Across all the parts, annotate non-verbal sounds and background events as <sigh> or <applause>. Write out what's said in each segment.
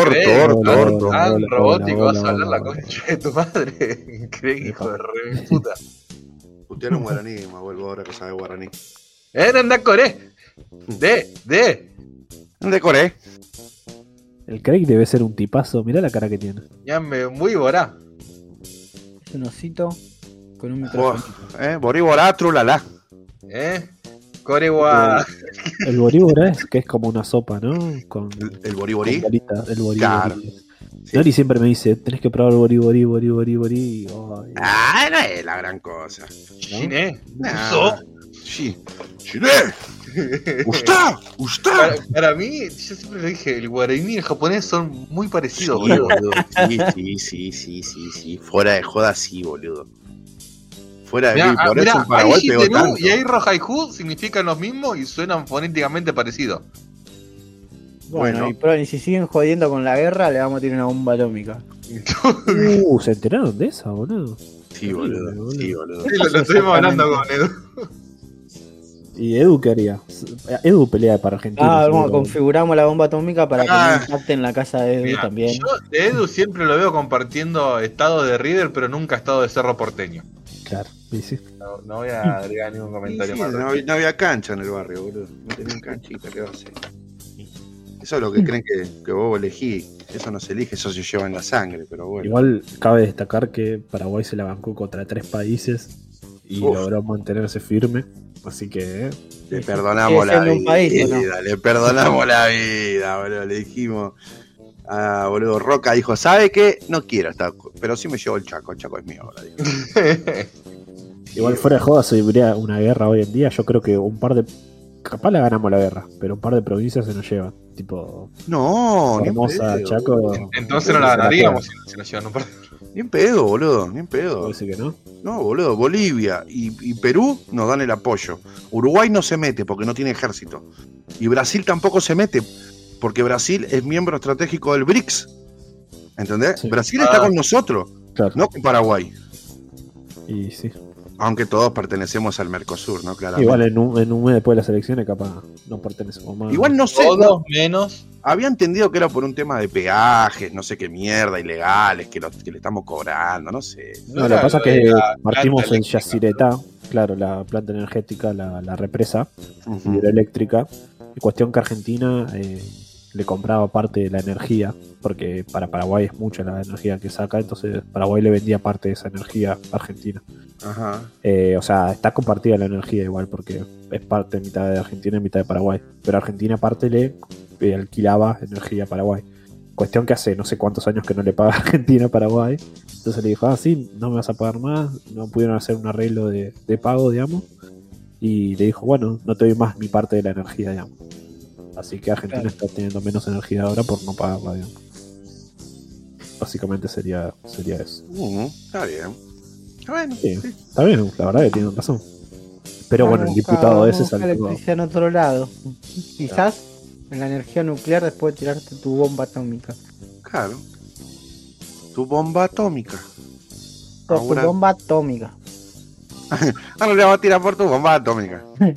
Orto, orto, orto, tan- robótico vas a hablar la concha de tu madre. <laughs> Increíble, hijo de re puta. Putear un guaraní, me vuelvo ahora que sabe guaraní. Eh, anda coré. De, de. De Corea. El Craig debe ser un tipazo. Mirá la cara que tiene. Ya me muy borá. Es un osito con un Bo- micrófono. eh, Borí Borá, trulala. ¿Eh? Coregua. El boríbora es que es como una sopa, ¿no? Con, El, el Borí con Borí. bolita, el borí Claro. borí. Sí. Nori siempre me dice, tenés que probar borí borí borí y, ay, Ah, no es la gran cosa. Chiné. Nah. Uso. Sí. ¿Usted? Para, para mí, yo siempre le dije, el guaraní y el japonés son muy parecidos, Sí, boludo. Sí, sí, sí, sí, sí, sí. Fuera de joda, sí, boludo. Fuera de Mirá, mí, ah, por mirá, eso Paraguay ahí tanto. y ahí Rohaiku significan lo mismo y suenan fonéticamente parecidos. Bueno, Bueno. y, y si siguen jodiendo con la guerra, le vamos a tirar una bomba atómica. <laughs> Uh, ¿se enteraron de esa, boludo? Sí, boludo. Sí, boludo. Sí, lo, lo estuvimos hablando con Edu. ¿Y Edu qué haría? Edu pelea para Argentina. Ah, vamos, seguro. configuramos la bomba atómica para que Ah. no impacte en la casa de Edu Mirá, también. Yo de Edu siempre lo veo compartiendo estado de River, pero nunca estado de Cerro Porteño. Claro, sí. No, no voy a agregar ningún comentario sí, más. no, había- no había cancha en el barrio, boludo. No tenían canchita, ¿qué va a hacer? Eso es lo que creen que, que vos elegí. Eso no se elige, eso se lleva en la sangre, pero bueno. Igual cabe destacar que Paraguay se la bancó contra tres países y Uf. logró mantenerse firme. Así que, eh, Le perdonamos la vida, país, ¿o no? le perdonamos la vida, boludo. Le dijimos, ah, boludo, Roca dijo, ¿sabe qué? No quiero estar, pero sí me llevo el Chaco, el Chaco es mío ahora. <laughs> igual fuera de joda se habría una guerra hoy en día. Yo creo que un par de. Capaz la ganamos la guerra, pero un par de provincias se nos lleva. Tipo, No, ni en Formosa, pedo, Chaco. Entonces no la ganaríamos si no se nos llevan un par de- Ni en pedo, boludo, ni en pedo. Que no. No, boludo, Bolivia y, y Perú nos dan el apoyo. Uruguay no se mete porque no tiene ejército. Y Brasil tampoco se mete porque Brasil es miembro estratégico del BRICS. ¿Entendés? Sí. Brasil está Ah. con nosotros, Claro. no con Paraguay. Y sí. Aunque todos pertenecemos al Mercosur, ¿no? Claramente. Igual en un, en un mes después de las elecciones, capaz no pertenecemos más. Igual no sé, Todos no, menos. había entendido que era por un tema de peajes, no sé qué mierda, ilegales, que, lo- que le estamos cobrando, no sé. No, lo que pasa es que partimos en Yacyretá, claro, la planta energética, la, la represa hidroeléctrica. Y cuestión que Argentina eh, le compraba parte de la energía, porque para Paraguay es mucha la energía que saca, entonces Paraguay le vendía parte de esa energía a Argentina. Ajá. Eh, o sea, está compartida la energía igual, porque es parte mitad de Argentina y mitad de Paraguay. Pero Argentina aparte le eh, alquilaba energía a Paraguay. Cuestión que hace no sé cuántos años que no le paga <laughs> Argentina a Paraguay. Entonces le dijo, ah, sí, no me vas a pagar más. No pudieron hacer un arreglo de, de pago, digamos. Y le dijo, bueno, no te doy más mi parte de la energía, digamos. Así que Argentina Claro. está teniendo menos energía ahora por no pagarla, digamos. Básicamente sería, sería eso. Ujú, Está bien. Bueno, Sí, sí. está bien, la verdad que tienen razón. Pero bueno, el Vamos diputado vamos ese saltó. electricidad en otro lado. Quizás en la energía nuclear después de tirarte tu bomba atómica. Claro. Tu bomba atómica. Por Ahora- tu bomba atómica. <laughs> Ah, no le va a tirar por tu bomba atómica. <laughs>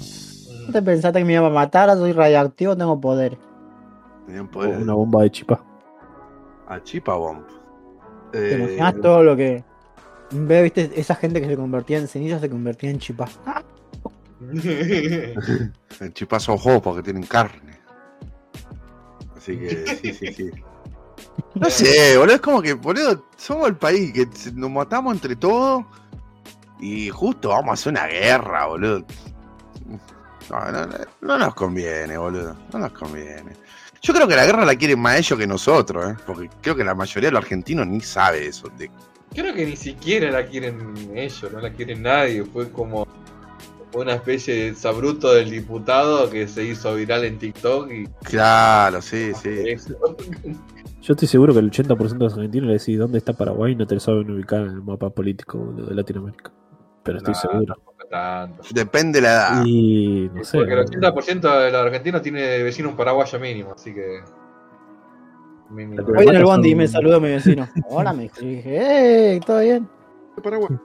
¿No te pensaste que me iba a matar? Soy radioactivo, tengo poder. Tenían poder Una bomba de chipa. a chipa bomb. ¿Te Eh, imaginas todo lo que... Ve, viste, esa gente que se convertía en cenizas se convertía en chipa. <laughs> ¡Ah! el chipazo ojo porque tienen carne. Así que sí, sí, sí. <laughs> No sé, boludo, es como que, boludo, somos el país que nos matamos entre todos y justo vamos a hacer una guerra, boludo. No, no, no, no nos conviene, boludo, no nos conviene. Yo creo que la guerra la quieren más ellos que nosotros, ¿eh? porque creo que la mayoría de los argentinos ni sabe eso. De... Creo que ni siquiera la quieren ellos, no la quieren nadie. Fue como una especie de sabruto del diputado que se hizo viral en TikTok y Claro, sí, sí. <laughs> eso. Yo estoy seguro que el 80% de los argentinos le decís dónde está Paraguay y no te lo saben ubicar en el mapa político boludo, de Latinoamérica. Pero estoy Nah, seguro. Tanto. Depende de la edad. Y no sé. Porque el boludo. 80% de los argentinos tiene vecino un paraguayo mínimo, así que. Mínimo. Hoy en el ¿cuántos bondi y me saludó mi vecino. <laughs> Hola, me dije, ¡hey! ¿Todo bien? Paraguay.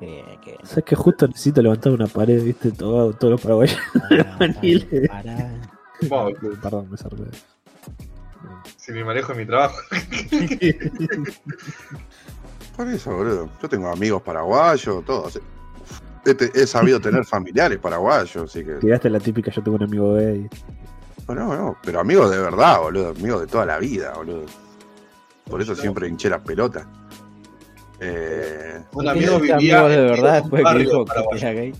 Eh, que- ¿Sabes que justo necesito levantar una pared, viste? Todo, todos los paraguayos. <laughs> Supongo, <laughs> Perdón, me zarpé. si me manejo en mi trabajo. Por eso, boludo. Yo tengo amigos paraguayos, todos. He, te- he sabido tener familiares paraguayos, así que. Tiraste la típica, yo tengo un amigo gay. No, no, pero amigos de verdad, boludo. Amigos de toda la vida, boludo. Por eso siempre hinché las pelotas. Eh, Un amigo Tienes vivía amigos de verdad después que dijo que era gay.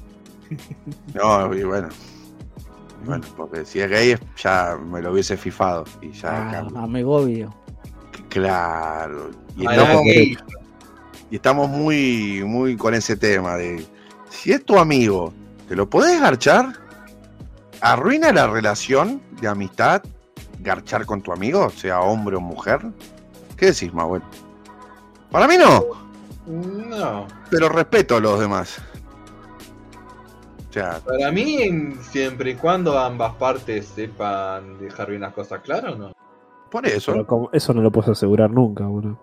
no, y bueno. Y Bueno, porque si es gay ya me lo hubiese fifado. Y ya Ah, amigo obvio. Claro. Y Ah, estamos, y estamos muy, muy con ese tema de si es tu amigo, ¿te lo podés garchar? ¿Arruina la relación de amistad garchar con tu amigo, sea hombre o mujer? ¿Qué decís, Manuel? Para mí no, No. pero respeto a los demás. O sea, Para mí, siempre y cuando ambas partes sepan dejar bien las cosas claras, ¿no? por eso. Pero eso no lo puedes asegurar nunca, boludo.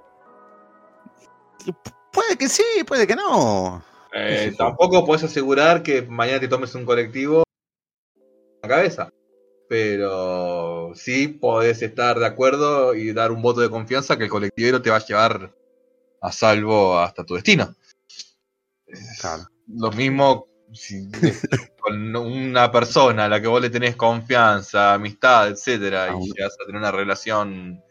Puede que sí, puede que no. Eh, <laughs> tampoco puedes asegurar que mañana te tomes un colectivo en la cabeza. Pero sí podés estar de acuerdo y dar un voto de confianza que el colectivero te va a llevar a salvo hasta tu destino. Claro. Lo mismo si- con una persona a la que vos le tenés confianza, amistad, etcétera, Ah, y llegas a tener una relación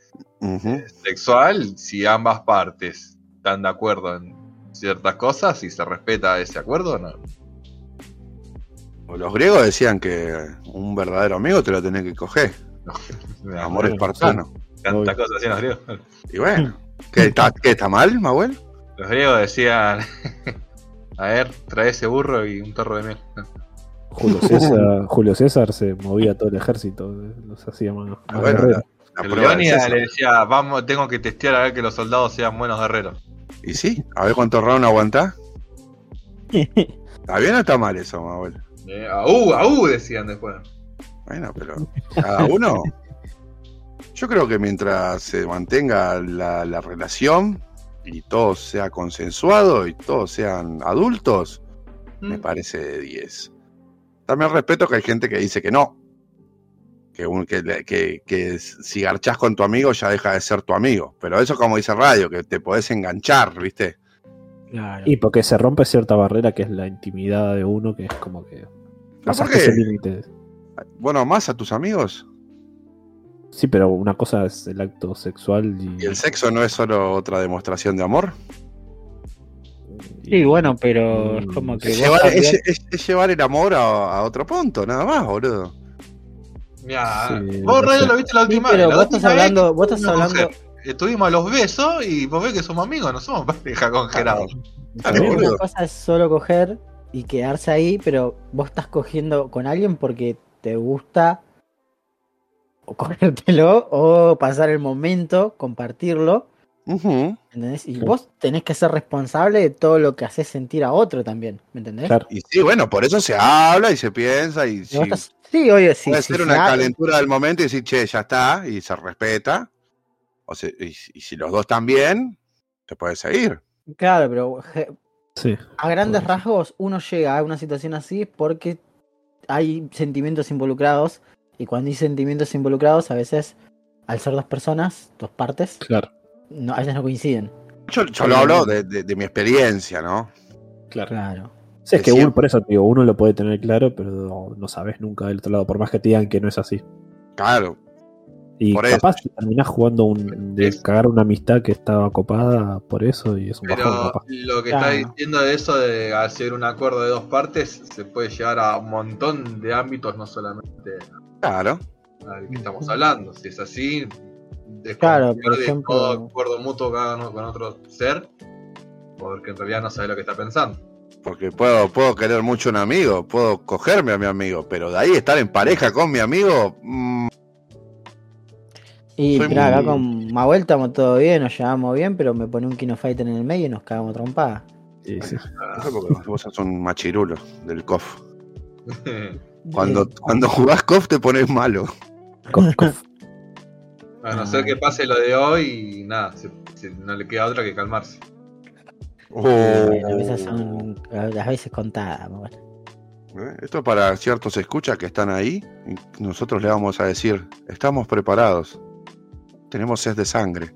sexual, si ambas partes están de acuerdo en ciertas cosas y se respeta ese acuerdo, no. Los griegos decían que un verdadero amigo te lo tenés que coger. <laughs> Amor espartano. Tantas cosas hacían los griegos. Y bueno, ¿qué está, qué, está mal, Manuel? Los griegos decían, <laughs> a ver, trae ese burro y un torro de miel. Julio <laughs> César, Julio César se movía todo el ejército, los hacía más, más Ah, bueno. La Leónidas César. le decía, vamos, tengo que testear a ver que los soldados sean buenos guerreros. Y sí, a ver cuántos rounds aguantás. <laughs> ¿Está bien o está mal eso, Manuel? Eh, aú, aú, decían después. Bueno, pero cada uno. Yo creo que mientras se mantenga la, la relación y todo sea consensuado y todos sean adultos, me Mm. parece de 10. También respeto que hay gente que dice que no. Que, un- que, le- que- que si garchás con tu amigo ya deja de ser tu amigo. Pero eso como dice Radio, que te podés enganchar, ¿viste? Claro. Y porque se rompe cierta barrera que es la intimidad de uno, que es como que por qué? ese límite. Bueno, más a tus amigos. Sí, pero una cosa es el acto sexual y, Y el sexo no es solo otra demostración de amor. Sí, bueno, pero es Mm, como que Es vos llevar, también- es- es- es llevar el amor a, a otro punto, nada más, boludo. Mirá, Sí, vos, sé. lo viste la Sí, última pero vez. la vos última estás hablando, vos estás estuvimos hablando, Estuvimos a los besos y vos ves que somos amigos, no somos <laughs> pareja con Gerardo. Claro, <laughs> una cosa es solo coger y quedarse ahí, pero vos estás cogiendo con alguien porque te gusta o cogértelo o pasar el momento, compartirlo, Ujú. ¿entendés? Y Sí. vos tenés que ser responsable de todo lo que haces sentir a otro también, ¿me entendés? Claro. Y sí, bueno, por eso se habla y se piensa y Y estás- sí, oye, sí. puede sí, ser se una habla- calentura del momento y decir, che, ya está, y se respeta. O se- y, y si los dos están bien, te puedes seguir. Claro, pero je- Sí. a grandes Puede rasgos uno llega a una situación así porque hay sentimientos involucrados y cuando hay sentimientos involucrados a veces al ser dos personas, dos partes, Claro. no, a veces no coinciden. Yo, yo lo hablo de, de- de mi experiencia, ¿no? Claro. Sí, es Que uno, por eso te digo, uno lo puede tener claro, pero no, no sabes nunca del otro lado, por más que te digan que no es así. Claro, Y Por eso. capaz terminás jugando un, de Es- cagar una amistad que estaba copada por eso y es un bajón, Pero capaz. lo que Claro. está diciendo de eso de hacer un acuerdo de dos partes se puede llevar a un montón de ámbitos, no solamente claro. al que estamos hablando. Si es así, Claro, por de todo acuerdo mutuo con otro ser, porque en realidad no sabe lo que está pensando. Porque puedo, puedo querer mucho a un amigo, puedo cogerme a mi amigo, pero de ahí estar en pareja con mi amigo, mm, Y mirá, acá muy- con Mahuel estamos todo bien, nos llevamos bien, pero me pone un Kino Fighter en el medio y nos cagamos trompada. Sí, sí. eso porque vos sos un machirulo del COF. <laughs> Cuando, cuando jugás COF te pones malo. Cof, cof. <laughs> a no ser que pase lo de hoy y nada, se- se- no le queda otra que calmarse. Oh. Bueno, a veces son las veces contadas, Mahuel. ¿Eh? Esto es para ciertos escuchas que están ahí. y nosotros le vamos a decir, estamos preparados. Tenemos sed de sangre.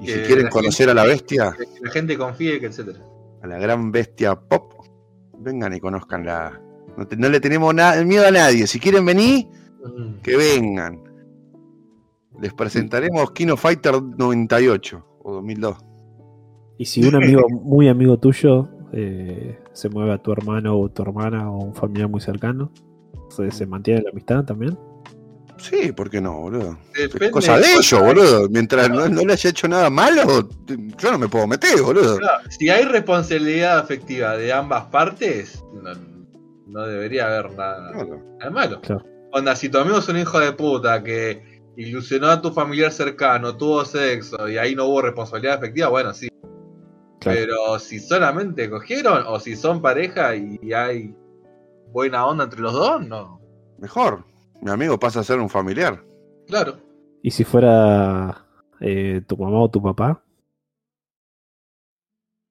Y si quieren conocer a la bestia, Que la gente confíe, que etcétera. a la gran bestia pop, vengan y conozcanla. No, te- no le tenemos miedo a nadie. Si quieren venir, Mm. que vengan. Les presentaremos Kino Fighter 98 o 2002. Y si un amigo <laughs> muy amigo tuyo eh, se mueve a tu hermano o tu hermana o un familiar muy cercano, ¿se, se mantiene la amistad también? Sí, ¿por qué no, boludo? Depende Es cosa de ellos, boludo. Mientras no, no le haya hecho nada malo, yo no me puedo meter, boludo. Claro, Si hay responsabilidad afectiva de ambas partes, no, no debería haber nada, Claro. nada malo. Claro. Onda, si tu amigo es un hijo de puta que ilusionó a tu familiar cercano, tuvo sexo y ahí no hubo responsabilidad afectiva, bueno, sí. Pero si solamente cogieron o si son pareja y hay buena onda entre los dos, no. Mejor. Mi amigo pasa a ser un familiar. Claro. ¿Y si fuera eh, tu mamá o tu papá?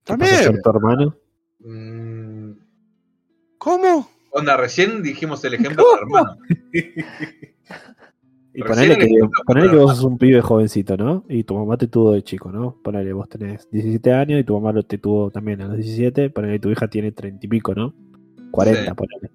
¿Qué pasa a También. ser tu hermano? Mm, ¿Cómo? onda, recién dijimos el ejemplo del hermano. <laughs> Y ponele el que, ponele que vos sos un pibe jovencito, ¿no? Y tu mamá te tuvo de chico, ¿no? Ponele, vos tenés 17 años y tu mamá lo te tuvo también a los 17. Ponele tu hija tiene 30 y pico, ¿no? 40, Sí. ponele.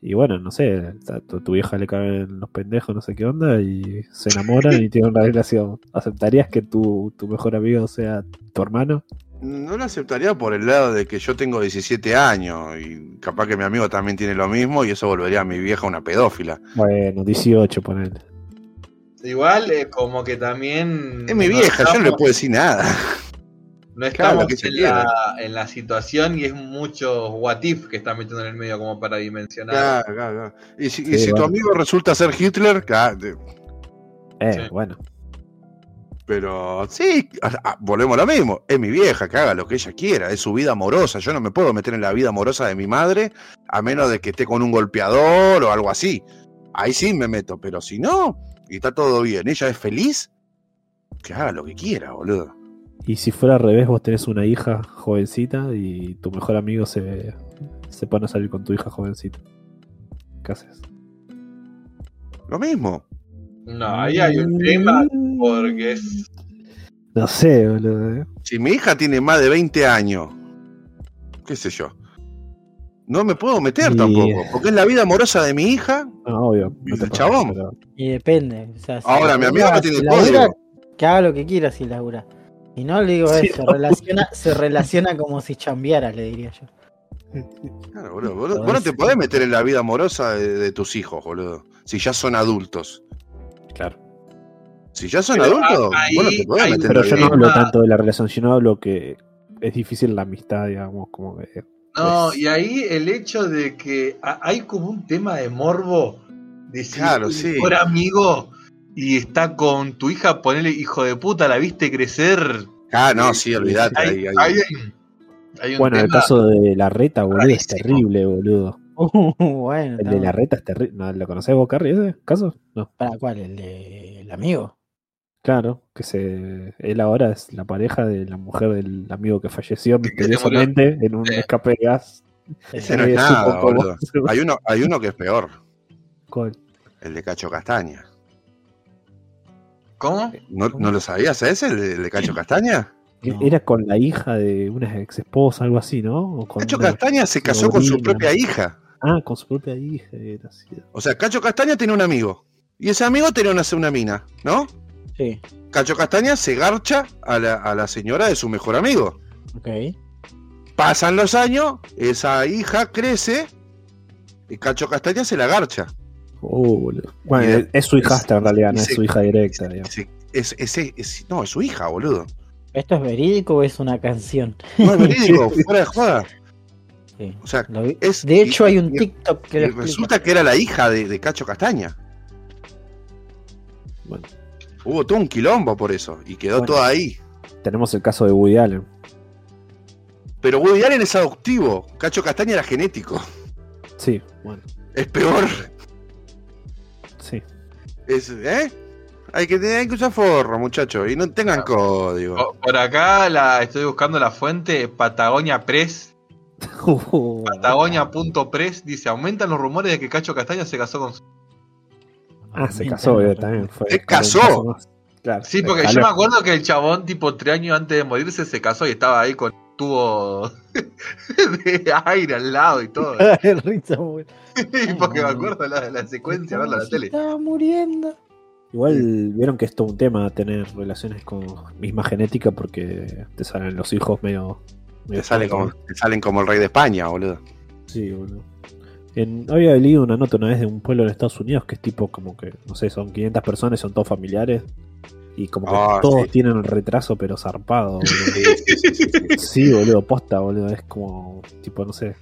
Y bueno, no sé, a tu, tu vieja le caen los pendejos, no sé qué onda, y se enamoran y <laughs> tienen una relación. ¿Aceptarías que tu, tu mejor amigo sea tu hermano? No lo aceptaría por el lado de que yo tengo 17 años y capaz que mi amigo también tiene lo mismo y eso volvería a mi vieja una pedófila. Bueno, 18, ponele. Igual, eh, como que también. Es mi no vieja, yo no le estamos- puedo decir nada. No Claro, estamos en, la, en la situación y es mucho what if que está metiendo en el medio como para dimensionar. Claro, claro, claro. Y si, y tu amigo resulta ser Hitler, Eh, Sí. bueno. pero sí, volvemos a lo mismo. Es mi vieja, que haga lo que ella quiera, es su vida amorosa. Yo no me puedo meter en la vida amorosa de mi madre a menos de que esté con un golpeador o algo así. Ahí sí me meto, pero si no, y está todo bien, ella es feliz, que haga lo que quiera, boludo. Y si fuera al revés, vos tenés una hija jovencita y tu mejor amigo se, se pone a salir con tu hija jovencita. ¿Qué haces? Lo mismo. No, ahí hay un tema porque es. No sé, boludo. ¿eh? Si mi hija tiene más de 20 años, qué sé yo, no me puedo meter Y- tampoco, porque es la vida amorosa de mi hija. No, obvio. Y No chabón. pero- Y depende. O sea, si Ahora, mi amigo labura- no tiene labura, código. Que haga lo que quiera si labura. Y no le digo Sí, eso, no. relaciona, se relaciona como si chambeara, le diría yo. Claro, boludo, vos, vos no te podés meter en la vida amorosa de, de tus hijos, boludo. Si ya son adultos. Claro. Si ya son Pero adultos, ahí vos no te podés hay- meter Pero en yo no hablo tanto de la relación, sino hablo que es difícil la amistad, digamos, como que. No, Pues- y ahí el hecho de que ha- hay como un tema de morbo. De si Claro, sí. mejor amigo y está con tu hija, ponele hijo de puta, la viste crecer. Ah, no, sí, olvídate. Hay, hay un- hay un Bueno, el caso de la reta, boludo, es terrible, boludo. <laughs> bueno, El de la reta es terrible. ¿No, ¿Lo conocés vos, Carrie, ese caso? No. ¿para cuál? ¿El de el amigo? Claro, que se él ahora es la pareja de la mujer del amigo que falleció <laughs> misteriosamente en un escape de gas. Ese no es Nadie nada, boludo. Hay uno, hay uno que es peor, ¿Cuál? el de Cacho Castaña. ¿Cómo? ¿No, ¿no lo sabías ese, el de, el de Cacho Castaña? No. Era con la hija de una ex esposa, algo así, ¿no? O con Cacho Castaña se casó con su propia hija. Ah, con su propia hija, era así. O sea, Cacho Castaña tiene un amigo. Y ese amigo tenía una, una mina, ¿no? Sí, Cacho Castaña se garcha a la, a la señora de su mejor amigo. ok. Pasan los años, esa hija crece y Cacho Castaña se la garcha. Boludo. Bueno, es, es su hijastra en realidad, no es su hija directa. Es, es- es- es- no, es su hija, boludo. ¿Esto es verídico o es una canción? No es <laughs> verídico, fuera de joda. Sí. O sea, vi- es. De hecho, y- hay un TikTok que y lo explica. resulta que era la hija de, de Cacho Castaña. Bueno, Hubo todo un quilombo por eso y quedó Bueno. todo ahí. tenemos el caso de Woody Allen. Pero Woody Allen es adoptivo. Cacho Castaña era genético. Sí, bueno, Es peor. sí. Es, ¿eh? Hay que, tener- hay que usar forro, muchachos. Y no tengan código. Por- Por acá la estoy buscando la fuente Patagonia Press. <laughs> Patagonia.press dice: aumentan los rumores de que Cacho Castaña se casó con su. Ah, se casó eh, también. Fue ¿Se casó? Claro. Sí, porque yo me acuerdo que el chabón, tipo, tres años antes de morirse, se casó y estaba ahí con tubo <laughs> de aire al lado y todo. <laughs> Risa, güey. Y porque me acuerdo la, la secuencia, verla en la tele. Estaba muriendo. Igual vieron que es todo un tema tener relaciones con misma genética porque te salen los hijos medio. medio Te, sale como, te salen como el rey de España, boludo. Sí, boludo. En, había leído una nota una vez de un pueblo en Estados Unidos que es tipo como que, no sé, son 500 personas, son todos familiares. Y como que Ah, todos sí. tienen el retraso, pero zarpado, <laughs> boludo. Sí, boludo, posta, boludo. Es como, tipo, no sé.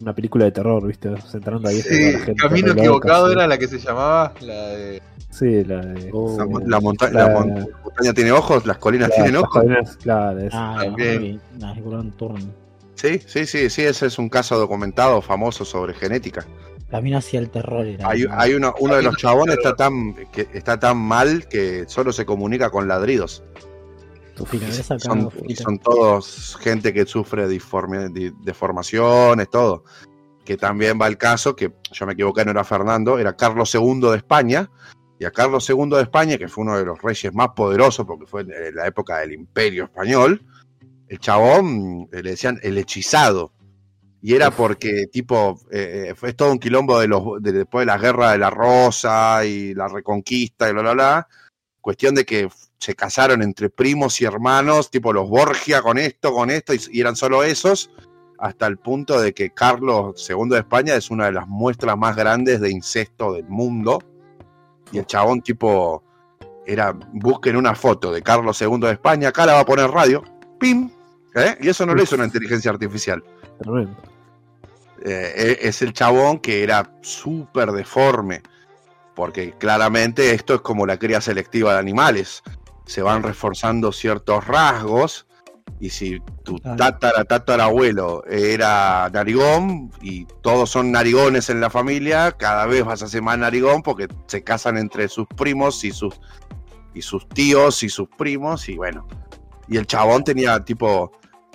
Una película de terror, ¿viste? Entrando ahí. Sí, la gente Camino loca, equivocado sí. era la que se llamaba la de. Sí, la de. La, oh, mon- la monta- la- la mon- la montaña tiene ojos, las colinas tienen las ojos. claro, es- Ah, También. Turn. Sí, sí, sí, sí, ese es un caso documentado famoso sobre genética. Camino hacia el terror era. Hay, hay uno, uno de los chabones está tan, que está tan mal que solo se comunica con ladridos. Sacando Son, todos gente que sufre deformaciones, todo. Que también va el caso, que yo me equivoqué, no era Fernando, era Carlos II de España. Y a Carlos II de España, que fue uno de los reyes más poderosos, porque fue en la época del Imperio Español, el chabón eh, le decían el hechizado. Y era porque, tipo, eh, fue todo un quilombo de los, de- después de la guerra de la Rosa y la reconquista y bla, bla, bla. Cuestión de que se casaron entre primos y hermanos, tipo los Borgia con esto, con esto, y, y eran solo esos, hasta el punto de que Carlos II de España es una de las muestras más grandes de incesto del mundo. Y el chabón, tipo, era, busquen una foto de Carlos II de España, acá la va a poner radio, ¡pim! ¿Eh? Y eso no lo hizo una inteligencia artificial. Eh, es el chabón que era súper deforme, porque claramente esto es como la cría selectiva de animales. Se van reforzando ciertos rasgos, y si tu tatara, tatarabuelo era narigón, y todos son narigones en la familia, cada vez vas a ser más narigón porque se casan entre sus primos y sus, y sus tíos y sus primos, y bueno. Y el chabón tenía tipo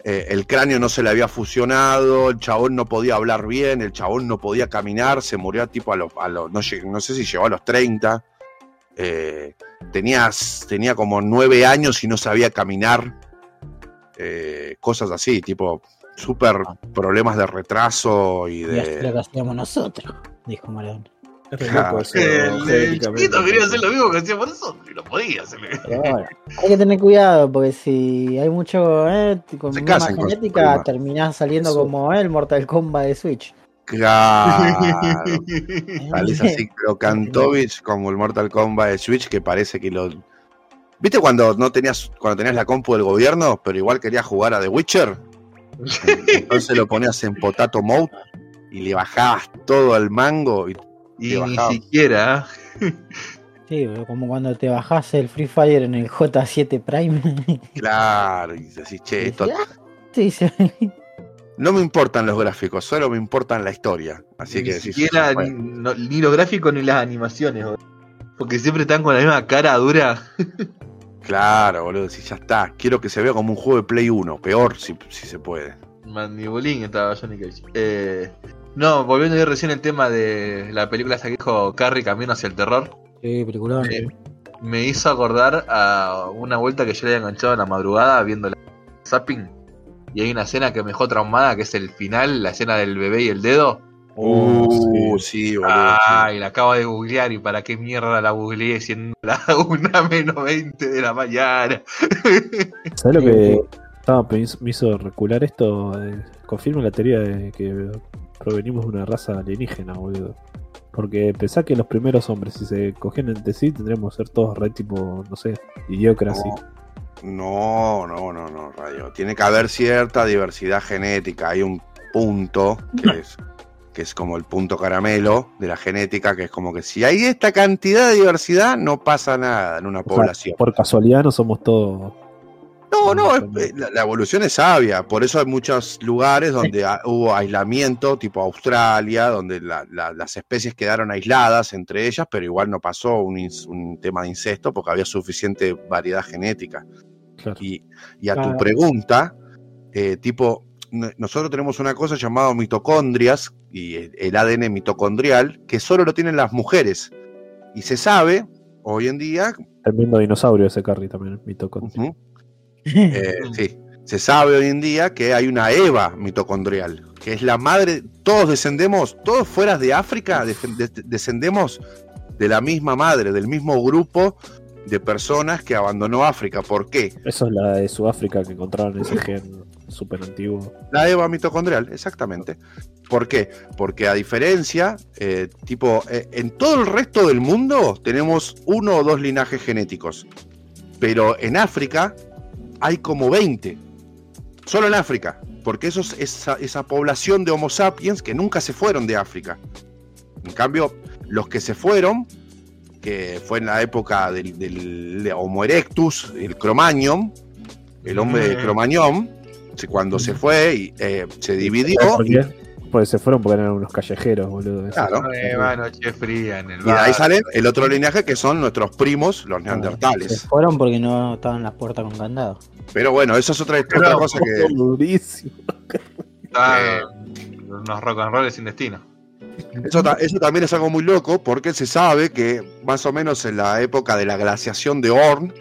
eh, el cráneo no se le había fusionado, el chabón no podía hablar bien, el chabón no podía caminar, se murió tipo a los, a los no, no sé si llegó a los 30. Eh, tenía, tenía como nueve años y no sabía caminar. Eh, cosas así, tipo, súper problemas de retraso y Y así lo de... que hacíamos nosotros, dijo Maradona. Eso, El, el chiquito quería hacer lo mismo que hacíamos nosotros y no podía hacerlo. Bueno, hay que tener cuidado porque si hay mucho eh, con Se misma con genética, primas. terminás saliendo Eso. como el Mortal Kombat de Switch. Claro. <laughs> Salís así Crocantovich como el Mortal Kombat de Switch que parece que lo. ¿Viste cuando no tenías, cuando tenías la compu del gobierno, pero igual querías jugar a The Witcher? <laughs> Entonces lo ponías en potato mode y le bajabas todo al mango y Y ni siquiera. Sí, pero como cuando te bajás el Free Fire en el J7 Prime. <laughs> claro, y así, che, esto Sí, sí. no me importan los gráficos, solo me importan la historia. Así ni que decís, siquiera ni, no- ni los gráficos ni las animaciones. boludo. Porque siempre están con la misma cara dura. <laughs> claro, boludo, si ya está. Quiero que se vea como un juego de Play 1, peor si, si se puede. Mandibulín estaba Johnny Cage. Eh, no, volviendo a ver recién el tema de la película esa que dijo Carrie Camino hacia el terror. Sí, peliculón. Eh, me hizo acordar a una vuelta que yo le había enganchado en la madrugada viendo la zapping. Y hay una escena que me dejó traumada, que es el final, la escena del bebé y el dedo. Uh, sí, boludo. sí. Ay, la acabo de googlear y para qué mierda la googleé siendo <laughs> la una menos 20 de la mañana. <laughs> ¿Sabes lo que estaba, me hizo- me hizo recular esto? Eh, confirma la teoría de que provenimos de una raza alienígena, boludo. Porque pensá que los primeros hombres, si se cogían entre sí, tendríamos que ser todos re tipo, no sé, idiocracia. No, no, no, no, radio. Tiene que haber cierta diversidad genética. Hay un punto que es, que es como el punto caramelo de la genética, que es como que si hay esta cantidad de diversidad, no pasa nada en una O sea, población. por casualidad no somos todos. No, no, es- la, la evolución es sabia. Por eso hay muchos lugares donde ha- hubo aislamiento, tipo Australia, donde la- la- las especies quedaron aisladas entre ellas, pero igual no pasó un, tema de incesto porque había suficiente variedad genética. Claro. Y, y a tu pregunta, eh, tipo, nosotros tenemos una cosa llamada mitocondrias y el- el ADN mitocondrial que solo lo tienen las mujeres. Y se sabe hoy en día, El mismo dinosaurio ese Carrie también, mitocondria. ujú, eh, <laughs> sí, se sabe hoy en día que hay una Eva mitocondrial, que es la madre, todos descendemos, todos fuera de África, de- descendemos de la misma madre, del mismo grupo de personas que abandonó África. ¿Por qué? Eso es la de Sudáfrica que encontraron ese gen súper antiguo. La Eva mitocondrial, exactamente. ¿Por qué? Porque a diferencia, eh, tipo, eh, en todo el resto del mundo tenemos uno o dos linajes genéticos. Pero en África hay como 20. Solo en África. Porque eso es esa, esa población de Homo sapiens que nunca se fueron de África. En cambio, los que se fueron, que fue en la época del, del de Homo erectus, el Cromagnon, el hombre de Mm. Cromagnon, se- cuando se fue y eh, se dividió. ¿Por qué? Porque se fueron porque eran unos callejeros, boludo. Claro. Nueva noche fría en el Y de ahí bar. sale el otro linaje que son nuestros primos, los Se neandertales. fueron porque no estaban las puertas con candado. Pero bueno, eso es otra, otra cosa que. Durísimo. Estaban unos rock and roll sin destino. Eso, ta- eso también es algo muy loco porque se sabe que más o menos en la época de la glaciación de Horn,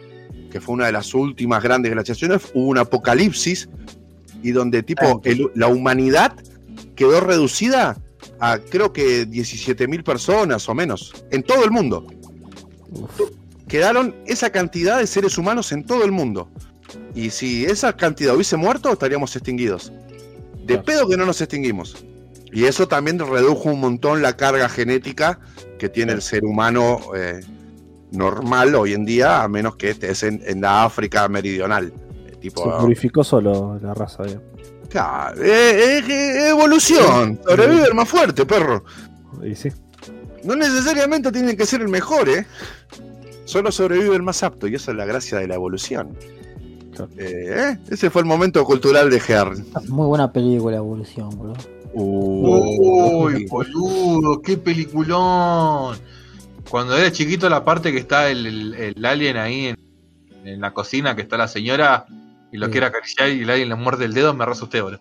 que fue una de las últimas grandes glaciaciones, hubo un apocalipsis y donde tipo el- la humanidad quedó reducida a creo que 17.000 personas o menos en todo el mundo. Quedaron esa cantidad de seres humanos en todo el mundo. Y si esa cantidad hubiese muerto, estaríamos extinguidos. De Claro. pedo que no nos extinguimos. Y eso también redujo un montón la carga genética que tiene el ser humano eh, normal hoy en día, a menos que estés en, en la África meridional. Eh, Tipo, Se purificó solo la raza. digamos. Claro, eh, eh, eh, evolución. Sobrevive el más fuerte, perro. Y sí. No necesariamente tiene que ser el mejor, ¿eh? Solo sobrevive el más apto, y esa es la gracia de la evolución. Claro. Eh, ¿eh? Ese fue el momento cultural de Her. Muy buena película, Evolución, boludo. Uy, boludo, qué peliculón. Cuando era chiquito, la parte que está el, el- el alien ahí en, en la cocina, que está la señora y lo Sí. quiere acariciar y el alien le muerde el dedo, me re asusté, boludo.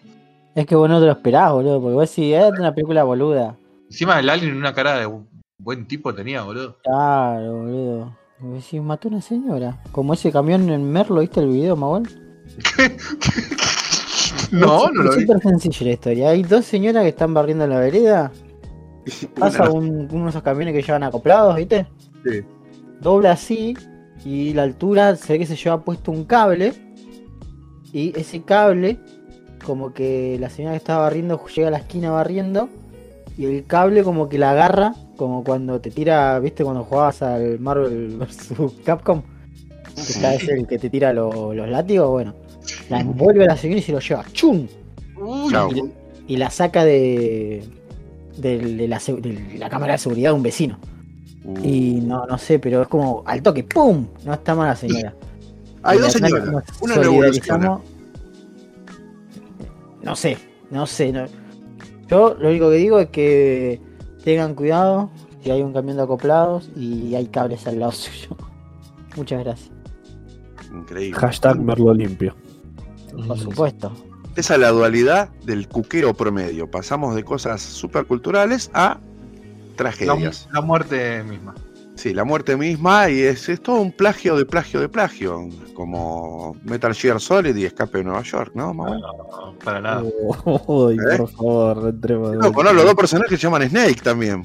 Es que vos no te lo esperás, boludo, porque vos decís, es una película boluda. Encima el alien una cara de bu- buen tipo tenía, boludo. Claro, boludo. Vos decís, mató a una señora. Como ese camión en Merlo, ¿viste el video, Manuel? <laughs> No, Es no lo vi. súper sencillo la historia. Hay dos señoras que están barriendo la vereda. Pasa un- uno de esos camiones que llevan acoplados, ¿viste? Sí. Dobla así y la altura se ve que se lleva puesto un cable. Y ese cable, como que la señora que estaba barriendo llega a la esquina barriendo. Y el cable como que la agarra, como cuando te tira, ¿viste? Cuando jugabas al Marvel <laughs> vs. Capcom. Que está ese el que te tira lo- los látigos, bueno. La envuelve a la señora y se lo lleva. ¡Chum! Uy, Chao. y la saca de, de, de la, de la cámara de seguridad de un vecino. Uh. Y no, no sé, pero es como al toque, ¡pum! No está mal la señora. <laughs> Hay dos señoras. Una no evoluciona. solidarizamos. No sé, no sé. no- Yo lo único que digo es que tengan cuidado si hay un camión de acoplados y hay cables al lado <laughs> suyo. Muchas gracias, Increíble. Hashtag Merlo limpio. por supuesto. Esa es la dualidad del cuquero promedio. Pasamos de cosas superculturales a la, tragedias. la muerte misma. Sí, la muerte misma y es, es todo un plagio de plagio de plagio. Como Metal Gear Solid y Escape de Nueva York, ¿no? Mamá? No, para nada. Uy, ¿Eh? por favor, entremos. de No, vuelta. no, los dos personajes se llaman Snake también.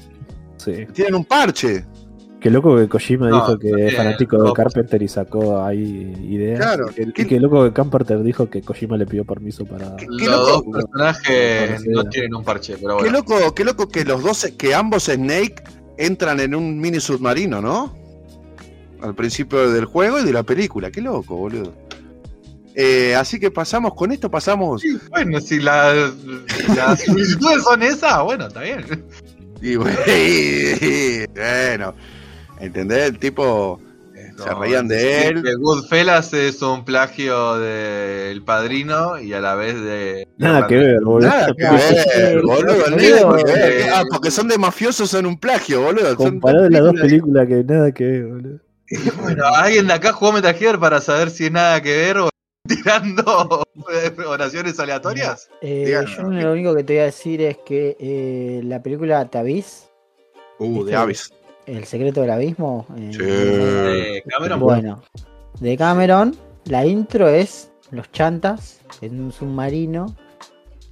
Sí. Tienen un parche. Qué loco que Kojima No, dijo que es fanático de. Carpenter y sacó ahí ideas. Claro. Y que, y ¿Qué- qué loco que Carpenter dijo que Kojima le pidió permiso para. ¿Qué Los loco? dos personajes no tienen un parche, pero Qué bueno. loco, qué loco que los dos, que ambos Snake entran en un mini submarino, ¿no? Al principio del juego y de la película. Qué loco, boludo. Eh, así que pasamos, con esto pasamos. Sí, bueno, si la- las <laughs> similitudes son esas, bueno, está bien. Y bueno, <laughs> ¿entendés? El tipo se reían de él. Que Goodfellas es un plagio del padrino y a la vez de. Nada que ver, boludo. Nada que ver, boludo. boludo. nada que ver. Eh, Ah, porque son de mafiosos son un plagio, boludo. Comparado de las dos películas- que nada que ver, boludo. Bueno, alguien de acá jugó Metal Gear para saber si es nada que ver o <laughs> tirando oraciones aleatorias. Eh, yo lo único que te voy a decir es que eh, la película Taviz, Uh, de Avis. El secreto del abismo. eh, Sí. Eh, Cameron, Bueno, de Cameron, la intro es los chantas en un submarino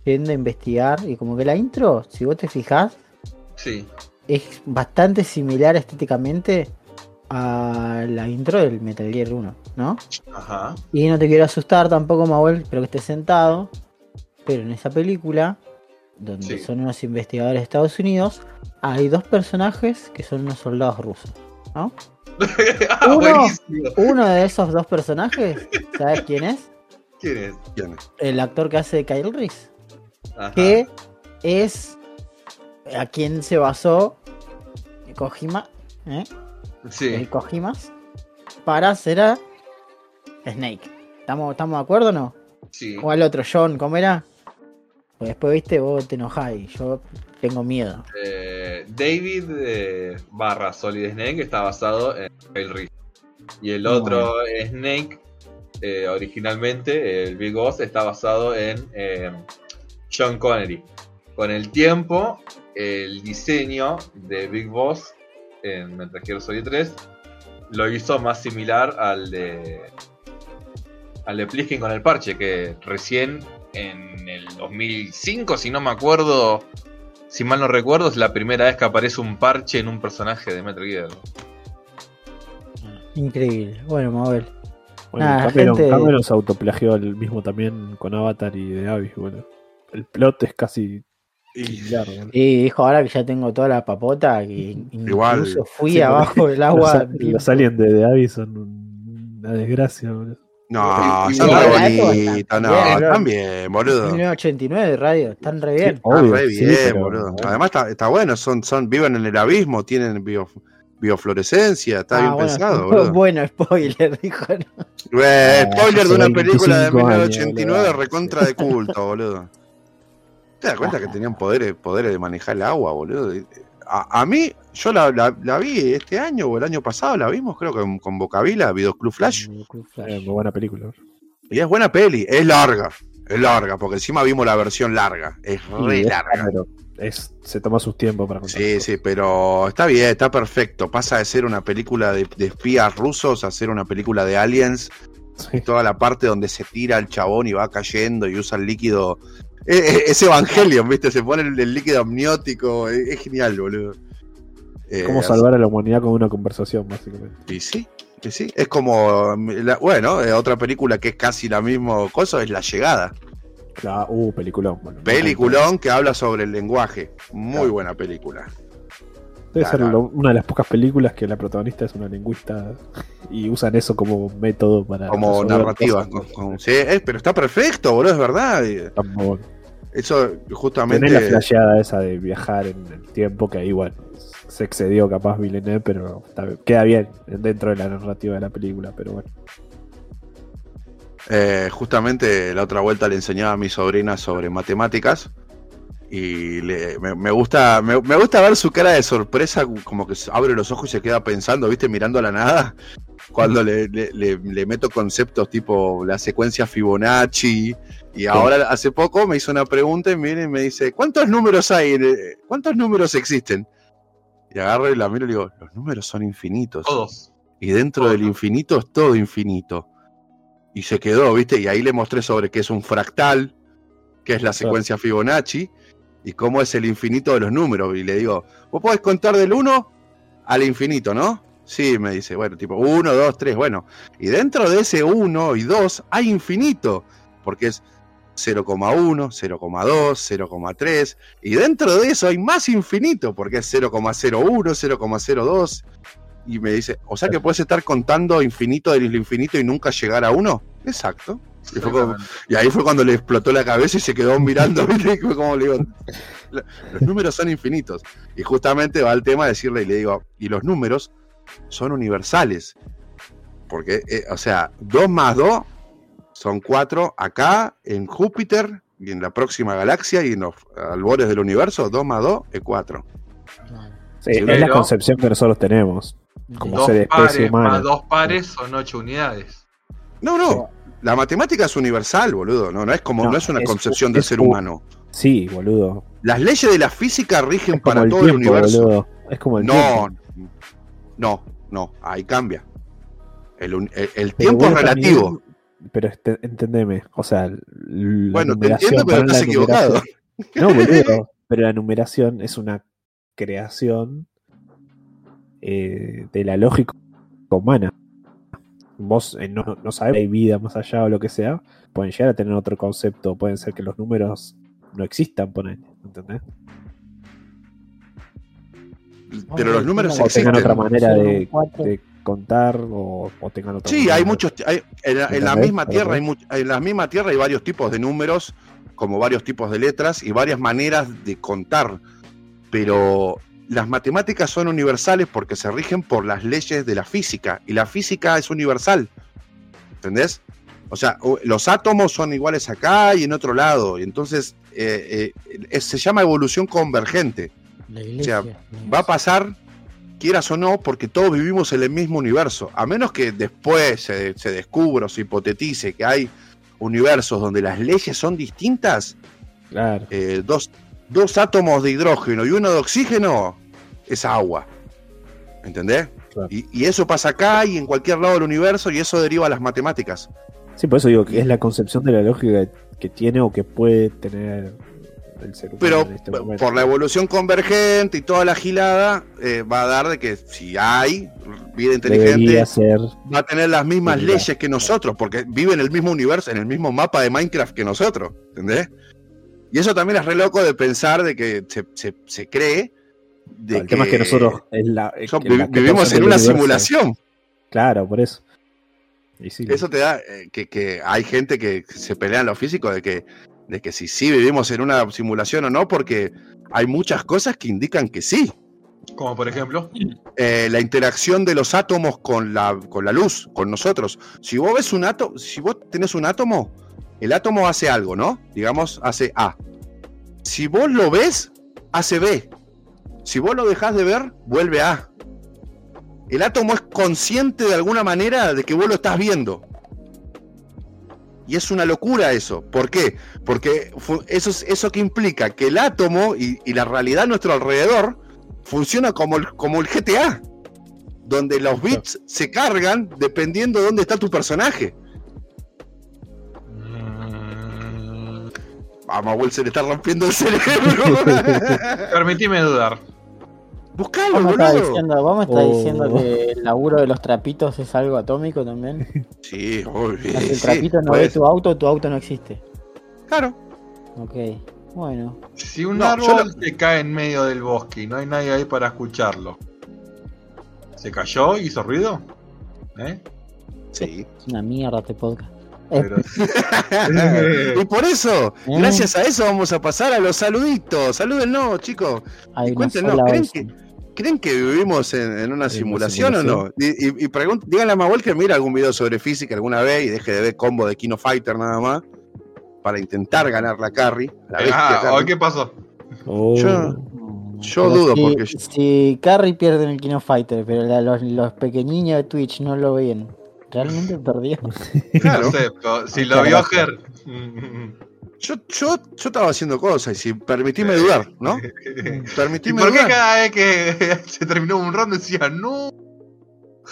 yendo a investigar. Y como que la intro, si vos te fijás, sí. es bastante similar estéticamente a la intro del Metal Gear 1, ¿no? Ajá. Y no te quiero asustar tampoco, Mauel, espero que estés sentado. Pero en esa película, donde Sí. son unos investigadores de Estados Unidos, hay dos personajes que son unos soldados rusos, ¿no? <laughs> ah, Uno. Uno de esos dos personajes, ¿sabes quién es? ¿Quién es? ¿Quién es? El actor que hace de Kyle Reese, Ajá. que es a quien se basó Kojima, ¿eh? Sí. El Kojimas, para hacer a Snake. ¿Estamos, ¿Estamos de acuerdo o no? sí. O al otro, John, ¿cómo era? Pues después, viste, vos te enojás y yo tengo miedo. Eh, David eh, barra Solid Snake está basado en Kyle Reese. Y el otro Snake, eh, originalmente, el Big Boss, está basado en John Connery. Con el tiempo, el diseño de Big Boss en Metal Gear Solid 3 lo hizo más similar al de al de Pliskin con el parche, que recién en el 2005, si no me acuerdo, si mal no recuerdo, es la primera vez que aparece un parche en un personaje de Metal Gear. Increíble. Bueno, Mabel. Bueno, Nada, Cameron, gente- Cameron se autoplagió el mismo también con Avatar y de Avis, bueno. El plot es casi. Y dijo, ahora que ya tengo toda la papota, que <laughs> Igual. incluso fui Sí, abajo del <laughs> agua. los aliens de, de Avis son un- una desgracia, boludo. No, son re bonitos, están no, están bien, boludo. 1989 de radio, están re bien. Sí, Están obvio, re sí, bien, pero- boludo. Además está, está bueno, son, son, viven en el abismo, tienen bio- biofluorescencia, está Ah, bien bueno, pensado, <laughs> boludo. bueno, spoiler, <laughs> dijo. ¿no? Eh, Ah, spoiler de una película de 25 años, 1989 boludo. recontra de culto, <laughs> boludo. ¿Te das cuenta que tenían poderes, poderes de manejar el agua, boludo? A, a mí, yo la, la- la vi este año o el año pasado, la vimos, creo que con, con Bocavila, Videoclub Flash. Eh, muy buena película. Y es buena peli, es larga, es larga, porque encima vimos la versión larga, es re es larga. Es, se toma sus tiempos para contar. Sí, cosas. sí, pero está bien, está perfecto. Pasa de ser una película de, de espías rusos a ser una película de aliens. Sí. Toda la parte donde se tira el chabón y va cayendo y usa el líquido. Eh, eh, Es Evangelion, ¿viste? Se pone el, el líquido amniótico. Es, es genial, boludo. Eh, Cómo salvar a la humanidad con una conversación, básicamente. Y sí, y sí. Es como. la- bueno, eh, otra película que es casi la misma cosa es La Llegada. La, uh, peliculón. bueno, Peliculón que habla sobre el lenguaje. Muy Claro. buena película. Debe ser Claro. lo- una de las pocas películas que la protagonista es una lingüista y usan eso como método para. Como narrativa. cosas. con- con- sí, eh, pero está perfecto, boludo, es verdad. Está muy bueno. Eso justamente. Tenés la flasheada esa de viajar en el tiempo, que ahí, bueno, se excedió capaz Villeneuve, pero queda bien dentro de la narrativa de la película, pero bueno. Eh, justamente la otra vuelta le enseñaba a mi sobrina sobre matemáticas y le- me, me gusta me, me gusta ver su cara de sorpresa como que abre los ojos y se queda pensando viste mirando a la nada cuando le, le- le- le meto conceptos tipo la secuencia Fibonacci y ahora hace poco me hizo una pregunta y y me dice ¿cuántos números hay? ¿cuántos números existen? Y agarro y la miro y le digo los números son infinitos Todos. y dentro del infinito es todo infinito. Y se quedó, ¿viste? Y ahí le mostré sobre qué es un fractal, qué es la secuencia Fibonacci, y cómo es el infinito de los números. Y le digo, vos podés contar del 1 al infinito, ¿no? Sí, me dice, bueno, tipo 1, 2, 3, bueno. Y dentro de ese 1 y 2 hay infinito, porque es 0,1, 0,2, 0,3, y dentro de eso hay más infinito, porque es 0,01, 0,02, y me dice, o sea que puedes estar contando infinito del infinito y nunca llegar a uno. Exacto. Y, fue como- y ahí fue cuando le explotó la cabeza y se quedó mirando, <laughs> ¿viste? Y fue como le digo, "La- los números son infinitos. Y justamente va el tema de decirle, y le digo, y los números son universales. Porque, eh, o sea, 2 más 2 son 4 acá, en Júpiter, y en la próxima galaxia, y en los albores del universo, 2 más 2 es 4. Sí, Sí, es la concepción que nosotros tenemos. Como Dos ser especie pares humana. más dos pares son ocho unidades. No, no. La matemática es universal, boludo. No, no es como, no, No, es una es- concepción del ser humano. Sí, boludo. Las leyes de la física rigen para el todo el universo. boludo. Es como el No, tiempo. no, no, ahí cambia. El, el- tiempo es relativo. también- Pero este- entendeme, o sea, la Bueno, te numeración, entiendo, pero estás equivocado. No, boludo, pero la numeración es una creación eh, de la lógica humana. Vos eh, no, no sabés si hay vida más allá o lo que sea, pueden llegar a tener otro concepto, pueden ser que los números no existan, ponen, ¿entendés? Pero los números O tengan otra manera de contar o, o tengan otra Sí, hay muchos. hay- en, la, en la ¿Entendés? misma tierra hay much- en la misma tierra hay varios tipos de números, como varios tipos de letras y varias maneras de contar. Pero las matemáticas son universales porque se rigen por las leyes de la física y la física es universal. ¿Entendés? O sea, los átomos son iguales acá y en otro lado. Y entonces eh, eh, se llama evolución convergente. La O sea, Va a pasar, quieras o no, porque todos vivimos en el mismo universo. A menos que después se, se descubra o se hipotetice que hay universos donde las leyes son distintas, Claro. eh, dos, dos átomos de hidrógeno y uno de oxígeno es agua. ¿Entendés? Claro. Y, y eso pasa acá y en cualquier lado del universo y eso deriva a las matemáticas. Sí, por eso digo que es la concepción de la lógica que tiene o que puede tener el ser humano Pero en este momento. por la evolución convergente y toda la gilada, eh, va a dar de que si hay vida inteligente, ser. va a tener las mismas Debería. leyes que nosotros, porque vive en el mismo universo, en el mismo mapa de Minecraft que nosotros, ¿entendés? Y eso también es re loco de pensar de que se, se- se cree de el tema es que nosotros es la, son- que vivimos en una simulación. Claro, por eso. Y sí, Eso te da eh, que, que hay gente que se pelea en lo físico de que, de que si sí vivimos en una simulación o no, porque hay muchas cosas que indican que sí. Como por ejemplo. eh, la interacción de los átomos con la, con la luz, con nosotros. Si vos ves un átomo, si vos tenés un átomo, el átomo hace algo, ¿no? Digamos, hace A. Si vos lo ves, hace B. Si vos lo dejás de ver, vuelve a. El átomo es consciente de alguna manera de que vos lo estás viendo. Y es una locura eso. ¿Por qué? Porque eso, es- eso que implica que el átomo y, y la realidad a nuestro alrededor funciona como el, como el GTA, donde los bits se cargan dependiendo de dónde está tu personaje. mm, A Mahuel se le está rompiendo el cerebro. <laughs> <laughs> Permitime dudar. Buscalo, ¿Vos me estás boludo. diciendo, vos me estás Oh. diciendo que el laburo de los trapitos es algo atómico también? <laughs> Sí, obvio. Si el sí, trapito no ve tu auto, tu auto no existe. Claro. Ok, bueno. Si un No, árbol lo- se cae en medio del bosque y no hay nadie ahí para escucharlo, ¿se cayó? ¿Hizo ruido? ¿Eh? Sí. Es una mierda este podcast. Eh, Pero- <laughs> y por eso, Eh. gracias a eso vamos a pasar a los saluditos. Salúdennos, chicos. hay y cuéntenos, ¿creen que- ¿Creen que vivimos en, en una simulación, o no? Y, y, díganle a Mahuel que mira algún video sobre física alguna vez y deje de ver combo de Kino Fighter nada más para intentar ganar la carry. La bestia Ah, carry. ¿o ¿Qué pasó? Oh, Yo- dudo, si, porque- Si Carrie pierde en el Kino Fighter, pero la- los, los de Twitch no lo ven, ¿realmente perdió? Claro. No sé, pero si lo vio. Ger. <laughs> Yo, yo, yo estaba haciendo cosas y si permitime dudar, ¿no? <laughs> ¿Y Permitime por qué dudar. cada vez que <laughs> se terminó un round decía no?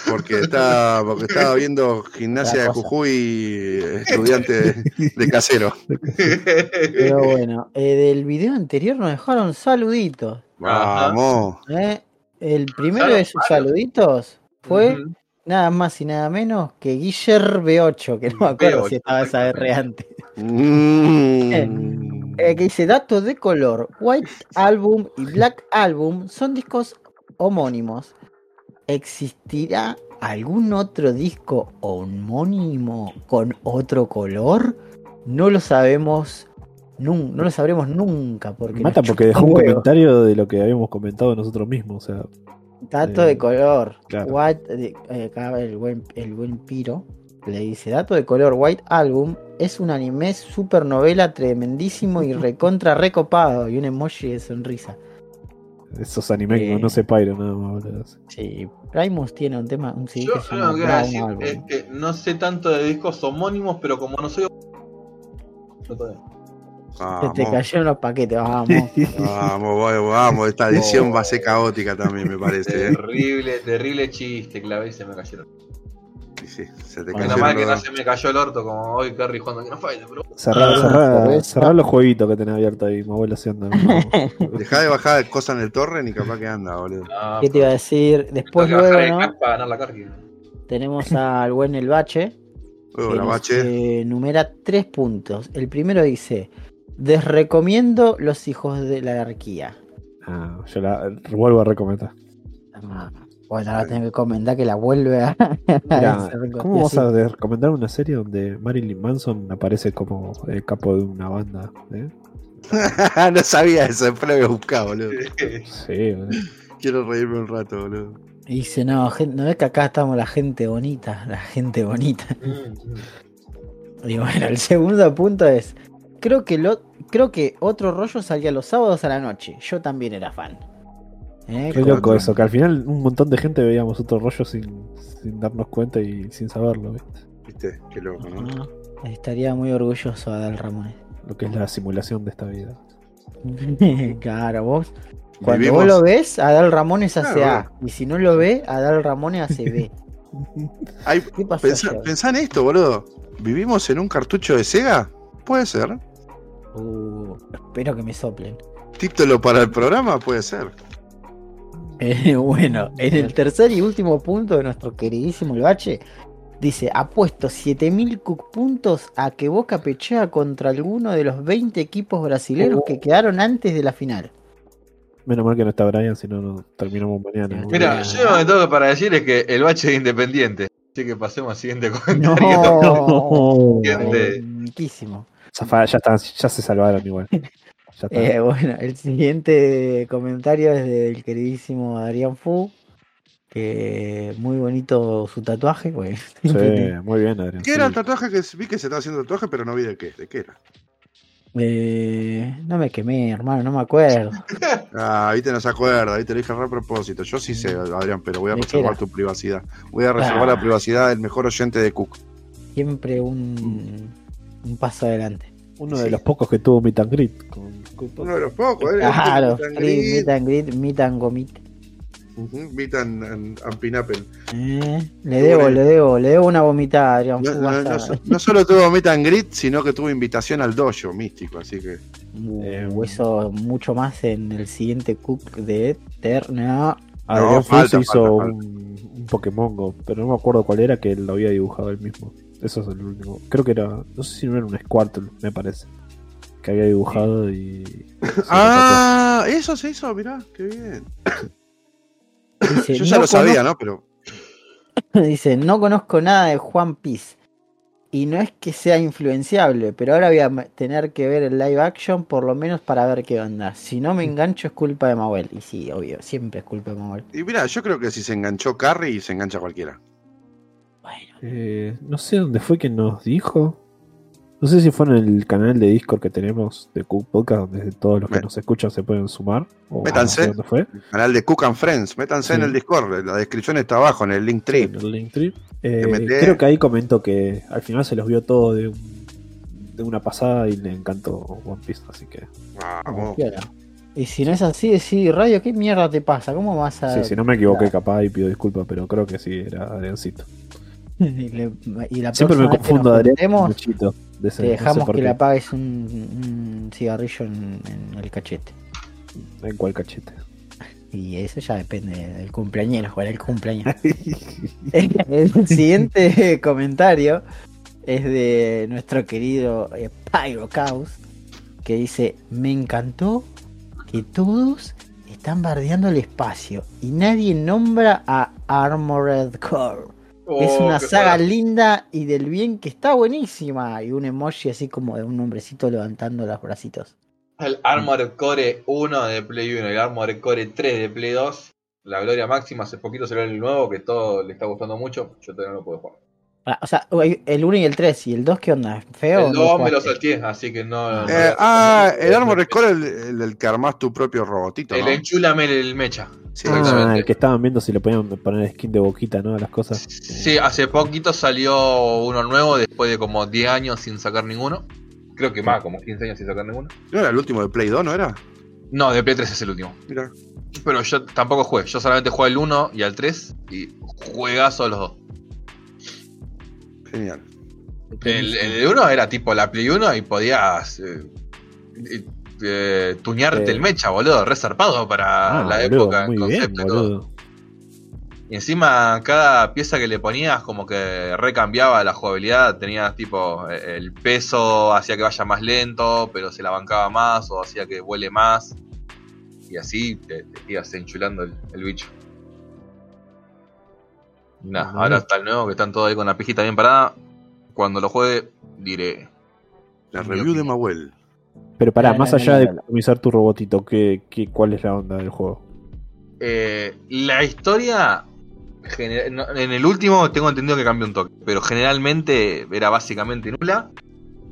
Porque estaba, porque estaba viendo gimnasia de. Jujuy, estudiante de, de <laughs> casero. Pero bueno, eh, del video anterior nos dejaron saluditos. Vamos. ¿eh? El primero de sus saluditos fue. Nada más y nada menos que Guiller B8, que no me acuerdo B8, si estaba esa R antes. Mm. Eh, que dice datos de color. White Album y Black Album son discos homónimos. ¿Existirá algún otro disco homónimo con otro color? No lo sabemos. nun- no lo sabremos nunca. Porque Mata porque dejó un huevo. comentario de lo que habíamos comentado nosotros mismos. O sea, Dato Eh, de color. claro. White, eh, acá el buen, el buen Piro le dice: Dato de color White Album es un anime super novela tremendísimo y <laughs> recontra recopado. Y un emoji de sonrisa. Esos animes que Eh. no se Pyro nada más, boludo. Sí, Primus tiene un tema, un CD Yo que se llama que Brown decir Album. es que no sé tanto de discos homónimos, pero como no soy. No Se te cayeron los paquetes, vamos. <laughs> vamos, vamos, vamos. Esta edición va a ser caótica también, me parece. ¿eh? Terrible, terrible chiste, clave y se me cayeron. Sí, sí, se te Bueno, Menos mal que no los- se me cayó el orto como hoy Curry jugando Kino Fighter, pero Cerrar, Ah, cerrar, cerrar los jueguitos que tenés abiertos ahí, mi abuela se anda. <laughs> Dejá de bajar cosas en el torrent y capaz que anda, boludo. no, ¿Qué te iba a decir? Después que luego, ¿no? para ganar la. Tenemos al buen El Bache, Luego que nos, bache. eh, numera tres puntos. El primero dice, desrecomiendo los hijos de la anarquía. Ah, yo la vuelvo a recomendar. Ah, Bueno, ahora tengo que comentar que la vuelve a... <laughs> Mirá, ¿Cómo vas así. a recomendar una serie donde Marilyn Manson aparece como el capo de una banda? ¿eh? <laughs> no sabía eso, después lo había buscado, boludo. Sí, boludo. Quiero reírme un rato, boludo. Y dice, no, gen- no ves que acá estamos la gente bonita, la gente bonita. Y bueno, el segundo punto es, creo que lo, creo que otro rollo salía los sábados a la noche. Yo también era fan. ¿Eh? Qué loco eso, que al final un montón de gente veíamos otro rollo sin, sin darnos cuenta y sin saberlo, ¿viste? ¿Viste? Qué loco, ¿no? Ah, Estaría muy orgulloso Adal Ramones. Lo que es la simulación de esta vida. <laughs> claro, vos. Cuando Vivimos- vos lo ves, Adal Ramones hace Claro, A. Y si no lo ve, Adal Ramones hace B. <laughs> Ay, ¿Qué pasó? pensá, pensá en esto, boludo. ¿Vivimos en un cartucho de Sega? Puede ser. Uh, espero que me soplen. Título para el programa puede ser. Eh, bueno, en el tercer y último punto de nuestro queridísimo El Bache, dice: Apuesto 7000 cook puntos a que Boca pechea contra alguno de los 20 equipos brasileños que quedaron antes de la final. Menos mal que no está Brian, si no, no terminamos mañana. Mira, yo lo que tengo para decir es que el bache es independiente. Así que pasemos al siguiente comentario. <laughs> No, Gente. Riquísimo. Zafa- ya, están, ya se salvaron igual. <laughs> Eh, bueno, el siguiente comentario es del queridísimo Adrián Fu. Que muy bonito su tatuaje. Sí, <laughs> muy bien, Adrián. ¿Qué era el tatuaje que vi que se estaba haciendo tatuaje, pero no vi de qué? ¿De qué era? Eh, no me quemé, hermano, no me acuerdo. <laughs> Ah, viste, no se acuerda, viste, lo dije a propósito. Yo sí sé, Adrián, pero voy a ¿De qué reservar era? tu privacidad. Voy a reservar Ah. la privacidad del mejor oyente de Cook. Siempre un, un paso adelante. Uno de los pocos que tuvo Meet and Greet con Cook Uno de los pocos, ¿eh? Claro, Meet and greet. meet and greet, meet and gomit. Ujú, Meet and, and- and pineapple. Eh, le debo, le debo, le debo una vomitada, Adrián No, Fu, no- no solo tuvo Meet and Greet, sino que tuvo invitación al dojo místico, así que. Uh, eso mucho más en el siguiente cook de Eterna. Adrián No, Fu falta, se hizo falta, un, un Pokémon Go, pero no me acuerdo cuál era que él lo había dibujado él mismo. Eso es el último. Creo que era, no sé si no era un Squirtle, me parece. Que había dibujado y. <laughs> Ah, eso se hizo, mirá, qué bien. <coughs> Dice, Yo ya "No lo sabía, ¿no? Pero. <coughs> Dice, no conozco nada de Juan Piece. Y no es que sea influenciable, pero ahora voy a tener que ver el live action por lo menos para ver qué onda. Si no me engancho es culpa de Mauel. Y sí, obvio, siempre es culpa de Mauel. Y mira, yo creo que si se enganchó Carrie, se engancha cualquiera. Eh, no sé dónde fue que nos dijo. No sé si fue en el canal de Discord que tenemos de Cook Podcast, donde todos los que nos escuchan se pueden sumar. O Métanse. no sé dónde fue. Canal de Cook and Friends, métanse en Sí. el Discord, la descripción está abajo, en el link tree. En el Linktree. Eh, MT. creo que ahí comentó que al final se los vio todo de, un- de una pasada y le encantó One Piece, así que. Vamos. Y si no es así, decí, Radio, ¿qué mierda te pasa? ¿Cómo vas a.? Sí, si no me equivoqué, capaz y pido disculpas, pero creo que sí, era Adriancito. <laughs> y, le- y la Siempre me confundo Adrián juntemos, con Luchito. de ese- Te no sé dejamos que le apagues un, un cigarrillo en, en el cachete. ¿En cuál cachete? Y eso ya depende del cumpleañero, jugar el cumpleaños. <laughs> el siguiente <laughs> comentario es de nuestro querido eh, Pyro Chaos, que dice, me encantó que todos están bardeando el espacio y nadie nombra a Armored Core. Es Oh, una saga linda y del bien que está buenísima. Y un emoji así como de un hombrecito levantando los bracitos. El Armored Core 1 de Play 1 y el Armored Core 3 de Play 2. La gloria máxima. Hace poquito salió el nuevo que todo le está gustando mucho. Yo todavía no lo puedo jugar. Ah, O sea, el 1 y el 3 y el 2, ¿qué onda? ¿Feo? El no 2 me lo salté, así que no. Eh, no- ah, no- el Armored Core, el, el, el que armás tu propio robotito, El ¿no? enchúlame el mecha. Sí, Ah, Exactamente. el que estaban viendo si le podían poner skin de boquita, ¿no? A las cosas. Sí, hace poquito salió uno nuevo después de como 10 años sin sacar ninguno. Creo que más, como 15 años sin sacar ninguno. ¿No era el último de Play 2, no era? No, de Play 3 es el último. Mira. Pero yo tampoco jugué. Yo solamente jugué al 1 y al 3 y juegazo los dos. Genial. El, el 1 era tipo la Play 1 y podías eh, eh, eh, tuñarte Eh. el mecha, boludo. Resarpado para Ah, la boludo, época, el muy bien, concepto y todo. boludo. Y encima cada pieza que le ponías como que recambiaba la jugabilidad, tenías tipo eh, el peso hacía que vaya más lento, pero se la bancaba más o hacía que vuele más. Y así te, te ibas enchulando el, el bicho. Nah, ahora está el nuevo que están todos ahí con la pijita bien parada. Cuando lo juegue, diré. La review de. Mahuel. Pero pará, No, más no, allá no, de customizar tu robotito, ¿qué, qué, ¿cuál es la onda del juego? Eh, la historia, en el último tengo entendido que cambió un toque, pero generalmente era básicamente nula.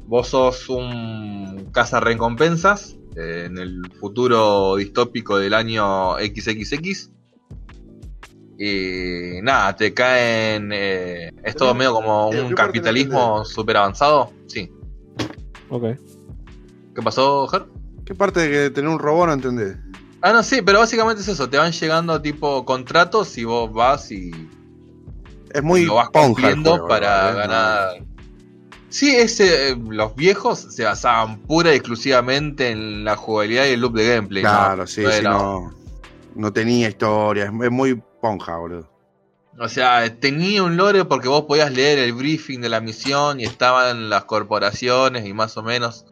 Vos sos un recompensas en el futuro distópico del año XXX. Y nada, te caen. eh, es todo medio como Eh, un ¿qué parte no capitalismo súper avanzado. Sí. Ok. ¿Qué pasó, Ger? ¿Qué parte de que tener un robot no entendés? Ah, no, sí, pero básicamente es eso. Te van llegando tipo contratos y vos vas y Es muy lo vas cumpliendo juego, para ¿eh? ganar. Sí, ese, los viejos se basaban pura y exclusivamente en la jugabilidad y el loop de gameplay. ¿no? Claro, sí, No sí, no, no tenía historia, es muy ponja, boludo. O sea, tenía un lore porque vos podías leer el briefing de la misión y estaban las corporaciones y más o menos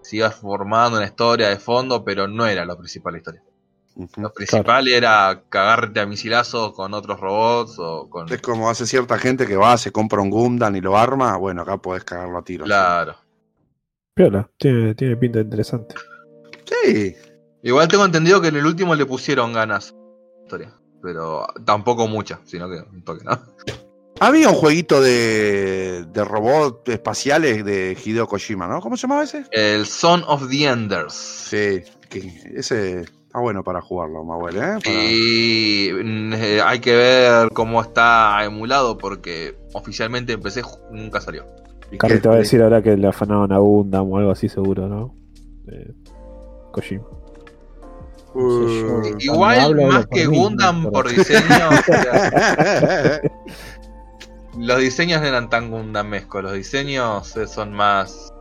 se ibas formando una historia de fondo, pero no era lo principal la historia. Ujú. Lo principal era cagarte a misilazos con otros robots o con... Es como hace cierta gente que va, se compra un Gundam y lo arma, bueno, acá podés cagarlo a tiros. Claro. Piola, tiene, tiene pinta interesante. Sí, Igual tengo entendido que en el último le pusieron ganas a la historia. Pero tampoco mucha, sino que un toque, ¿no? había un jueguito de, de robots espaciales de Hideo Kojima, ¿no? ¿Cómo se llamaba ese? El Son of the Enders. Sí, que ese está bueno para jugarlo, Mahuel, ¿eh? Para- Y eh, hay que ver cómo está emulado porque oficialmente ju- nunca salió. Carly te va a decir ahora que le afanaban a Gundam o algo así seguro, ¿no? Eh, Kojima. Uh, No Igual más que Gundam no por- diseño, o sea, <laughs> los diseños no eran tan Gundamescos, los diseños eh, son más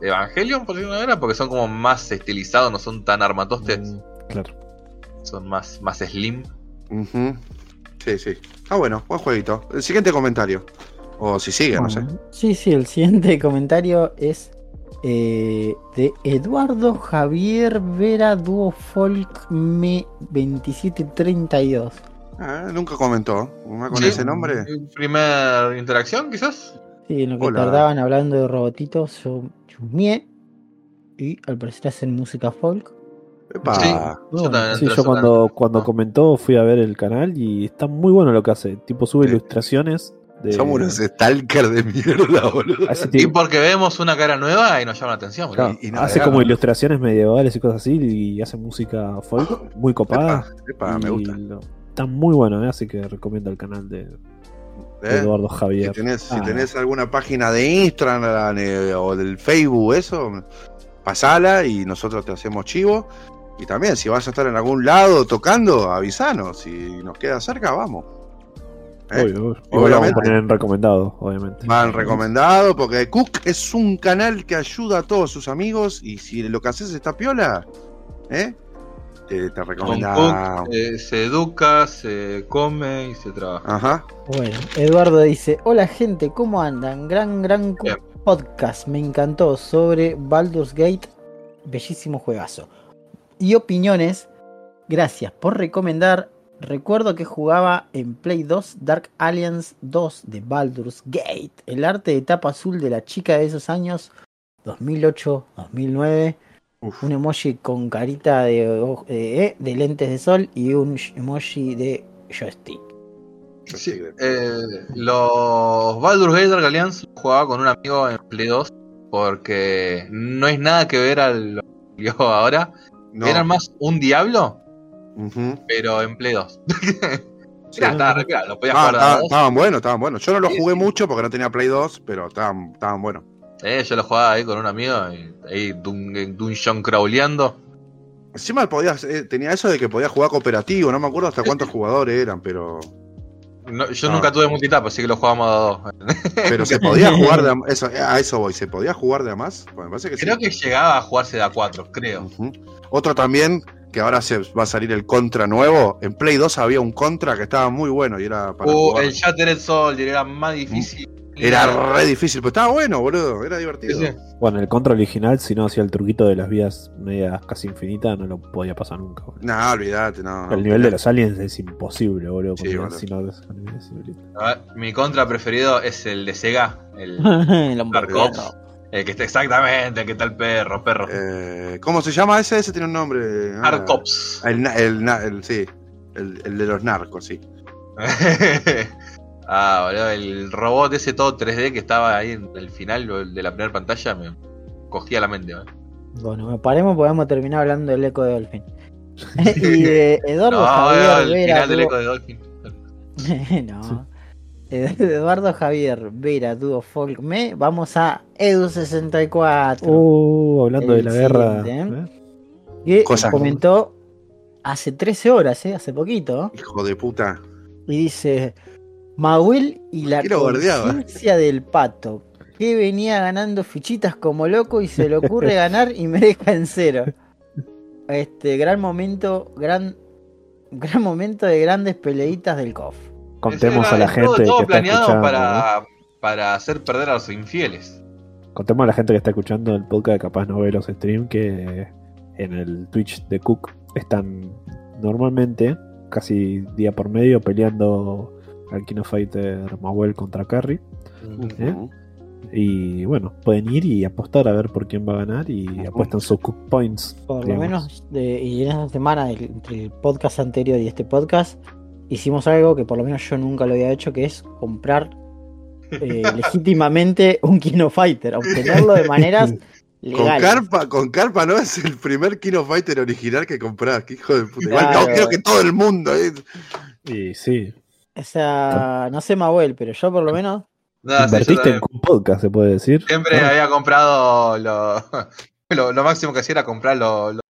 Evangelion, por decirlo de una manera, porque son como más estilizados, no son tan armatostes, Mm, claro. son más, más slim. Sí, sí. Ah, bueno, buen jueguito. El siguiente comentario. O si sigue, no sé. Sí, sí, el siguiente comentario es eh, de Eduardo Javier Vera Duo Folk Me 2732. Ah, nunca comentó. ¿No con Sí. ese nombre? Primer interacción, quizás. Sí, en lo que Hola. tardaban hablando de robotitos, yo chusmeé. Y al parecer hacen música folk. Epa. Sí. Bueno, Yo también Sí, cuando, cuando Ah. comentó fui a ver el canal y está muy bueno lo que hace. Tipo sube Sí. ilustraciones de... Somos unos stalker de mierda, <laughs> boludo. Y porque vemos una cara nueva y nos llama la atención. boludo. claro, y no, hace como ilustraciones medievales y cosas así y hace música folk muy copada. Epa, epa, me gusta. lo- está muy bueno, ¿eh? así que recomiendo el canal de, de ¿Eh? Eduardo Si Javier. si Ah. tenés alguna página de Instagram eh, o del Facebook, eso, pasala y nosotros te hacemos chivo. Y también, si vas a estar en algún lado tocando, avisanos. Si nos queda cerca, vamos. ¿Eh? Obvio, obvio. Igual lo vamos a Obviamente. poner en recomendado, obviamente. Van recomendado porque Cook es un canal que ayuda a todos sus amigos y si lo que haces está piola, ¿eh? Te, te. Cook eh, se educa, se come y se trabaja. Ajá. Bueno, Eduardo dice: Hola gente, ¿cómo andan? Gran, gran Bien. podcast. Me encantó sobre Baldur's Gate. Bellísimo juegazo. Y opiniones. Gracias por recomendar. Recuerdo que jugaba en Play 2 Dark Alliance 2 de Baldur's Gate. El arte de tapa azul de la chica de esos años, 2008-2009. Uf. Un emoji con carita de, de- eh, de lentes de sol y un emoji de joystick. Sí, eh, los Baldur's Gate Dark Alliance jugaba con un amigo en Play 2 porque no es nada que ver a lo que yo ahora. no. Eran más un Diablo, Pero en Play 2. <laughs> Sí. Mirá, estaba re claro, lo podías Ah, jugar estaban, buenos, estaban buenos. Yo no lo jugué sí. mucho porque no tenía Play 2, pero estaban, estaban buenos. Eh, yo lo jugaba ahí con un amigo, y, ahí dun- dungeon crawleando. Encima podías, eh, tenía eso de que podías jugar cooperativo, no me acuerdo hasta cuántos jugadores eran, pero. No, yo Ah. nunca tuve multitap, así que lo jugábamos a dos. Pero <laughs> se podía jugar de a, eso, a eso voy, ¿se podía jugar de a más? Pues me parece que Creo sí. que llegaba a jugarse de a cuatro, creo. Otro también, que ahora se va a salir el contra nuevo. En Play 2 había un contra que estaba muy bueno y era para Uh, jugar. el Shattered Soldier era más difícil. Era re difícil, pero estaba bueno, boludo. Era divertido. Sí, sí. Bueno, el contra original, si no hacía el truquito de las vías medias casi infinitas, no lo podía pasar nunca. boludo. No, olvídate, no. el nivel de los aliens es imposible, boludo. Sí, boludo. si no es invisible. A ver, mi contra preferido es el de Sega, el <laughs> El El que está exactamente, el que está el perro, perro. Eh, ¿Cómo se llama ese? Ese tiene un nombre. Ah. El, na- el, na- el- sí. El, el de los narcos, sí. <laughs> ah, boludo, el robot ese todo 3D que estaba ahí en el final de la primera pantalla me cogía la mente. boludo. Bueno, me paremos, podemos terminar hablando del eco de Dolphin. <laughs> <laughs> y de Eduardo No, Javier boludo, el Vera. final del eco de Dolphin. no. Ed- <laughs> Eduardo Javier Vera, Duo Folk Me. Vamos a Edu64. Uh, hablando de la guerra. ¿eh? que Cosas- comentó hace 13 horas, ¿eh? hace poquito. Hijo de puta. Y dice: Mahuel y la ¿Qué lo guardiaba? conciencia del pato. Que venía ganando fichitas como loco y se le ocurre <laughs> ganar y me deja en cero. Este gran momento, gran, <laughs> gran momento de grandes peleitas del COF. Contemos a la gente todo, que todo está planeado escuchando. ¿no? para, para hacer perder a los infieles. Contemos a la gente que está escuchando el podcast, capaz no ve los streams, que en el Twitch de Cook están normalmente, casi día por medio, peleando al Kino Fighter Mawel contra Carry. ¿Eh? Y bueno, pueden ir y apostar a ver por quién va a ganar y apuestan sus Cook Points. Por lo menos, de- y en esta semana, el- entre el podcast anterior y este podcast, hicimos algo que por lo menos yo nunca lo había hecho, que es comprar eh, <laughs> legítimamente un Kino Fighter, obtenerlo de maneras Con legales. carpa, con carpa no es el primer Kino Fighter original que comprás, que hijo de puta. Igual Claro. no quiero que todo el mundo. eh. Y sí, O sea, no sé Mahuel, pero yo por lo menos yo invertiste en. Cook Podcast, se puede decir. Siempre ¿no? había comprado lo, <laughs> lo, lo máximo que hacía era comprar los lo,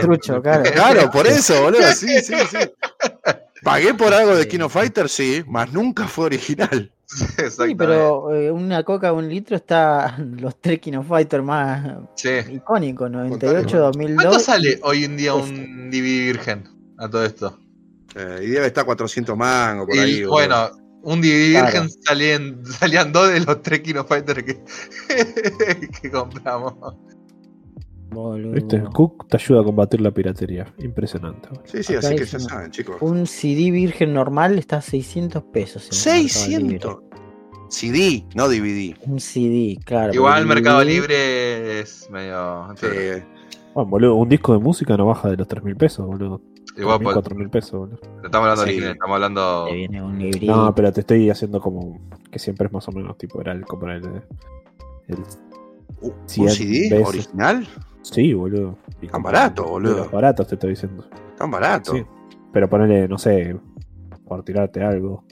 trucho, claro. Claro, por eso, boludo. Sí, sí, sí. <laughs> Pagué por algo de Kino Fighter, sí, más nunca fue original. <laughs> Sí, Exactamente. pero eh, una coca, un litro está <laughs> los tres Kino Fighter más Sí. icónicos, 98, ¿Cuánto 2002. sale hoy en día un DVD virgen a todo esto? Eh, y debe estar 400 mangos por Y ahí. bueno, un DVD Claro. virgen salían, salían dos de los tres Kino Fighter que, <laughs> que compramos. Boludo. ¿Viste? Cook te ayuda a combatir la piratería. Impresionante. boludo. Sí, sí, Acá así que ya saben, chicos. Un CD virgen normal está a 600 pesos. en Mercado 600. CD, no DVD. Libre. Un CD, claro. Igual porque Mercado DVD Libre es medio. Sí. Bueno, boludo, un disco de música no baja de los 3.000 pesos, boludo. Igual 3.000, pues, 4.000 pesos, boludo. estamos hablando Sí. original, estamos hablando. Te viene un librito. No, pero te estoy haciendo como que siempre es más o menos tipo, era el como el, el ¿Un 100 CD veces. original? Sí, boludo. Y Tan barato, de boludo. Los baratos te estoy diciendo. Tan barato. Sí. Pero ponele, no sé, por tirarte algo.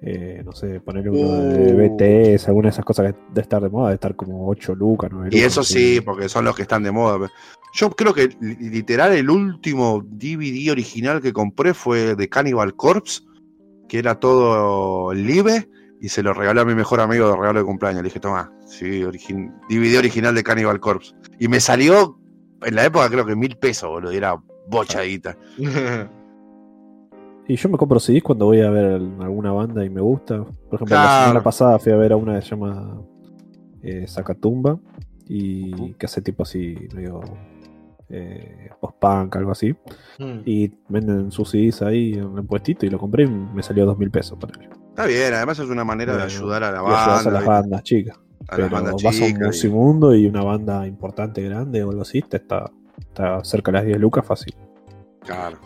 eh, no sé, ponerle uno de Uh. BTS, alguna de esas cosas que de estar de moda, de estar como 8 lucas, 9 Y lucas. eso sí, porque son los que están de moda. Yo creo que li- literal el último DVD original que compré fue de Cannibal Corpse, que era todo live, y se lo regalé a mi mejor amigo de regalo de cumpleaños. Le dije, toma, sí, origin- DVD original de Cannibal Corpse. Y me salió, en la época creo que mil pesos, boludo, y era bochadita. <laughs> Y yo me compro CDs cuando voy a ver alguna banda y me gusta. Por ejemplo, la semana pasada fui a ver a una que se llama eh, Zacatumba y que hace tipo así, medio eh, post-punk, algo así. Mm. Y venden sus CDs ahí en el puestito y lo compré y me salió dos mil pesos para él. Está bien, además es una manera de ayudar a la Y ayudas a banda, las bandas chicas. a Pero las bandas vas a un chicas. y- musimundo y una banda importante, grande o algo así, te está, está cerca de las 10 lucas fácil. Claro.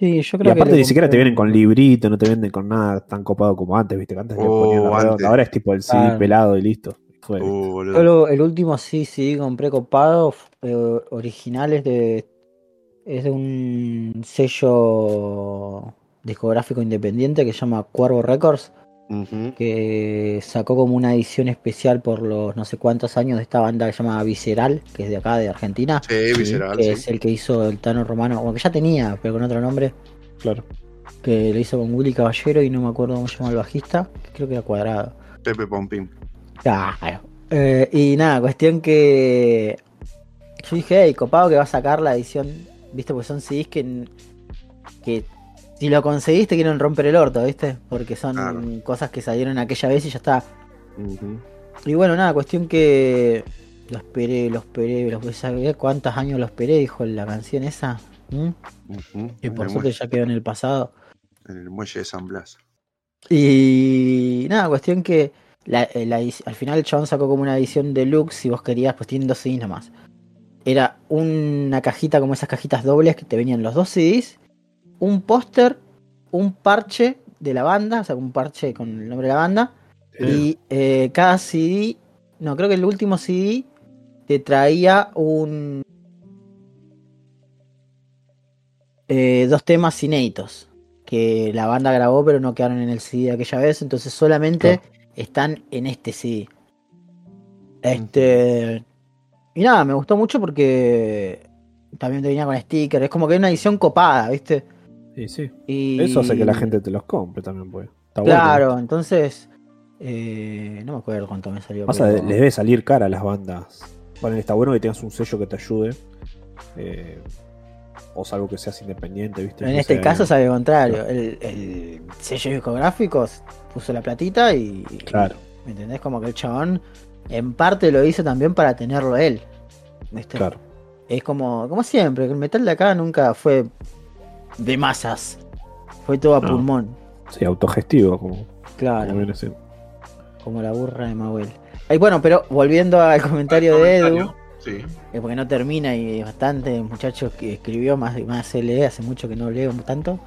Sí, yo Y creo aparte que. ni siquiera te vienen con librito, no te venden con nada tan copado como antes, viste, que antes le Oh, ponían la redonda. antes. Ahora es tipo el CD Claro. pelado y listo. Fue. Uh, boludo. Yo lo- el último sí, sí, compré copado. eh, original es de. Es de un sello discográfico independiente que se llama Cuervo Records. Que sacó como una edición especial por los no sé cuántos años de esta banda que se llama Visceral, que es de acá, de Argentina. Sí, visceral. que sí. es el que hizo el Tano Romano, o que ya tenía, pero con otro nombre. Claro. Que lo hizo con Willy Caballero y no me acuerdo cómo se llama el bajista. que Creo que era Cuadrado. Pepe Pompín. Claro. Eh, y nada, cuestión que. Yo dije, hey, copado que va a sacar la edición. ¿Viste? Porque son CDs que. que si lo conseguiste quieren romper el orto, ¿viste? Porque son Claro. cosas que salieron aquella vez y ya está. Y bueno, nada, cuestión que. Lo esperé, lo esperé, lo ¿sabés cuántos años lo esperé? Dijo la canción esa. ¿Mm? Y por suerte muelle- ya quedó en el pasado. en el muelle de San Blas. Y nada, cuestión que la- eh, la al final chabón sacó como una edición deluxe, si vos querías, pues tienen dos CDs nomás. Era una cajita como esas cajitas dobles que te venían los dos CDs, un póster, un parche de la banda, o sea, un parche con el nombre de la banda, y eh, cada CD, no, creo que el último CD te traía un... eh, dos temas inéditos que la banda grabó pero no quedaron en el CD de aquella vez, entonces solamente están en este CD. Este... Y nada, me gustó mucho porque también te venía con sticker, es como que es una edición copada, ¿viste? Sí, sí. Y... Eso hace que la gente te los compre también, pues. Está Claro, bueno. entonces... eh, no me acuerdo cuánto me salió. Pasa, pero- les debe salir cara a las bandas. Bueno, está bueno que tengas un sello que te ayude. eh, o salvo que seas independiente, ¿viste? En No este caso sale lo contrario. El, el sello discográfico puso la platita y. Claro. ¿Me entendés? Como que el chabón en parte lo hizo también para tenerlo él. ¿viste? Claro. Es como, como siempre, que el metal de acá nunca fue de masas. Fue todo a No. pulmón. Sí, autogestivo, como, Claro, como como la burra de Mahuel. Y bueno, pero volviendo al comentario de Edu. Sí. Eh, porque no termina y es bastante muchacho que escribió más más lee hace mucho que no leo tanto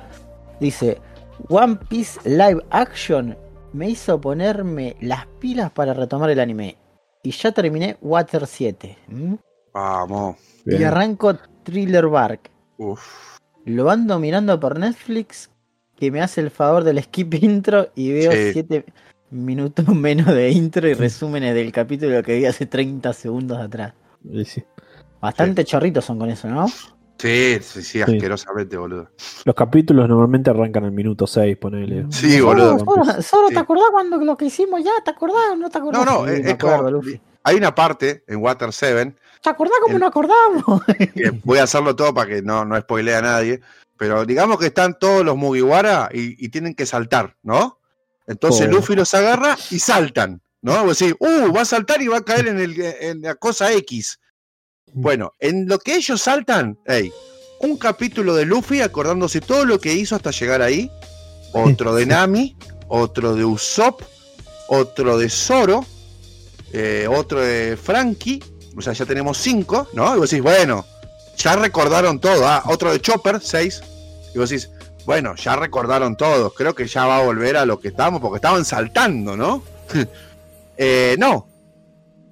dice One Piece Live Action me hizo ponerme las pilas para retomar el anime y ya terminé Water 7 ¿m? Vamos. y Bien. arranco Thriller Bark Uf. Lo ando mirando por Netflix que me hace el favor del skip <laughs> intro y veo Sí. 7 minutos <laughs> menos de intro y resúmenes del capítulo que vi hace 30 segundos atrás sí. bastante chorritos son con eso ¿no? Sí, sí, sí, asquerosamente, boludo. Los capítulos normalmente arrancan al minuto 6, ponele. Sí, Solo- boludo. Solo, te acordás cuando lo que hicimos ya, ¿te acordás o no te acordás? No, no, Sí, es, acuerdo, como. Hay una parte en Water 7 ¿Te acordás cómo el- nos acordamos? <laughs> voy a hacerlo todo para que no, no spoilee a nadie. Pero digamos que están todos los Mugiwara y, y tienen que saltar, ¿no? Entonces Oh. Luffy los agarra y saltan, ¿no? Vos decís, uh, va a saltar y va a caer en, el, en la cosa X. Bueno, en lo que ellos saltan, hey, un capítulo de Luffy acordándose todo lo que hizo hasta llegar ahí, <laughs> otro de Nami, otro de Usopp, otro de Zoro, eh, otro de Frankie, o sea, ya tenemos cinco, ¿no? Y vos decís, bueno, ya recordaron todo, ah, otro de Chopper, seis, y vos decís, bueno, ya recordaron todos, creo que ya va a volver a lo que estábamos, porque estaban saltando, ¿no? <laughs> Eh, no.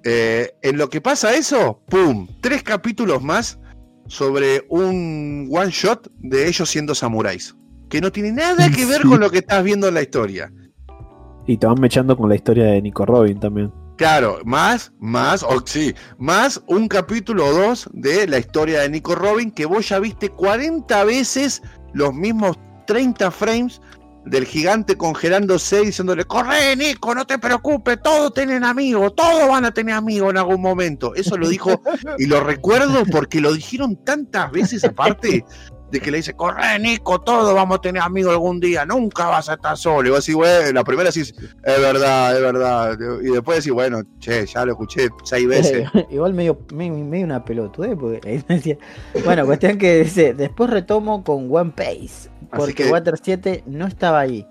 Eh, en lo que pasa eso, ¡pum! Tres capítulos más sobre un one shot de ellos siendo samuráis. Que no tiene nada que ver <laughs> con lo que estás viendo en la historia. Y te van mechando con la historia de Nico Robin también. Claro, más, más, o sí, más un capítulo dos de la historia de Nico Robin que vos ya viste 40 veces los mismos 30 frames del gigante congelándose diciéndole, corre Nico, no te preocupes, todos tienen amigos, todos van a tener amigos en algún momento. Eso lo dijo y lo recuerdo porque lo dijeron tantas veces aparte de que le dice, corre Nico, todos vamos a tener amigos algún día, nunca vas a estar solo. Y vos decís, bueno, la primera decís, es verdad, es verdad. Y después decís, bueno, che, ya lo escuché seis veces. <laughs> Igual medio, medio, una pelotudez, porque. Bueno, cuestión que dice, después retomo con One Piece, porque que- Water 7 no estaba ahí.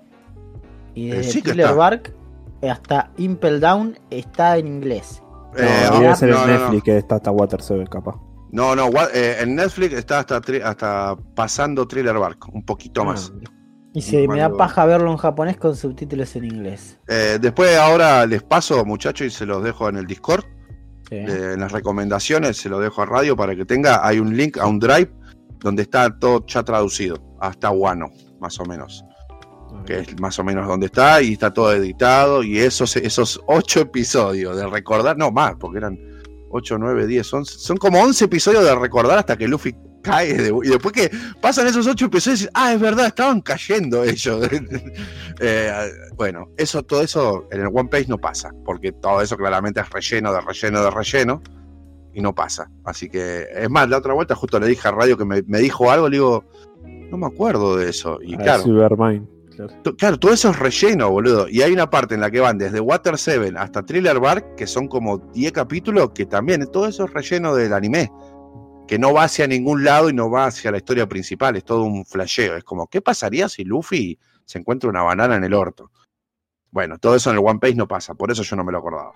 Y Eh, desde sí está. Bark hasta Impel Down está en inglés. Eh, no, debe no, ser no, en no, Netflix que está hasta Water 7, capaz. No, no, eh, en Netflix está hasta, hasta pasando Thriller Bark, un poquito más. Ah, Y si me da paja verlo en japonés con subtítulos en inglés. Eh, después ahora les paso, muchachos, y se los dejo en el Discord. Sí. eh, en las recomendaciones se lo dejo a radio para que tenga. Hay un link a un drive donde está todo ya traducido, hasta Wano, más o menos. Que es más o menos donde está y está todo editado. Y esos, esos ocho episodios de recordar, no más, porque eran 8, 9, 10, 11. Son como 11 episodios de recordar hasta que Luffy cae. de- y después que pasan esos ocho episodios, y ah, es verdad, estaban cayendo ellos. <laughs> Eh, bueno, eso, todo eso en el One Piece no pasa, porque todo eso claramente es relleno de relleno de relleno y no pasa. Así que, es más, la otra vuelta justo le dije a Radio que me, me dijo algo, le digo, no me acuerdo de eso. Y Ah, claro, Silvermine. Claro. to- claro, todo eso es relleno, boludo. Y hay una parte en la que van desde Water 7 hasta Thriller Bark, que son como 10 capítulos, que también todo eso es relleno del anime. Que no va hacia ningún lado y no va hacia la historia principal, es todo un flasheo. Es como, ¿qué pasaría si Luffy se encuentra una banana en el orto? Bueno, todo eso en el One Piece no pasa, por eso yo no me lo acordaba.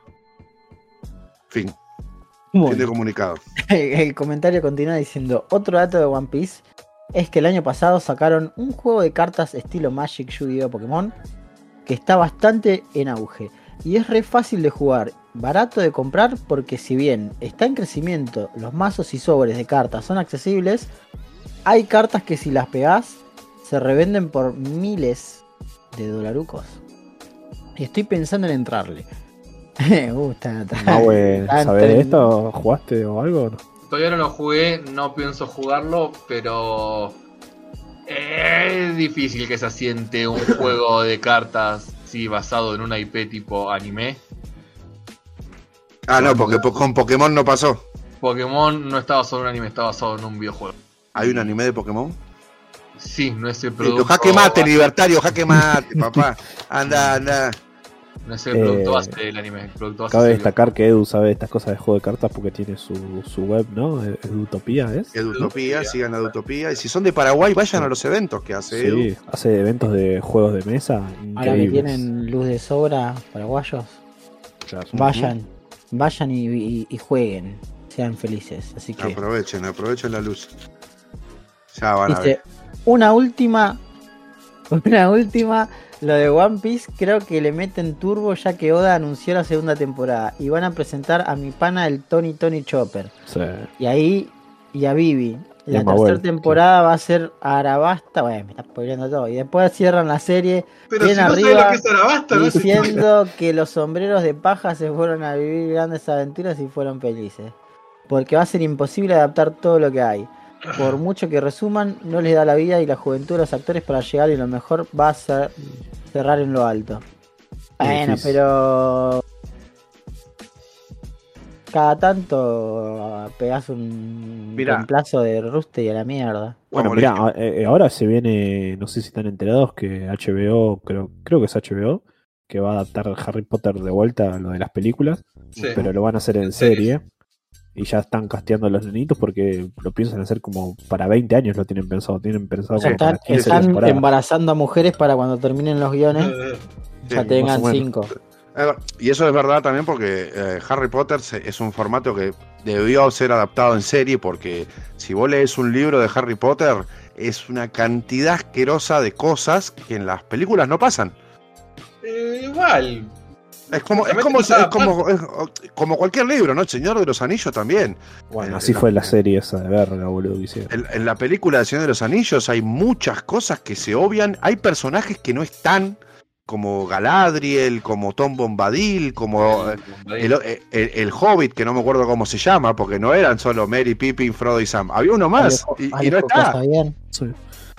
Fin, Bueno. fin de comunicado. <laughs> El comentario continúa diciendo, otro dato de One Piece es que el año pasado sacaron un juego de cartas estilo Magic, Yu-Gi-Oh! Pokémon que está bastante en auge y es re fácil de jugar, barato de comprar porque si bien está en crecimiento, los mazos y sobres de cartas son accesibles, hay cartas que si las pegás se revenden por miles de dolarucos. Y estoy pensando en entrarle. <laughs> Me gusta. Ah, Tanto ¿sabes esto? ¿Jugaste o algo? Todavía no lo jugué, no pienso jugarlo, pero es difícil que se asiente un <laughs> juego de cartas sí, basado en una IP tipo anime. Ah, no, porque po- con Pokémon no pasó. Pokémon no está basado en un anime, está basado en un videojuego. ¿Hay un anime de Pokémon? Sí, no es el Listo, producto. jaque mate, base- libertario, jaque mate, papá. <laughs> Anda, anda. No es el producto Eh, base del anime. El producto base Cabe destacar que Edu sabe estas cosas de juego de cartas porque tiene su, su web, ¿no? Edutopía, ¿es? Edutopía, sigan a Edutopía. Y si son de Paraguay, vayan a los eventos que hace Edu. Sí, hace eventos de juegos de mesa Ahora que tienen luz de sobra, paraguayos, Claro. vayan, vayan y, y- y jueguen, sean felices. Así que Aprovechen, aprovechen la luz. Ya van a ver. una última, <laughs> una última, lo de One Piece creo que le meten turbo ya que Oda anunció la segunda temporada y van a presentar a mi pana el Tony Tony Chopper Sí. y ahí y a Vivi. La tercera temporada va a ser Arabasta, bueno, me está spoileando todo. Y después cierran la serie Pero bien si no arriba, sabes lo que es Arabasta, no se diciendo que los sombreros de paja se fueron a vivir grandes aventuras y fueron felices. Porque va a ser imposible adaptar todo lo que hay. Por mucho que resuman, no les da la vida y la juventud a los actores para llegar y lo mejor va a ser cerrar en lo alto. Bueno, pero cada tanto pegas un Mirá. reemplazo de Ruste y a la mierda. Bueno, listo. eh, ahora se viene, no sé si están enterados que HBO, creo, creo que es HBO, que va a adaptar Harry Potter de vuelta a lo de las películas, Sí. pero lo van a hacer en serie. Y ya están casteando a los nenitos porque lo piensan hacer como para 20 años lo tienen pensado. Tienen pensado O sea, como para están, 15 están temporadas. embarazando a mujeres para cuando terminen los guiones Sí, ya tengan más o menos. cinco. Eh, Y eso es verdad también porque eh, Harry Potter se- es un formato que debió ser adaptado en serie porque si vos lees un libro de Harry Potter es una cantidad asquerosa de cosas que en las películas no pasan. Eh, igual. Es como, es como, es como, es como cualquier libro, ¿no? El Señor de los Anillos también. Bueno, Eh, así la- fue la serie esa de verga, boludo, que hicieron. En, en la película del Señor de los Anillos hay muchas cosas que se obvian. Hay personajes que no están, como Galadriel, como Tom Bombadil, como eh, el, el- el Hobbit, que no me acuerdo cómo se llama, porque no eran solo Mary, Pippin, Frodo y Sam. Había uno más Alejo- y, y no está. Casabian. Sí.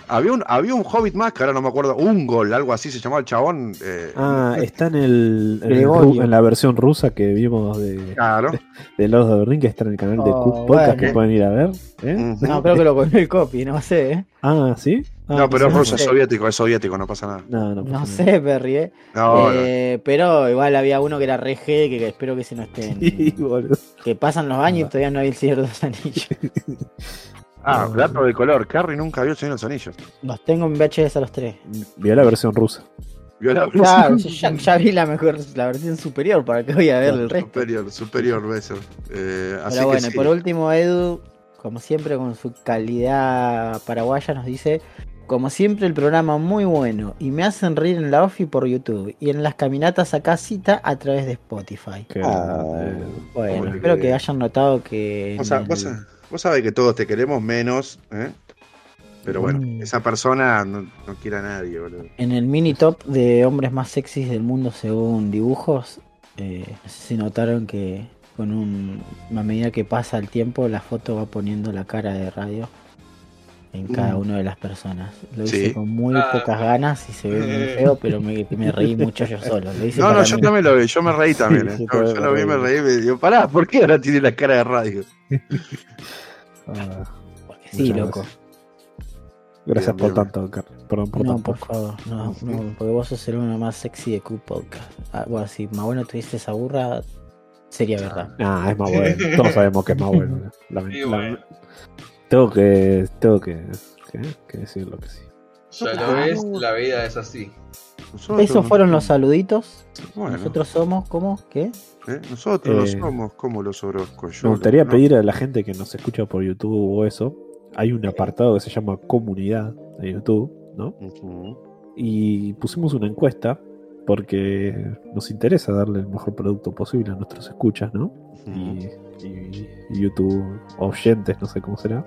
Había un, había un Hobbit más, que ahora no me acuerdo, un gol, algo así se llamaba el chabón. eh, Ah, está en, el, en, el en la versión rusa que vimos de, Claro. <laughs> de Lords of the Rings, que está en el canal de Oh, Cook Podcast, bueno. que pueden ir a ver. ¿eh? No, creo que lo cogió el copy, no sé, ¿eh? Ah, ¿sí? Ah, No, pero es sé. ruso, es sé. soviético, es soviético, no pasa nada. No, no, No pasa sé, Perry, ¿eh? No, no. Eh, Pero igual había uno que era re G, que, que espero que se no. <laughs> Sí, boludo. Que pasan los años y todavía no hay el Señor de los Anillos. <laughs> Ah, dato de color. Carrie nunca vio el Señor de los Anillos. Los tengo en VHS a los tres. Vio la versión rusa. Vio la Claro, ya, ya vi la mejor, la versión superior, ¿para que voy a ver el resto? superior, superior beso. Eh, así Pero bueno, que sí. por último, Edu, como siempre con su calidad paraguaya, nos dice, como siempre el programa muy bueno y me hacen reír en la OFI por YouTube y en las caminatas a casita a través de Spotify. Que- Oh. eh, Bueno, Bueno, espero que- que hayan notado que... Sab- vos el- sab- vos sabés que todos te queremos menos, ¿eh? Pero bueno, Mm. esa persona no, no quiere a nadie, boludo. En el mini top de hombres más sexys del mundo según dibujos, eh, no sé si notaron que con un, a medida que pasa el tiempo la foto va poniendo la cara de radio en cada Mm. una de las personas. Lo Sí. hice con muy Ah. pocas ganas y se ve muy <laughs> feo, pero me, me reí mucho yo solo. Lo hice No, no, yo mí. también lo vi, yo me reí <laughs> también. Sí, ¿eh? Yo, lo vi, me reí. reí, me digo, pará, ¿por qué ahora tiene la cara de radio? <laughs> ah, Porque sí, Muchas loco. gracias Bien, por bien. tanto, Car- Perdón por No, tanto. por favor, no, no, porque vos sos el uno más sexy de Q Podcast. Ah, bueno, si más bueno tuviste esa burra, sería verdad. Ah, es más bueno. Todos sabemos que es más bueno. Y lament- Tengo que, tengo que, que, que decir lo que sí. Ya lo ves, la vida es así. Nosotros Esos no fueron los saluditos. Bueno, Nosotros somos, ¿cómo? ¿Qué? ¿eh? Nosotros Eh, no somos como los Orozcos. Me gustaría pedir a la gente que nos escucha por YouTube o eso. Hay un apartado que se llama comunidad de YouTube, ¿no? Y pusimos una encuesta porque nos interesa darle el mejor producto posible a nuestros escuchas, ¿no? y- y YouTube oyentes, no sé cómo será,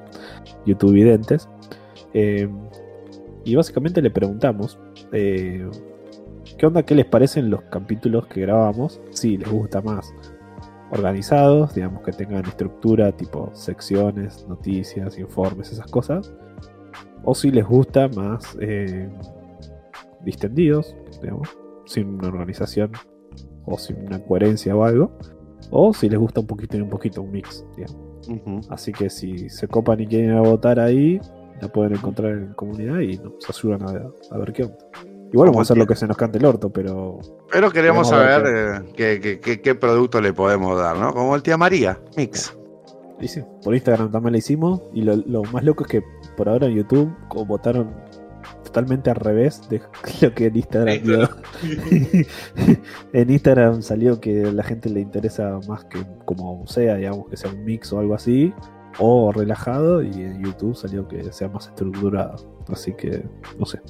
YouTube videntes. Eh, y básicamente le preguntamos eh, qué onda, qué les parecen los capítulos que grabamos, si les gusta más organizados, digamos que tengan estructura tipo secciones, noticias, informes, esas cosas, o si les gusta más eh, distendidos, digamos, sin una organización o sin una coherencia o algo. O si les gusta un poquito y un poquito, un mix. digamos. Así que si se copan y quieren ir a votar ahí, la pueden encontrar en comunidad y nos ayudan a, a ver qué onda. Igual vamos a hacer lo que se nos cante el orto, pero Pero queremos saber eh, qué, qué- qué- qué producto le podemos dar, ¿no? Como el tía María, Mix. y sí, por Instagram también lo hicimos. Y lo, lo más loco es que por ahora en YouTube como votaron totalmente al revés de <laughs> lo que en Instagram dio. <laughs> en Instagram salió que a la gente le interesa más que como sea, digamos, que sea un mix o algo así, o relajado, y en YouTube salió que sea más estructurado. Así que, no sé.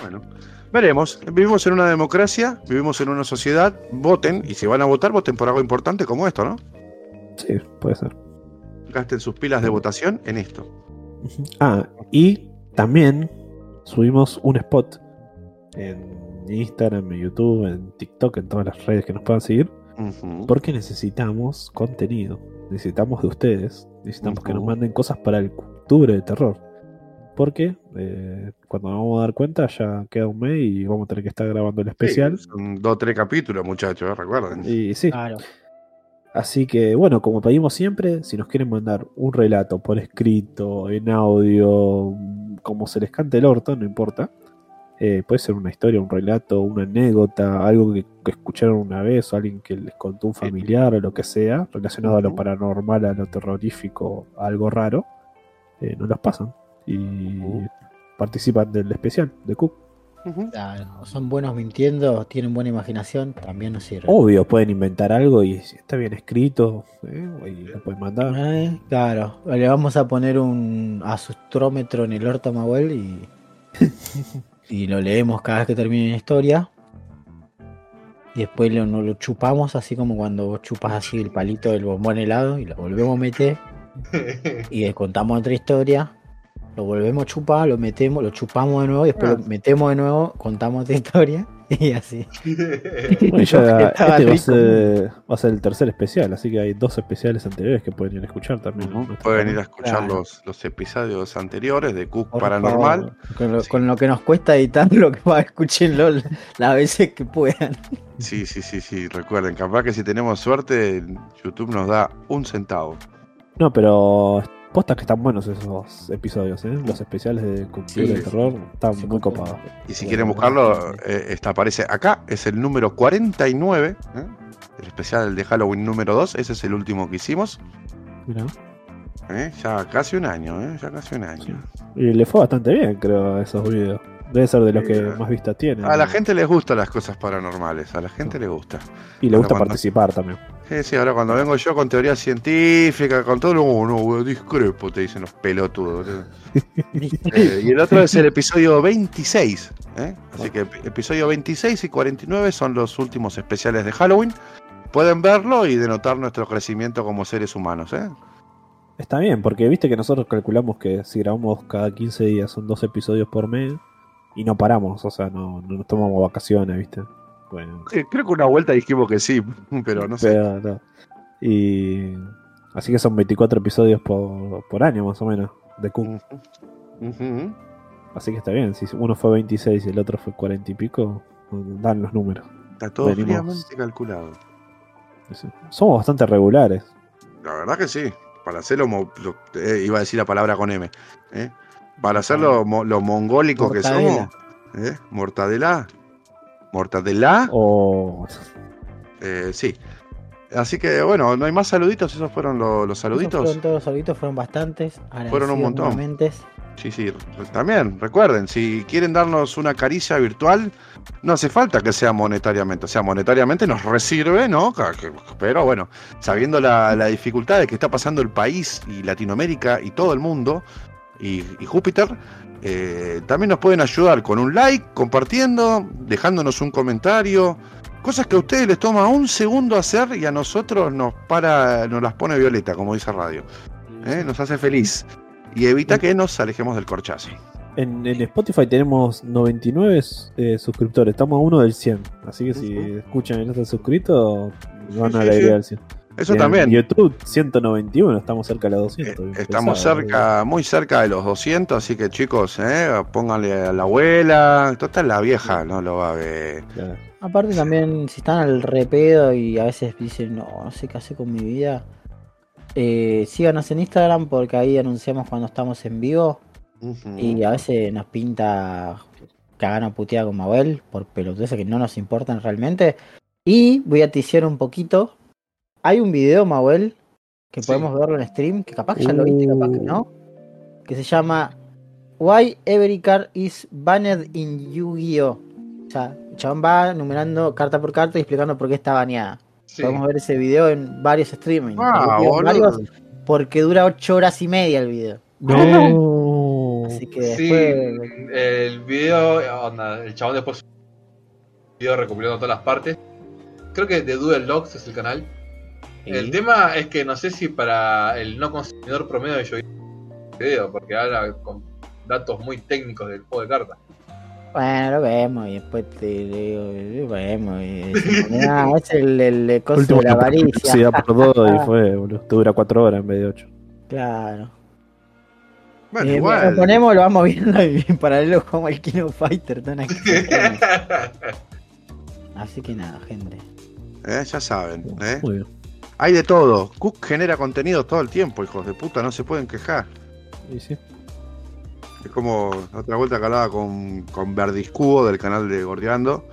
Bueno, veremos. Vivimos en una democracia, vivimos en una sociedad. Voten, y si van a votar, voten por algo importante como esto, ¿no? Sí, puede ser. Gasten sus pilas de votación en esto. Ah, y también subimos un spot en Instagram, en YouTube, en TikTok, en todas las redes que nos puedan seguir, porque necesitamos contenido. Necesitamos de ustedes. Necesitamos que nos manden cosas para el octubre de terror. Porque eh, cuando nos vamos a dar cuenta ya queda un mes y vamos a tener que estar grabando el especial. Sí, son dos o tres capítulos, muchachos, ¿eh? recuerden. Y sí, Claro. Así que, bueno, como pedimos siempre, si nos quieren mandar un relato por escrito, en audio, como se les cante el orto, no importa. Eh, puede ser una historia, un relato, una anécdota, algo que, que escucharon una vez, o alguien que les contó un familiar o lo que sea, relacionado a lo paranormal, a lo terrorífico, a algo raro, eh, nos los pasan y Ujú. participan del especial de Cook. Claro, son buenos mintiendo, tienen buena imaginación, también nos sirve. Obvio, pueden inventar algo y si está bien escrito, eh, y lo pueden mandar. Eh, claro, le vamos a poner un asustrómetro en el orto a Mahuel y, <laughs> y lo leemos cada vez que termine una historia. Y después lo, lo chupamos así como cuando vos chupas así el palito del bombón helado y lo volvemos a meter <laughs> y le contamos otra historia. Lo volvemos a chupar, lo metemos, lo chupamos de nuevo y después Ah. lo metemos de nuevo, contamos otra historia <laughs> y así. <laughs> Bueno, ya este va a, ser, va a ser el tercer especial, así que hay dos especiales anteriores que pueden ir a escuchar también. Pueden ir a escuchar Claro. los, los episodios anteriores de Cook Por Paranormal. favor, Con lo, Sí. con lo que nos cuesta editar, lo que va, escúchenlo las veces que puedan. Sí, sí, sí, sí. Recuerden, capaz que si tenemos suerte, YouTube nos da un centavo. No, pero posta que están buenos esos episodios, ¿eh? Los especiales de Cultura Sí. de Terror están Sí, muy copados. Y si quieren buscarlo, eh, está, aparece acá. Es el número 49. ¿eh? El especial de Halloween número 2. Ese es el último que hicimos. Mirá. ¿eh? Ya casi un año, ¿eh? Ya casi un año. Sí. Y le fue bastante bien, creo, a esos videos. Debe ser de los que más vistas tienen. A la gente les gustan las cosas paranormales. A la gente le gusta. Y le gusta cuando- participar también. Sí, sí, ahora cuando vengo yo con teoría científica, con todo, no, no, discrepo, te dicen los pelotudos. Eh, y el otro es el episodio 26. ¿eh? Así que ep- episodio 26 y 49 son los últimos especiales de Halloween. Pueden verlo y denotar nuestro crecimiento como seres humanos. ¿eh? Está bien, porque viste que nosotros calculamos que si grabamos cada 15 días son dos episodios por mes y no paramos, o sea, no, no nos tomamos vacaciones, viste. Bueno, Eh, Creo que una vuelta dijimos que sí, <laughs> pero no sé. pero no. Y así que son 24 episodios por, por año más o menos de Cook. Ujú. Ujú. Así que está bien, si uno fue 26 y el otro fue 40 y pico, dan los números. Está todo Venimos. fríamente calculado. Somos bastante regulares. La verdad que sí. Para hacerlo, lo- eh, iba a decir la palabra con M. ¿eh? Para hacer lo, mo- lo mongólicos que somos. ¿eh? Mortadela. Mortadela. O eh, sí. Así que bueno, no hay más saluditos. Esos fueron lo- los Esos saluditos. Fueron todos los saluditos, fueron bastantes. Fueron un montón. nuevamente. Sí, sí. También, recuerden, si quieren darnos una caricia virtual, no hace falta que sea monetariamente. O sea, monetariamente nos resirve, ¿no? Pero bueno, sabiendo la, la dificultad de que está pasando el país y Latinoamérica y todo el mundo y, y Júpiter, eh, también nos pueden ayudar con un like, compartiendo, dejándonos un comentario. Cosas que a ustedes les toma un segundo hacer y a nosotros nos para, nos las pone violeta, como dice radio. ¿eh? Nos hace feliz y evita que nos alejemos del corchazo. en, en Spotify tenemos 99 eh, suscriptores, estamos a uno del 100. Así que si escuchan y no están suscritos, van Sí, a la sí. idea del 100. Eso Y en también. YouTube 191, estamos cerca de los Eh, 200. bien Estamos pesado, cerca, muy cerca de los 200, así que chicos, eh, pónganle a la abuela. Total, la vieja no lo va a ver. Claro. Aparte también, si están al repedo y a veces dicen, no, no sé qué hacer con mi vida, eh, síganos en Instagram porque ahí anunciamos cuando estamos en vivo y a veces nos pinta cagar una puteada con Mabel por pelotudeces que no nos importan realmente. Y voy a ticiar un poquito. Hay un video, Mabel, que Sí. podemos verlo en stream, que capaz que ya lo viste, capaz que Uh. no, que se llama Why Every Card is Banned in Yu-Gi-Oh! O sea, el chabón va numerando carta por carta y explicando por qué está baneada. Sí. Podemos ver ese video en varios streamings. Ah, varios porque dura 8 horas y media el video. No. Así que Sí, después. el video, onda, el chabón después video recopilando todas las partes. Creo que de Duel Logs es el canal. El tema es que no sé si para el no consumidor promedio de yo video, porque habla con datos muy técnicos del juego de cartas. Bueno, lo vemos y después te digo, lo vemos y decimos, "Ah, <laughs> es el, el, el coso Último de la avaricia. se por dos y <laughs> fue, boludo. Te dura 4 horas en vez de 8. Claro. Bueno, Eh, igual. Lo ponemos, lo vamos viendo y <laughs> en paralelo como el King of Fighter. tan aquí. Así que nada, gente. eh, ya saben. eh. Muy bien. Hay de todo. Cook genera contenido todo el tiempo, hijos de puta, no se pueden quejar. Y sí. Es como otra vuelta que hablaba con, con Verdiscubo del canal de Gordeando.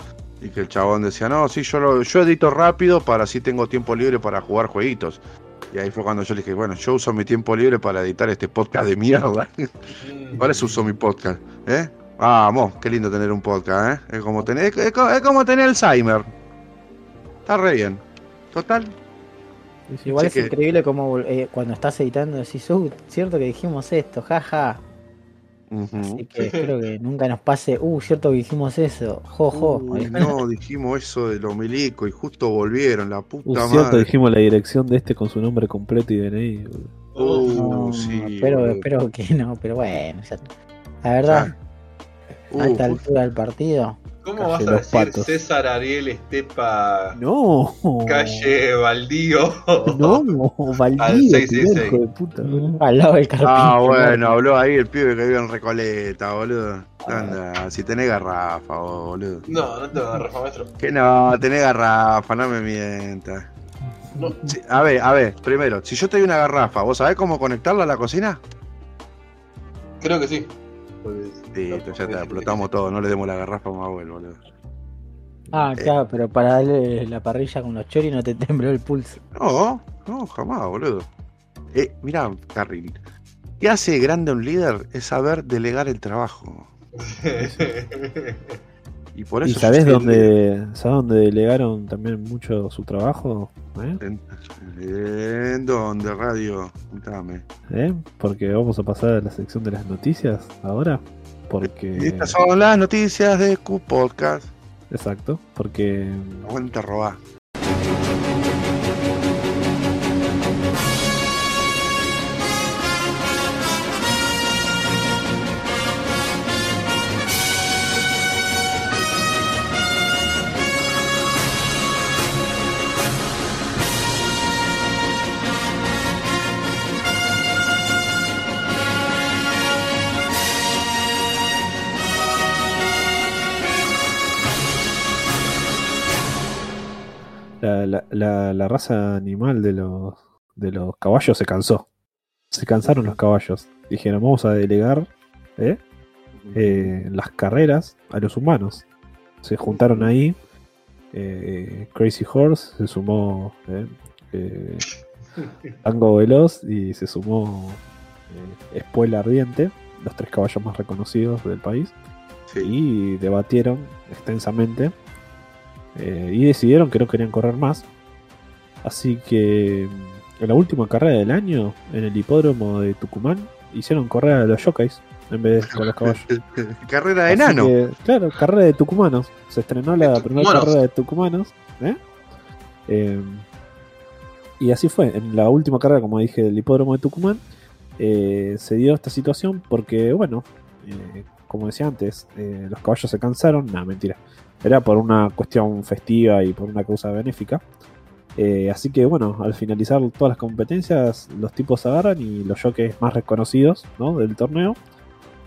Y que el chabón decía, no, sí, yo, lo- yo edito rápido para así tengo tiempo libre para jugar jueguitos. Y ahí fue cuando yo le dije, bueno, yo uso mi tiempo libre para editar este podcast de mierda. <laughs> Para eso uso mi podcast, ¿eh? Vamos, qué lindo tener un podcast, ¿eh? Es como tener, es, es co- es como tener Alzheimer. Está re bien. Total. Igual Así es que- increíble como eh, cuando estás editando decís, uh, cierto que dijimos esto, jaja. Ujú. Así que espero que nunca nos pase, uh, cierto que dijimos eso, jojo. Uy, no, dijimos eso de los milicos y justo volvieron, la puta Uh, cierto, madre. dijimos la dirección de este con su nombre completo y DNI. Uh, No, sí, espero, espero que no, pero bueno, ya- la verdad, Uh, a esta ju- altura del partido. ¿Cómo Calle vas a Los decir Patos. César Ariel Estepa No. Calle Baldío? No, Al Valdivia, 666. hijo de puta. <laughs> Al lado del carpintero. Ah, bueno, habló ahí el pibe que vive en Recoleta, boludo. Anda, si tenés garrafa, vos, boludo. No, no tengo Rafa Maestro. Que no, tenés garrafa, no me mientas. No. Sí, a ver, a ver, primero, si yo te doy una garrafa, ¿vos sabés cómo conectarla a la cocina? Creo que sí. Sí, ya te explotamos todo, no le demos la garrafa a Mabuel, boludo. Ah, Eh. claro, pero para darle la parrilla con los choris no te tembló el pulso. No, no, jamás, boludo. Eh, mirá, Carril. ¿Qué hace grande a un líder? Es saber delegar el trabajo. <laughs> Y por ¿Y eso. sabés dónde, ¿sabés dónde delegaron también mucho su trabajo? ¿Eh? ¿En, en dónde, radio? Contame. ¿Eh? Porque vamos a pasar a la sección de las noticias ahora. Porque. Estas son las noticias de Q Podcast. Exacto, porque Aguanta robar. La, la- la- la raza animal de los, de los caballos se cansó. Se cansaron los caballos. Dijeron, vamos a delegar ¿eh? eh, las carreras a los humanos. Se juntaron ahí. eh, Crazy Horse se sumó eh, Tango Veloz y se sumó Espuela Ardiente, los tres caballos más reconocidos del país Sí. y debatieron extensamente eh, y decidieron que no querían correr más. Así que en la última carrera del año, en el hipódromo de Tucumán, hicieron correr a los jockeys en vez de con los caballos. <laughs> Carrera de Así enano. que, claro, carrera de tucumanos. Se estrenó la primera carrera de tucumanos. ¿eh? Eh, y así fue. En la última carrera, como dije, del hipódromo de Tucumán, eh, se dio esta situación porque, bueno, como decía antes, los caballos se cansaron. No, mentira. Era por una cuestión festiva y por una causa benéfica. Eh, así que bueno, al finalizar todas las competencias, los tipos agarran y los jockeys más reconocidos ¿no? del torneo,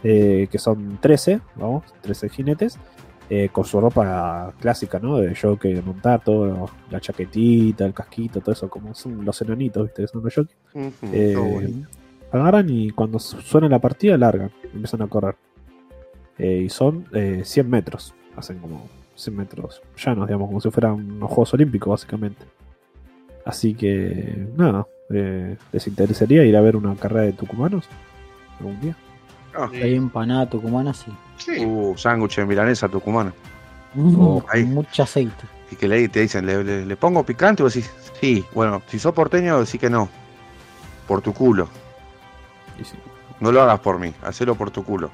eh, que son 13, vamos, 13 jinetes, eh, con su ropa clásica, ¿no? De jockey, de montar, todo, la chaquetita, el casquito, todo eso, como son los enanitos, ¿viste? Que son los jockeys. Agarran y cuando su- suena la partida, largan, empiezan a correr. Y son eh, 100 metros, hacen como 100 metros llanos, digamos, como si fueran unos Juegos Olímpicos, básicamente. Así que, nada, eh, ¿les interesaría ir a ver una carrera de tucumanos algún día? Ah, Hay empanada tucumana, sí. Sí. uh, sándwich de milanesa tucumana. Oh, ahí. Con mucho aceite. Y que le, te dicen, ¿le, le, le pongo picante? Y vos decís, sí. Bueno, si sos porteño, decís que no. Por tu culo. Y sí. No lo hagas por mí, hacelo por tu culo.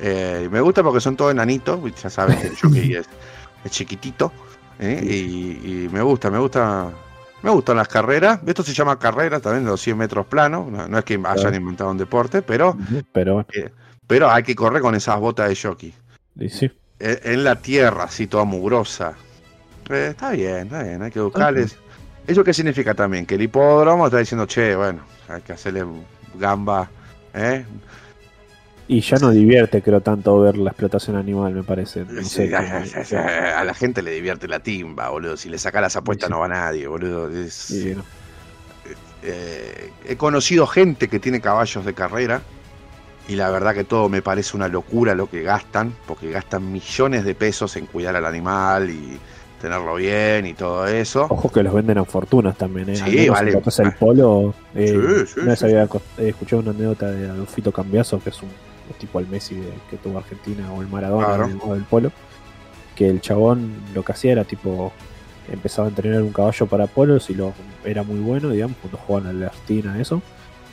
Eh, me gusta porque son todos enanitos, ya sabes que el jockey <laughs> es, es chiquitito. ¿eh? Y, y me gusta, me gusta. Me gustan las carreras. Esto se llama carrera también, los 100 metros planos. No, no es que hayan inventado un deporte, pero, Pero bueno, pero hay que correr con esas botas de jockey. y sí. En, en la tierra, así toda mugrosa. Eh, está bien, está bien, hay que buscarles. ¿Eso qué significa también? Que el hipódromo está diciendo, che, bueno, hay que hacerle gamba, ¿eh? Y ya no divierte, creo, tanto ver la explotación animal, me parece. No sé, Sí, como- a, a la gente le divierte la timba, boludo. Si le saca las apuestas Sí. no va nadie, boludo. Es- Sí, no. eh, he conocido gente que tiene caballos de carrera y la verdad que todo me parece una locura lo que gastan, porque gastan millones de pesos en cuidar al animal y tenerlo bien y todo eso. Ojo que los venden a fortunas también, ¿eh? Sí, vale. es el polo. eh, Sí, sí, una vez sí, había eh, escuchado una anécdota de Adolfito Cambiaso, que es un es tipo el Messi que tuvo Argentina o el Maradona Claro. del, del polo. Que el chabón lo que hacía era tipo. Empezaba a entrenar un caballo para polos y lo era muy bueno, digamos, cuando jugaban a la Argentina, eso.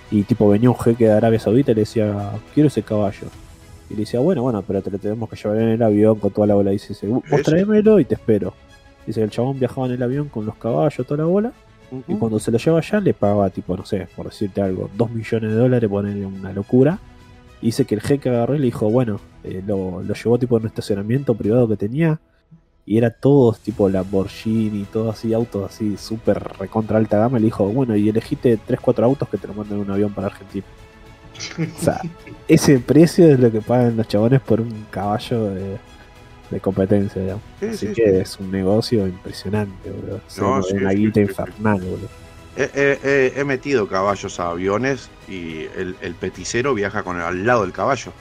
Y tipo venía un jeque de Arabia Saudita y le decía, quiero ese caballo. Y le decía, bueno, bueno, pero te lo tenemos que llevar en el avión con toda la bola. Y dice, vos tráemelo y te espero. Dice, el chabón viajaba en el avión con los caballos, toda la bola. Y cuando se lo lleva allá le pagaba tipo, no sé, por decirte algo, dos millones de dólares, ponerle una locura. Y dice que el jeque agarró y le dijo, bueno, eh, lo, lo llevó tipo en un estacionamiento privado que tenía. Y era todo tipo Lamborghini, todo así, autos así, súper recontra alta gama. Y le dijo, bueno, y elegiste 3, 4 autos que te lo mandan en un avión para Argentina. O sea, <laughs> ese precio es lo que pagan los chabones por un caballo de, de competencia, digamos. Sí, Así sí, que sí. es un negocio impresionante, boludo. No, una guita infernal, boludo. He, he- he- he metido caballos a aviones y el, el peticero viaja con el- al lado del caballo.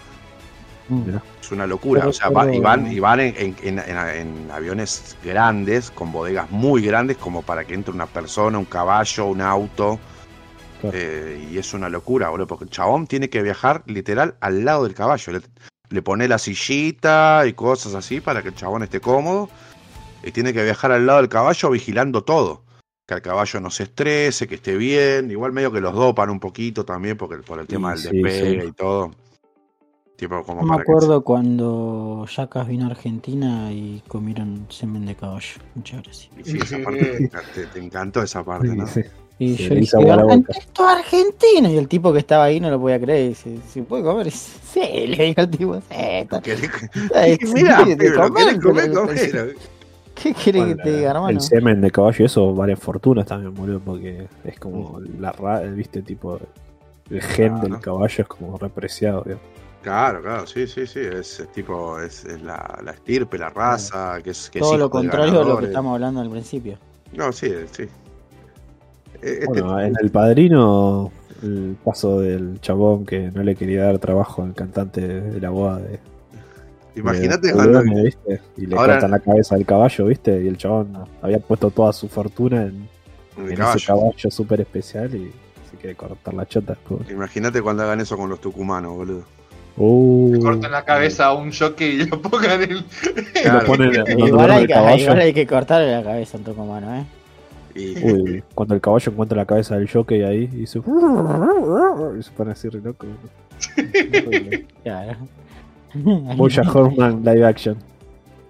Es una locura. Pero- o sea, va- y van, y van en, en- en- en- en aviones grandes, con bodegas muy grandes, como para que entre una persona, un caballo, un auto. Claro. Eh, y es una locura, boludo, porque el chabón tiene que viajar literal al lado del caballo. Le- le pone la sillita y cosas así para que el chabón esté cómodo. Y tiene que viajar al lado del caballo vigilando todo. Que el caballo no se estrese, que esté bien. Igual medio que los dopan un poquito también porque, por el tema Sí, del despegue sí. y todo. Tipo como No me que- acuerdo cuando Jackas vino a Argentina y comieron semen de caballo. Muchas gracias. Y sí, esa parte, te, te encantó esa parte, ¿no? Sí. Y yo dije, esto es argentino. Y el tipo que estaba ahí no lo podía creer. y Dice, ¿se puede comer? Y dice, Sí, <laughs> le dijo el tipo, sí, está- ¿Querés- Ay, <laughs> Mirá, sí, de pibe, lo comer, comer. ¿Qué quiere que te diga, hermano? El semen de caballo, y eso vale fortunas también, boludo, porque es como la ra viste, tipo, el gen Claro. del caballo es como repreciado, digamos. Claro, claro, sí, sí, sí. Es, es tipo, es, es la, la estirpe, la raza, que es que es Todo lo de contrario a lo que estamos hablando al principio. No, sí, sí. Eh, Este, Bueno, en El Padrino, el paso del chabón que no le quería dar trabajo al cantante de la boda de. Imagínate cuando. Leone, ¿viste? Y le Ahora- cortan la cabeza al caballo, ¿viste? Y el chabón había puesto toda su fortuna en, el en caballo. ese caballo súper especial y se quiere cortar la chota. Imagínate cuando hagan eso con los tucumanos, boludo. Uh, Le cortan la cabeza a un jockey y lo pongan en. y lo ponen en Igual hay, del que, caballo. igual hay que cortarle la cabeza a un tucumano, ¿eh? Y, Uy, cuando el caballo encuentra la cabeza del jockey ahí y se, <laughs> y se pone así re loco. Claro. <laughs> Boya Horseman live action.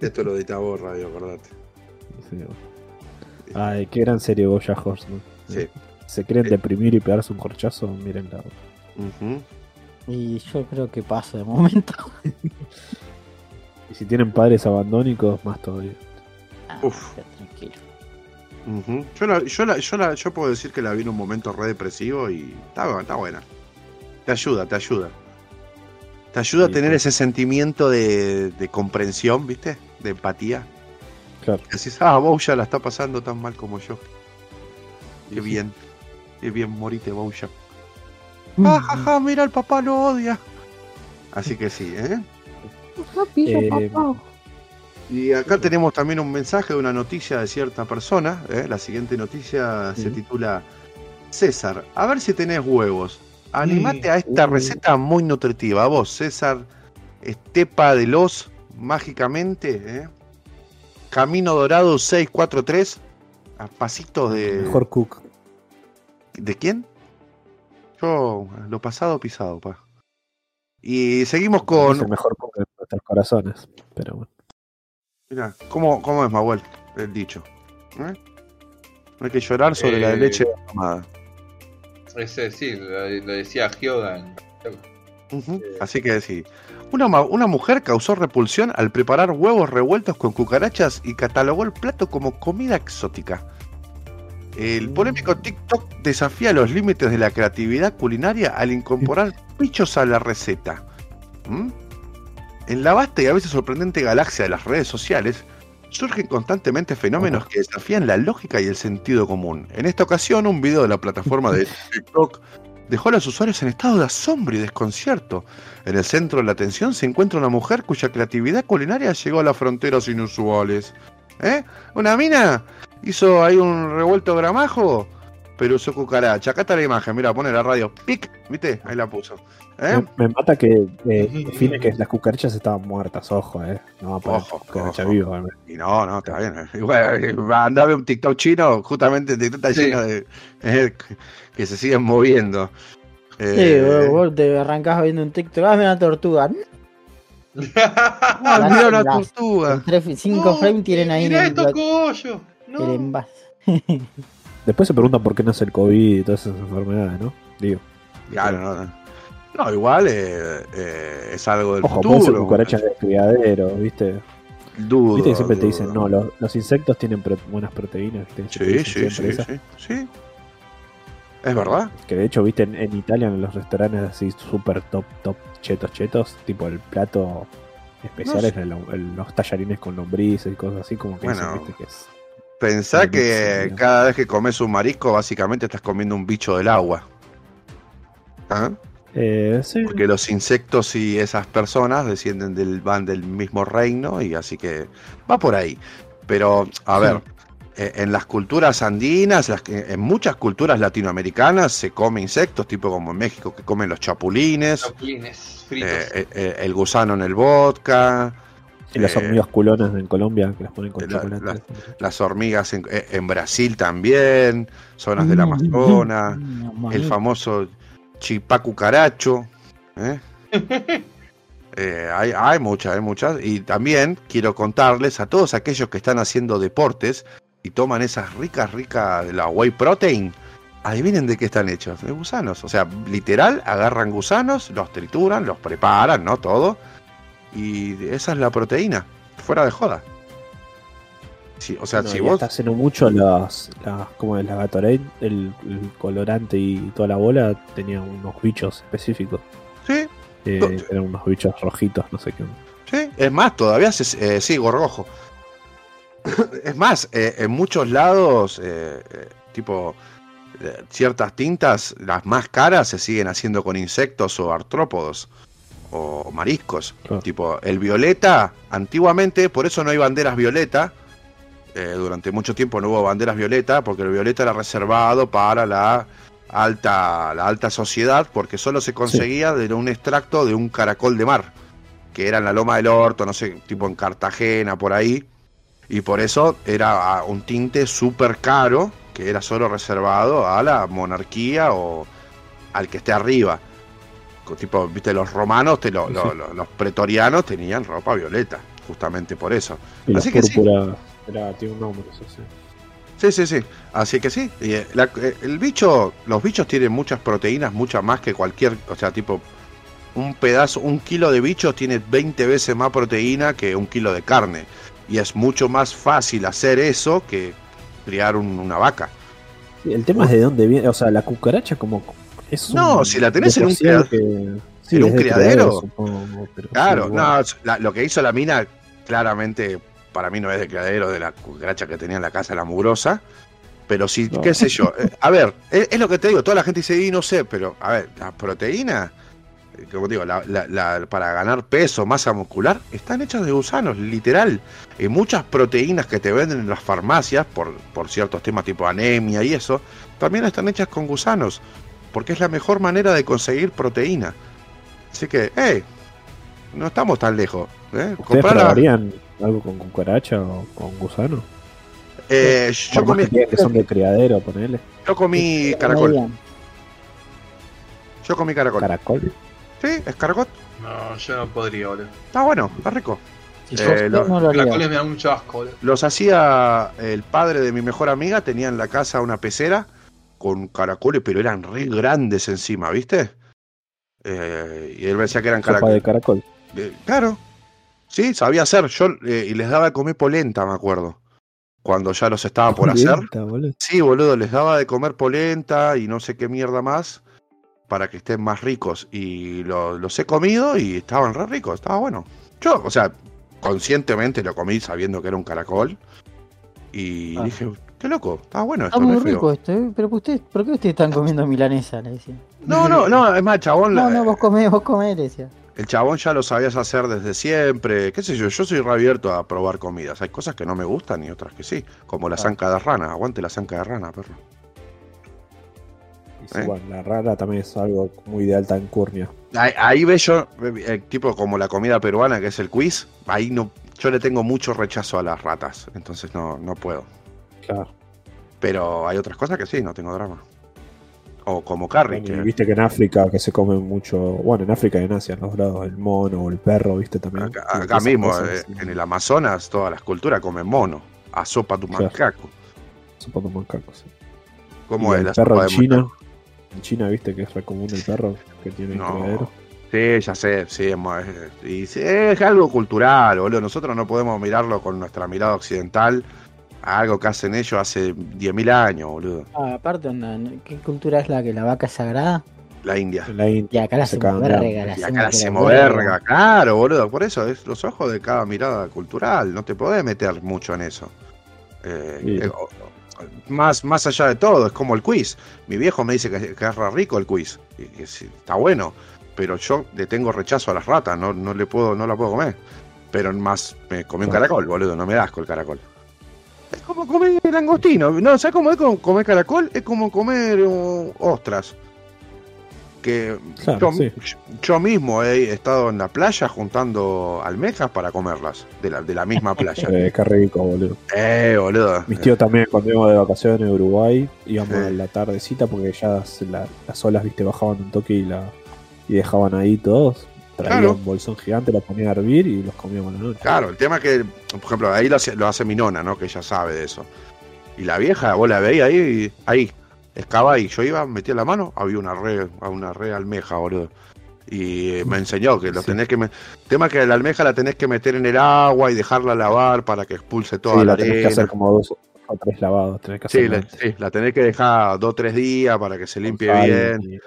esto lo editaba vos, radio, acordate. Sí. Ay, qué gran serie Boya Horseman. Sí. Se quieren deprimir y pegarse un corchazo, mírenla. Ujú. Y yo creo que paso de momento. <laughs> Y si tienen padres abandónicos, más todavía. Ah, Uf. tranquilo. Ujú. Yo, la, yo, la, yo, la, yo puedo decir que la vi en un momento re depresivo y está, está buena. Te ayuda, te ayuda. Te ayuda a tener sí. ese sentimiento de, de comprensión, ¿viste? De empatía. Claro. Y decís, ah, Bouya la está pasando tan mal como yo. Qué Sí, sí. bien. Qué bien, morite, Bouya. Ah, jaja, mira, el papá lo odia. Así que sí, ¿eh? Eh, Y acá tenemos también un mensaje de una noticia de cierta persona. ¿eh? La siguiente noticia se titula César, a ver si tenés huevos. Animate a esta Uh. receta muy nutritiva. Vos, César, Estepa de los, mágicamente, ¿eh? Camino Dorado 643, a pasitos de... mejor cook. ¿De quién? Yo, lo pasado pisado, pa. Y seguimos Es con... el mejor cook de nuestros corazones. Pero bueno. Mira, ¿cómo, ¿cómo es, Mahuel? El dicho. ¿Eh? No hay que llorar sobre la Eh, leche derramada. Ese sí, lo, lo decía Hyogan. Ujú. Así que sí. Una, una mujer causó repulsión al preparar huevos revueltos con cucarachas y catalogó el plato como comida exótica. El polémico TikTok desafía los límites de la creatividad culinaria al incorporar <laughs> pichos a la receta. ¿Mm? En la vasta y a veces sorprendente galaxia de las redes sociales, surgen constantemente fenómenos que desafían la lógica y el sentido común. En esta ocasión, un video de la plataforma de <laughs> TikTok dejó a los usuarios en estado de asombro y desconcierto. En el centro de la atención se encuentra una mujer cuya creatividad culinaria llegó a las fronteras inusuales. ¿Eh? Una mina hizo ahí un revuelto gramajo, pero usó cucaracha. Acá está la imagen, mira, pone la radio. ¡Pic! ¿Viste? Ahí la puso. ¿Eh? Me, me mata que eh, define que las cucarachas estaban muertas, ojo, eh. No va a poner Ojo, cucaracha ojo. viva. eh. Y no, no, está bien. Igual, anda a ver un TikTok chino, justamente el TikTok está Sí. lleno de. eh, que se siguen moviendo. Sí, Eh, vos, vos te arrancás viendo un TikTok, mira una tortuga. <laughs> ah, mira una tortuga. En tres- cinco frames tienen ahí el, estos cogollos. el No. envase. <laughs> Después se preguntan por qué no es el COVID y todas esas enfermedades, ¿no? Digo. Claro, no. No, igual eh, eh, es algo del Ojo, futuro. cucarachas de criadero, ¿viste? Dudo, Viste que siempre te dicen, no, los, los insectos tienen buenas proteínas. ¿viste? Te Sí, sí, sí, sí, sí. Es verdad. Que de hecho, viste, en, en Italia, en los restaurantes así super top, top, chetos, chetos, tipo el plato especial No es el- el- los tallarines con lombrices y cosas así, como que Bueno. dicen, viste, que es. Pensá que sí. cada vez que comes un marisco, básicamente estás comiendo un bicho del agua. ¿Ah? Eh, sí, Porque los insectos y esas personas descienden del, van del mismo reino y así que va por ahí. Pero, a Sí. ver, eh, en las culturas andinas, las que- en muchas culturas latinoamericanas se come insectos, tipo como en México que comen los chapulines, Chapulines fritos. eh, eh, eh, el gusano en el vodka, Y las Eh, hormigas culonas en Colombia que las ponen con la- chocolate. las hormigas en, eh, en Brasil también, zonas del Mm, Amazonas, mm, el famoso chipá cucaracho. ¿eh? <laughs> Eh, hay, hay muchas, hay muchas. Y también quiero contarles a todos aquellos que están haciendo deportes y toman esas ricas, ricas de la whey protein. Adivinen de qué están hechos, de gusanos. O sea, literal, agarran gusanos, los trituran, los preparan, ¿no? Todo. Y esa es la proteína, fuera de joda. Sí, o sea, No, si vos... hasta hace no mucho las, las como es la Gatorade, el, el colorante y toda la bola tenían unos bichos específicos. Sí, eh, No. eran unos bichos rojitos, no sé qué. Sí, es más, todavía se, eh, sí, gorgojo. <coughs> es más, eh, en muchos lados, eh, tipo, ciertas tintas, las más caras, se siguen haciendo con insectos o artrópodos o mariscos. Claro. Tipo, el violeta, antiguamente, por eso no hay banderas violeta. eh, durante mucho tiempo no hubo banderas violeta, porque el violeta era reservado para la alta, la alta sociedad, porque solo se conseguía de un extracto de un caracol de mar que era en la Loma del Orto, no sé, tipo en Cartagena, por ahí. Y por eso era ah, un tinte súper caro, que era solo reservado a la monarquía o al que esté arriba. Tipo, viste, los romanos, te lo- lo- Sí. lo- los pretorianos tenían ropa violeta, justamente por eso. Y Así que sí. era, tiene un nombre, eso sí. Sí, sí, sí. Así que sí. Y, eh, la- eh, el bicho, los bichos tienen muchas proteínas, muchas más que cualquier, o sea, tipo, un pedazo, un kilo de bichos tiene 20 veces más proteína que un kilo de carne. Y es mucho más fácil hacer eso que criar un- una vaca. Sí, el tema es de dónde viene, o sea, la cucaracha como es No, si la tenés en un que- sí, en criadero. supongo, pero sí, Claro, no, la- lo que hizo la mina, claramente, para mí no es de criadero de la cucaracha que tenía en la casa la mugrosa. Pero sí, No. qué sé yo. Eh, a ver, es, es lo que te digo, toda la gente dice, y no sé, pero, a ver, la proteína, eh, como digo, la- la- la- para ganar peso, masa muscular, están hechas de gusanos, literal. Y muchas proteínas que te venden en las farmacias, por, por ciertos temas tipo anemia y eso, también están hechas con gusanos, porque es la mejor manera de conseguir proteína. Así que, hey, no estamos tan lejos. ¿eh? ¿Ustedes Comprala- probarían algo con cucaracha o con gusano? Eh, yo, comí, que son de criadero, ponele. yo comí caracol. Yo comí caracol. Caracol. Sí, escargot. No, yo no podría, boludo. Está bueno, está rico. Eh, yo usted lo- no lo haría. Caracoles me dan mucho asco, boludo. Los hacía el padre de mi mejor amiga, tenía en la casa una pecera con caracoles, pero eran re grandes encima, ¿viste? Eh, y él me decía que eran Sopa de caracoles. caracol. claro, sí, sabía hacer. Yo eh, y les daba de comer polenta, me acuerdo. Cuando ya los estaba por hacer. Boludo. Sí, boludo, les daba de comer polenta y no sé qué mierda más para que estén más ricos. Y lo- los he comido y estaban re ricos, estaba bueno. Yo, o sea, conscientemente lo comí sabiendo que era un caracol. Y Ah. dije, qué loco, estaba bueno Está esto, muy re feo. rico esto, ¿eh? Pero usted, ¿por qué ustedes están comiendo milanesa? Le decía. No, no, no, es más, chabón, No, la- no, vos comés, vos comés, le decía. el chabón ya lo sabías hacer desde siempre. Qué sé yo, yo soy re abierto a probar comidas. Hay cosas que no me gustan y otras que sí. Como la Ah. zanca de rana, aguante la zanca de rana, perro. Y ¿Eh? bueno, la rara también es algo muy de alta encurnia. Ahí, ahí ve yo, eh, tipo como la comida peruana que es el quiz, ahí no, yo le tengo mucho rechazo a las ratas, entonces no, no puedo. Claro. Pero hay otras cosas que sí, no tengo drama. O como Carrie, Bueno, y que viste que en África que se come mucho, bueno, en África y en Asia, en los lados, el mono o el perro, viste también. acá, mismo, eh, en el Amazonas, todas las culturas comen mono, a sopa tu Claro. macaco. sopa de macaco, sí. ¿Cómo es el la perro sopa en de China, macaco? en China, viste que es re común el perro que tiene el criadero. Sí, ya sé, sí, es, es- es algo cultural, boludo. Nosotros no podemos mirarlo con nuestra mirada occidental algo que hacen ellos hace 10.000 años, boludo. Ah, aparte, ¿qué cultura es la que la vaca es sagrada? La India. La Y India acá la hacemos verga, Y acá la hacemos verga, claro, boludo. Por eso es los ojos de cada mirada cultural. No te podés meter mucho en eso. Eh, Sí. eh, más, más allá de todo, es como el quiz. Mi viejo me dice que, que es rico el quiz. Y que sí, está bueno. Pero yo le tengo rechazo a las ratas. No, no le puedo, no la puedo comer. Pero más me comí un caracol, boludo. No me das con el caracol. Es como comer langostino. No, ¿sabes cómo es como comer caracol? Es como comer uh, ostras. Que Claro, yo, sí. yo mismo he estado en la playa juntando almejas para comerlas. De la, de la misma playa. <laughs> Eh, qué rico, boludo. eh, boludo. Mis tíos también, cuando íbamos de vacaciones a Uruguay, íbamos Sí. a la tardecita porque ya se la- las olas, viste, bajaban un toque y, la, y dejaban ahí todos. Traían Claro. un bolsón gigante, lo ponían a hervir y los comíamos la noche. Claro, el tema es que, por ejemplo, ahí lo hace, lo hace mi nona, ¿no? Que ella sabe de eso. Y la vieja, vos la veías ahí, ahí, excava y yo iba, metía la mano, había una re, una re almeja, boludo. Y eh, me enseñó que lo Sí. tenés que... me- El tema es que la almeja la tenés que meter en el agua y dejarla lavar para que expulse toda Sí, la la tenés que hacer como dos o tres lavados. Tenés que Sí, la, sí, la tenés que dejar dos o tres días para que se limpie bien.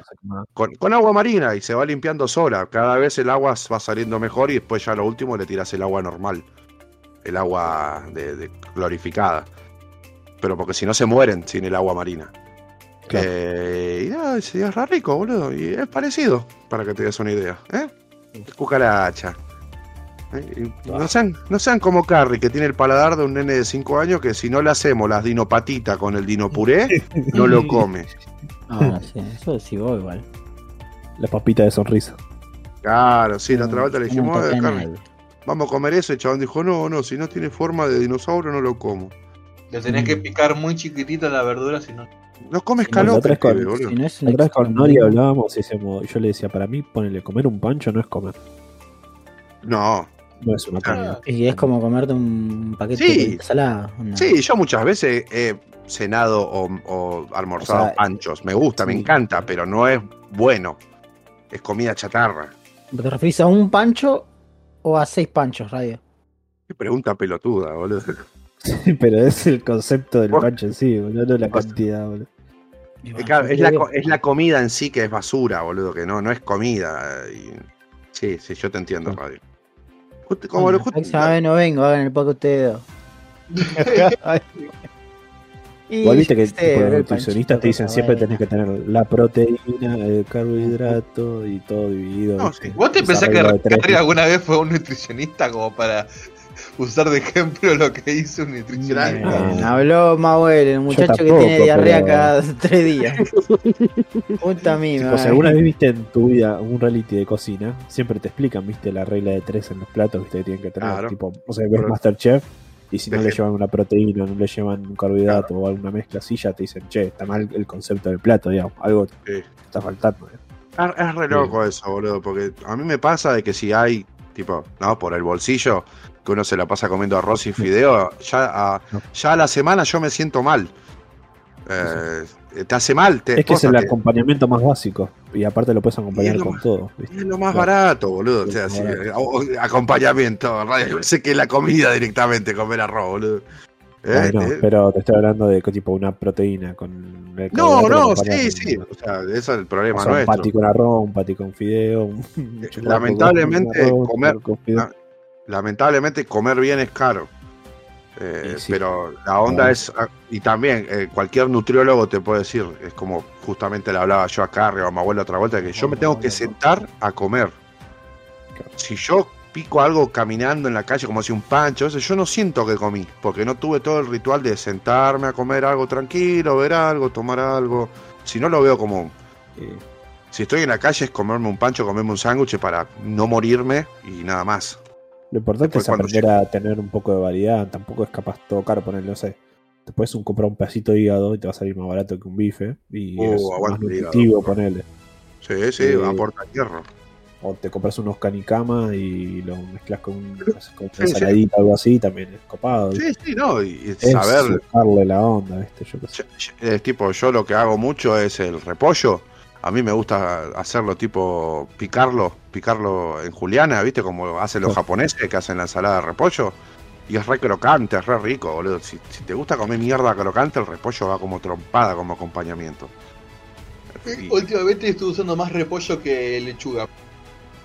Con, con agua marina y se va limpiando sola. Cada vez el agua va saliendo mejor y después ya lo último le tiras el agua normal. El agua de, de clorificada. Pero porque si no se mueren sin el agua marina. Claro. Eh, y nada, es, es rico, boludo. Y es parecido, para que te des una idea. ¿eh? Cucaracha. Eh, y No sean, no sean como Carrie, que tiene el paladar de un nene de 5 años que si no le hacemos las dinopatitas con el dino puré, <laughs> no lo come. Ah, sí, eso sí vos igual. La papita de sonrisa. Claro, sí, la otra vuelta le dijimos, toca "Eh, nada. Carrie, vamos a comer eso. Y el chabón dijo, no, no, si no tiene forma de dinosaurio no lo como. Le tenés que picar muy chiquitito la verdura, si no. No comes calote, boludo. Si no es otra vez con Nori hablábamos y yo le decía, para mí, ponerle comer un pancho no es comer. No. No es una comida. Y es como comerte un paquete Sí. de ensalada. no. Sí, yo muchas veces he cenado o, o almorzado O sea, panchos. Me gusta, me encanta, pero no es bueno. Es comida chatarra. ¿Te referís a un pancho o a seis panchos, Radio? Qué pregunta pelotuda, boludo. Sí, pero es el concepto del Vos- pancho en sí, boludo, no la Vos- cantidad, boludo. Claro, es la, es la comida en sí que es basura, boludo, que no, no es comida. y- Sí, sí, yo te entiendo, Sí. Radio. Justo- como Bueno, lo- justo- no vengo, hagan el poco ustedes <laughs> Igual viste que sé, los nutricionistas te dicen siempre tenés que tener la proteína, el carbohidrato y todo dividido. No, sí. ¿Vos te pensás que Carrie alguna vez fue un nutricionista como para usar de ejemplo lo que hizo un nutricionista? Ah. Habló Mauel, el muchacho que tiene diarrea pero- cada tres días. Puta mí, Tipo, si alguna vez viste en tu vida un reality de cocina, siempre te explican, viste, la regla de tres en los platos viste, que tienen que tener. Claro. Tipo, no sé, ves Pero- Masterchef y si no le llevan una proteína, no le llevan un carbohidrato o alguna mezcla así, ya te dicen, che, está mal el concepto del plato, digamos, algo Sí. está faltando. ¿eh? Es, es re loco eso, boludo, porque a mí me pasa de que si hay, tipo, no, por el bolsillo, que uno se la pasa comiendo arroz y fideo, ya a, ya a la semana yo me siento mal. Eh, Te hace mal, te Es que es el acompañamiento más básico y aparte lo puedes acompañar lo con más- todo. ¿viste? es lo más Claro. barato, boludo. O sea, sí, barato. o- o- acompañamiento, sé que es la comida directamente, comer arroz, boludo. Eh, eh, pero te estoy hablando de tipo una proteína con no, no, sí, sí. O sea, ese es el o problema sea, un nuestro. pati con arroz, un pati con fideo. un con lamentablemente, arroz, comer- con fideo. Lamentablemente comer bien es caro. Eh, sí. Pero la onda es, ah, y también eh, cualquier nutriólogo te puede decir, es como justamente le hablaba yo a Carrie o a mi abuela otra vuelta, que yo me tengo que sentar a comer. Si yo pico algo caminando en la calle como si un pancho, yo no siento que comí, porque no tuve todo el ritual de sentarme a comer algo tranquilo, ver algo, tomar algo. Si no lo veo como, si estoy en la calle es comerme un pancho, comerme un sándwich para no morirme y nada más. Lo importante Después es aprender a tener un poco de variedad. Tampoco es capaz todo caro ponerle, no sé. Te puedes comprar un pedacito de hígado y te va a salir más barato que un bife. Y Uh, es más nutritivo ponerle. Sí, sí, Eh, aporta hierro. O te compras unos canicama y lo mezclas con, con una sí. ensaladita o algo así, también es copado. Sí, sí, no, y es saber, la onda, ¿viste? Yo qué sé. yo- yo- es tipo, yo lo que hago mucho es el repollo. A mí me gusta hacerlo tipo picarlo, picarlo en juliana, ¿viste? Como hacen los japoneses que hacen la ensalada de repollo. Y es re crocante, es re rico, boludo. Si, si te gusta comer mierda crocante, el repollo va como trompada como acompañamiento. Y- Últimamente estuve usando más repollo que lechuga.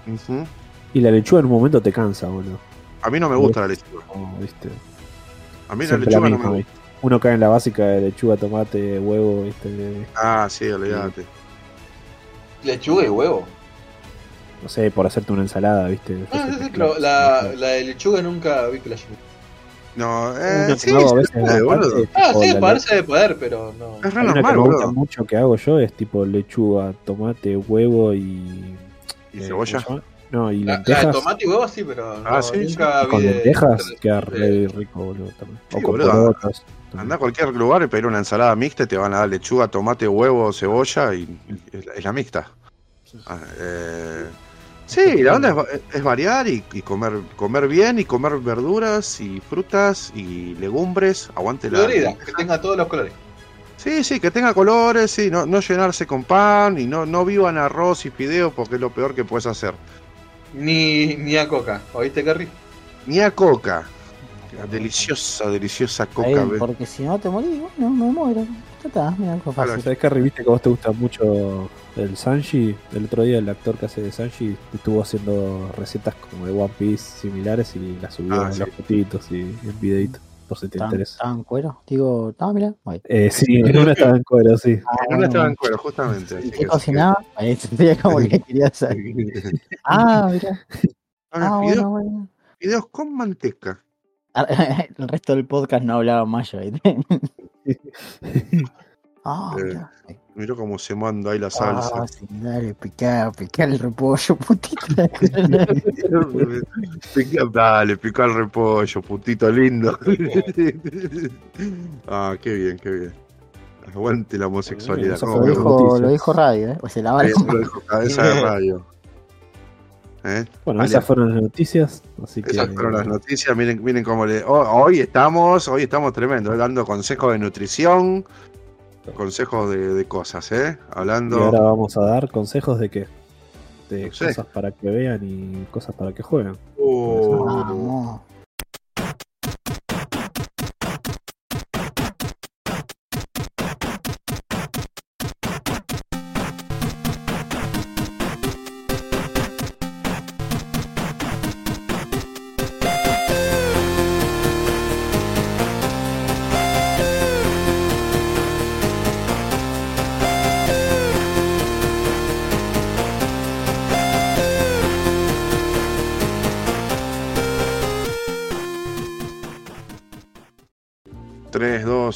Ujú. Y la lechuga en un momento te cansa, boludo. A mí no me gusta la lechuga. Como, ¿viste? A mí la Siempre la lechuga no misma, me gusta. Uno cae en la básica de lechuga, tomate, huevo, ¿viste? Ah, sí, olvídate. Lechuga y huevo. No sé, por hacerte una ensalada, ¿viste? Ah, sí, sí, mezclas, pero la, la de lechuga nunca vi que la llevé. No, eh, sí, se veces puede, bastante, boludo. Ah, sí, parece de poder, pero no. Es re una que normal, me gusta boludo. mucho que hago yo es tipo lechuga, tomate, huevo y. ¿Y eh, cebolla? No, y La, la de lentejas. tomate y huevo sí, pero Ah, no, sí, nunca vi con de- lentejas de- queda de- re rico, boludo. También. Sí, o con boludo. porotos. Anda a cualquier lugar y pedir una ensalada mixta y te van a dar lechuga, tomate, huevo, cebolla y es la, mixta. Ah, eh, sí, la onda es, va- es variar y, y comer comer bien y comer verduras y frutas y legumbres. Aguante la. Colorida, que tenga todos los colores. Sí, sí, que tenga colores, sí, no, no llenarse con pan y no, no vivan arroz y fideos porque es lo peor que puedes hacer. Ni, ni a coca, ¿oíste, Kerry? Ni a coca. Deliciosa, deliciosa Ahí, coca. ve. porque si no te morís, bueno, me muero. Ya está, mira, algo fácil. ¿Sabes que viste que a vos te gusta mucho el Sanji? El otro día el actor que hace de Sanji estuvo haciendo recetas como de One Piece similares y las subió Ah, en sí. los fotitos y en videitos, por si te ¿Están, interesa. están en cuero? Digo, no, mira. ahí. Eh, sí, en una estaba en cuero, sí. Ah, En una estaba en cuero, justamente. ¿Y qué cocinaba? Ahí sería como que <laughs> quería saber. <laughs> Ah, mira. Ah, Ah, bueno, bueno. fideos con manteca. <laughs> El resto del podcast no hablaba mayo. ¿viste? <laughs> Ah, Eh, mira. Cómo se manda ahí la salsa. Ah, sí, dale, picar, picar el repollo, putita. <laughs> Pica- Dale, pica el repollo, putito lindo. ah, qué bien, qué bien. Aguante la homosexualidad. Eso lo, dijo, noticias. lo dijo Radio, ¿eh? O se la Eso mano. lo dijo cabeza de radio. ¿Eh? Bueno, Vale. esas fueron las noticias, así que... Esas fueron las noticias. Miren, miren cómo le. ho- Hoy estamos, hoy estamos tremendo, eh, dando consejos de nutrición, consejos de, de cosas, ¿eh? Y Hablando. ahora vamos a dar consejos de qué? De No sé. cosas para que vean y cosas para que jueguen. Uh,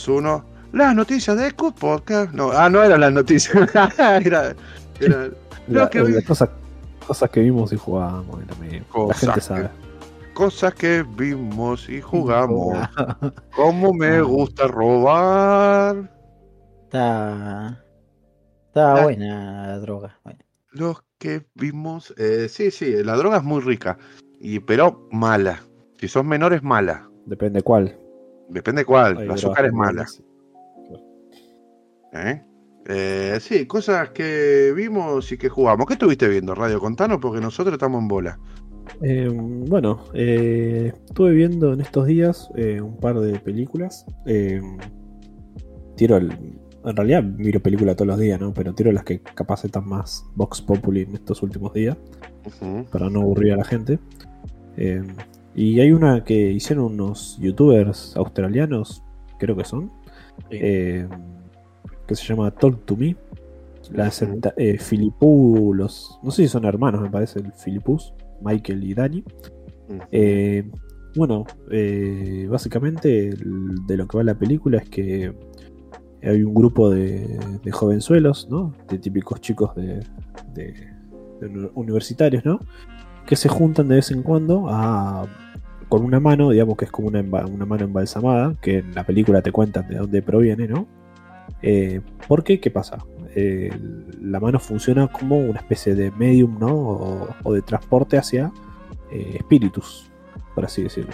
Uno. Las noticias de Cut Podcast. No, ah, no eran las noticias. <laughs> era, era- La- que eh, vi- cosas, cosas que vimos y jugamos. también. La Cosas gente que- sabe. cosas que vimos y jugamos. <laughs> Cómo me gusta robar. Está. Está Ah. buena la droga. Bueno, Los que vimos. eh, sí, sí, la droga es muy rica. Y, pero mala. Si sos menor es mala. Depende cuál. Depende cuál. La drogas azúcar es mala. ¿eh? Eh, sí, cosas que vimos y que jugamos. ¿Qué estuviste viendo, Radio? Contanos porque nosotros estamos en bola. Eh, bueno, estuve viendo en estos días un par de películas. Tiro el. En realidad miro películas todos los días, ¿no? Pero tiro las que capaz están más Vox Populi en estos últimos días. Para no aburrir a la gente. Y hay una que hicieron unos youtubers australianos, creo que son, eh, que se llama Talk to Me. La hacen eh, Filipú, los, no sé si son hermanos, me parece, el Filipus, Michael y Dani. Eh, bueno, básicamente de lo que va la película es que hay un grupo de, de jovenzuelos, ¿no? De típicos chicos de, de- de uni- universitarios, ¿no? Que se juntan de vez en cuando a, con una mano, digamos que es como una, mano embalsamada, que en la película te cuentan de dónde proviene, ¿no? Eh, ¿Por qué? ¿Qué pasa? Eh, la mano funciona como una especie de medium, ¿no? O, de transporte hacia eh, espíritus, por así decirlo.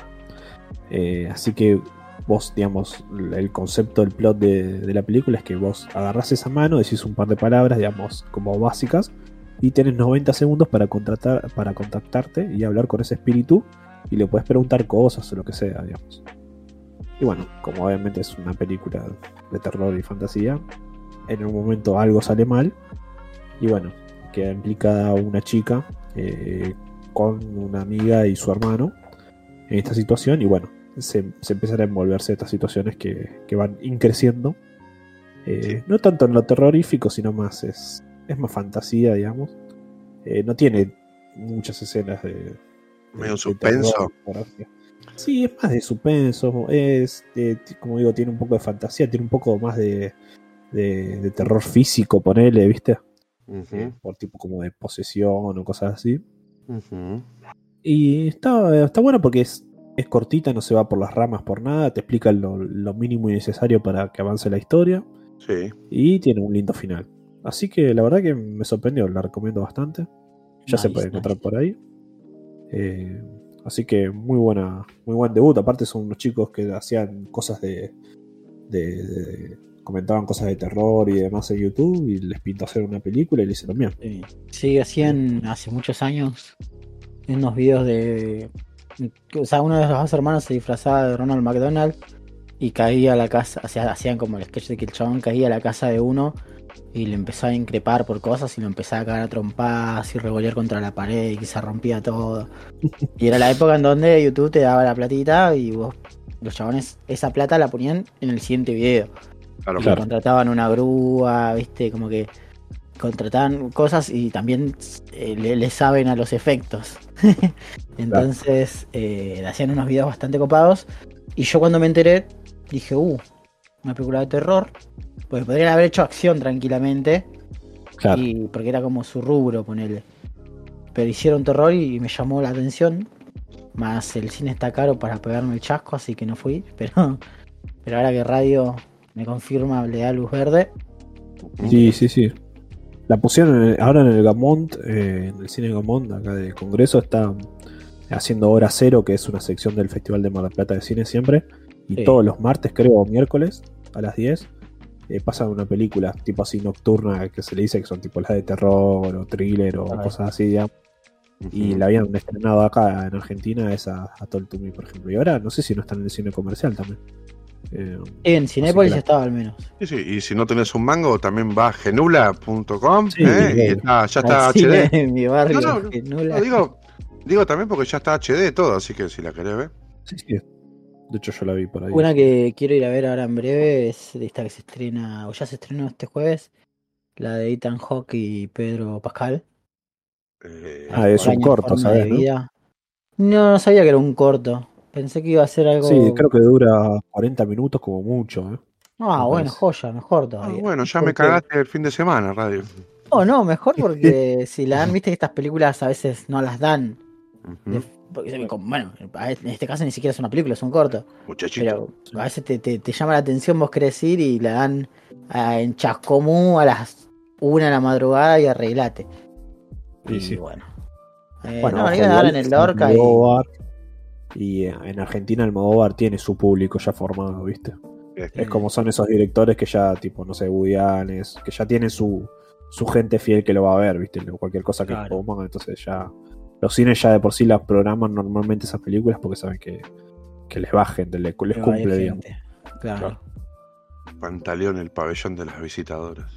Así que vos, digamos, el concepto, el plot de, de la película es que vos agarrás esa mano, decís un par de palabras, digamos, como básicas, y tenés 90 segundos para, contratar, para contactarte y hablar con ese espíritu, y le puedes preguntar cosas o lo que sea, digamos. Y bueno, como obviamente es una película de terror y fantasía, en un momento algo sale mal, y bueno, queda implicada una chica eh, con una amiga y su hermano en esta situación, y bueno, se, se empiezan a envolverse estas situaciones que, que van increciendo. Eh, No tanto en lo terrorífico, sino más es, es más fantasía, digamos. Eh, no tiene muchas escenas de. Medio suspenso. Sí, es más de suspenso, es, eh, como digo, tiene un poco de fantasía, tiene un poco más de, de, de terror físico, ponele, ¿viste? Ujú, Por tipo como de posesión o cosas así. Y está, está bueno porque es, es cortita, no se va por las ramas por nada, te explica lo, lo mínimo y necesario para que avance la historia Sí. y tiene un lindo final. Así que la verdad que me sorprendió, la recomiendo bastante. Ya se puede encontrar nice. por ahí. Eh, así que muy buena, muy buen debut. Aparte son unos chicos que hacían cosas de, comentaban cosas de terror y demás en YouTube y les pintó hacer una película y le hicieron bien. Sí, hacían hace muchos años unos videos de. O sea, uno de los dos hermanos se disfrazaba de Ronald McDonald y caía a la casa. Hacían como el sketch de que el chabón caía a la casa de uno y le empezaba a increpar por cosas y lo empezaba a cagar a trompadas y revolear contra la pared y que se rompía todo. Y era la época en donde YouTube te daba la platita y vos, los chabones, esa plata la ponían en el siguiente video. Claro, Claro. contrataban una grúa, viste, como que contrataban cosas y también eh, le, le saben a los efectos. <laughs> Entonces eh, hacían unos videos bastante copados. Y yo cuando me enteré, dije, uh, una película de terror. Pues podrían haber hecho acción tranquilamente. Claro. Y, porque era como su rubro, ponele. Pero hicieron terror y me llamó la atención. Más el cine está caro para pegarme el chasco, así que no fui. <laughs> Pero, pero ahora que radio me confirma, le da luz verde. Sí, sí, sí. La pusieron en el- ahora en el Gamont, eh, en el cine Gamont, acá de Congreso, está haciendo Hora Cero, que es una sección del Festival de Mar del Plata de Cine siempre. Y Sí. todos los martes, creo, o miércoles, a las 10, eh, pasan una película tipo así nocturna, que se le dice que son tipo las de terror o thriller o Ah. cosas así, digamos. Y la habían estrenado acá en Argentina, esa a Told to Me, por ejemplo. Y ahora no sé si no están en el cine comercial también. Eh, En Cinépolis que la- estaba al menos. Sí, sí, y si no tenés un mango, también va a genula.com Sí, ¿eh? y está, ya está HD. En mi barrio. No, digo, digo también porque ya está HD todo, así que si la querés ver. sí, sí. De hecho, yo la vi por ahí. Una que quiero ir a ver ahora en breve es esta que se estrena, o ya se estrenó este jueves, la de Ethan Hawke y Pedro Pascal. Eh, Ah, es un corto, ¿sabes, no? No, no sabía que era un corto. Pensé que iba a ser algo. Sí, creo que dura 40 minutos como mucho. ¿eh? Ah, me bueno, parece. joya, mejor ah, todavía. bueno, ya me Porque- cagaste el fin de semana, radio. No, no, mejor porque <laughs> si la dan, viste que estas películas a veces no las dan. De- porque, bueno, en este caso ni siquiera es una película, es un corto. Muchachito. Pero a veces te, te- te llama la atención, vos querés ir y la dan en Chascomú a las una de la madrugada y arreglate. Sí, y sí. bueno. Eh, Bueno, no, la ojo, iban a dar igual en el Lorca y. Almodóvar, y eh, en Argentina Almodóvar tiene su público ya formado, ¿viste? Este, Es como son esos directores que ya, tipo, no sé, Woody Allen, es- que ya tienen su, su gente fiel que lo va a ver, ¿viste? Cualquier cosa que Claro. pongan, entonces ya. Los cines ya de por sí las programan normalmente esas películas porque saben que, que les gente, les, les cumple, digamos. Claro. Claro. Pantaleón, el pabellón de las visitadoras.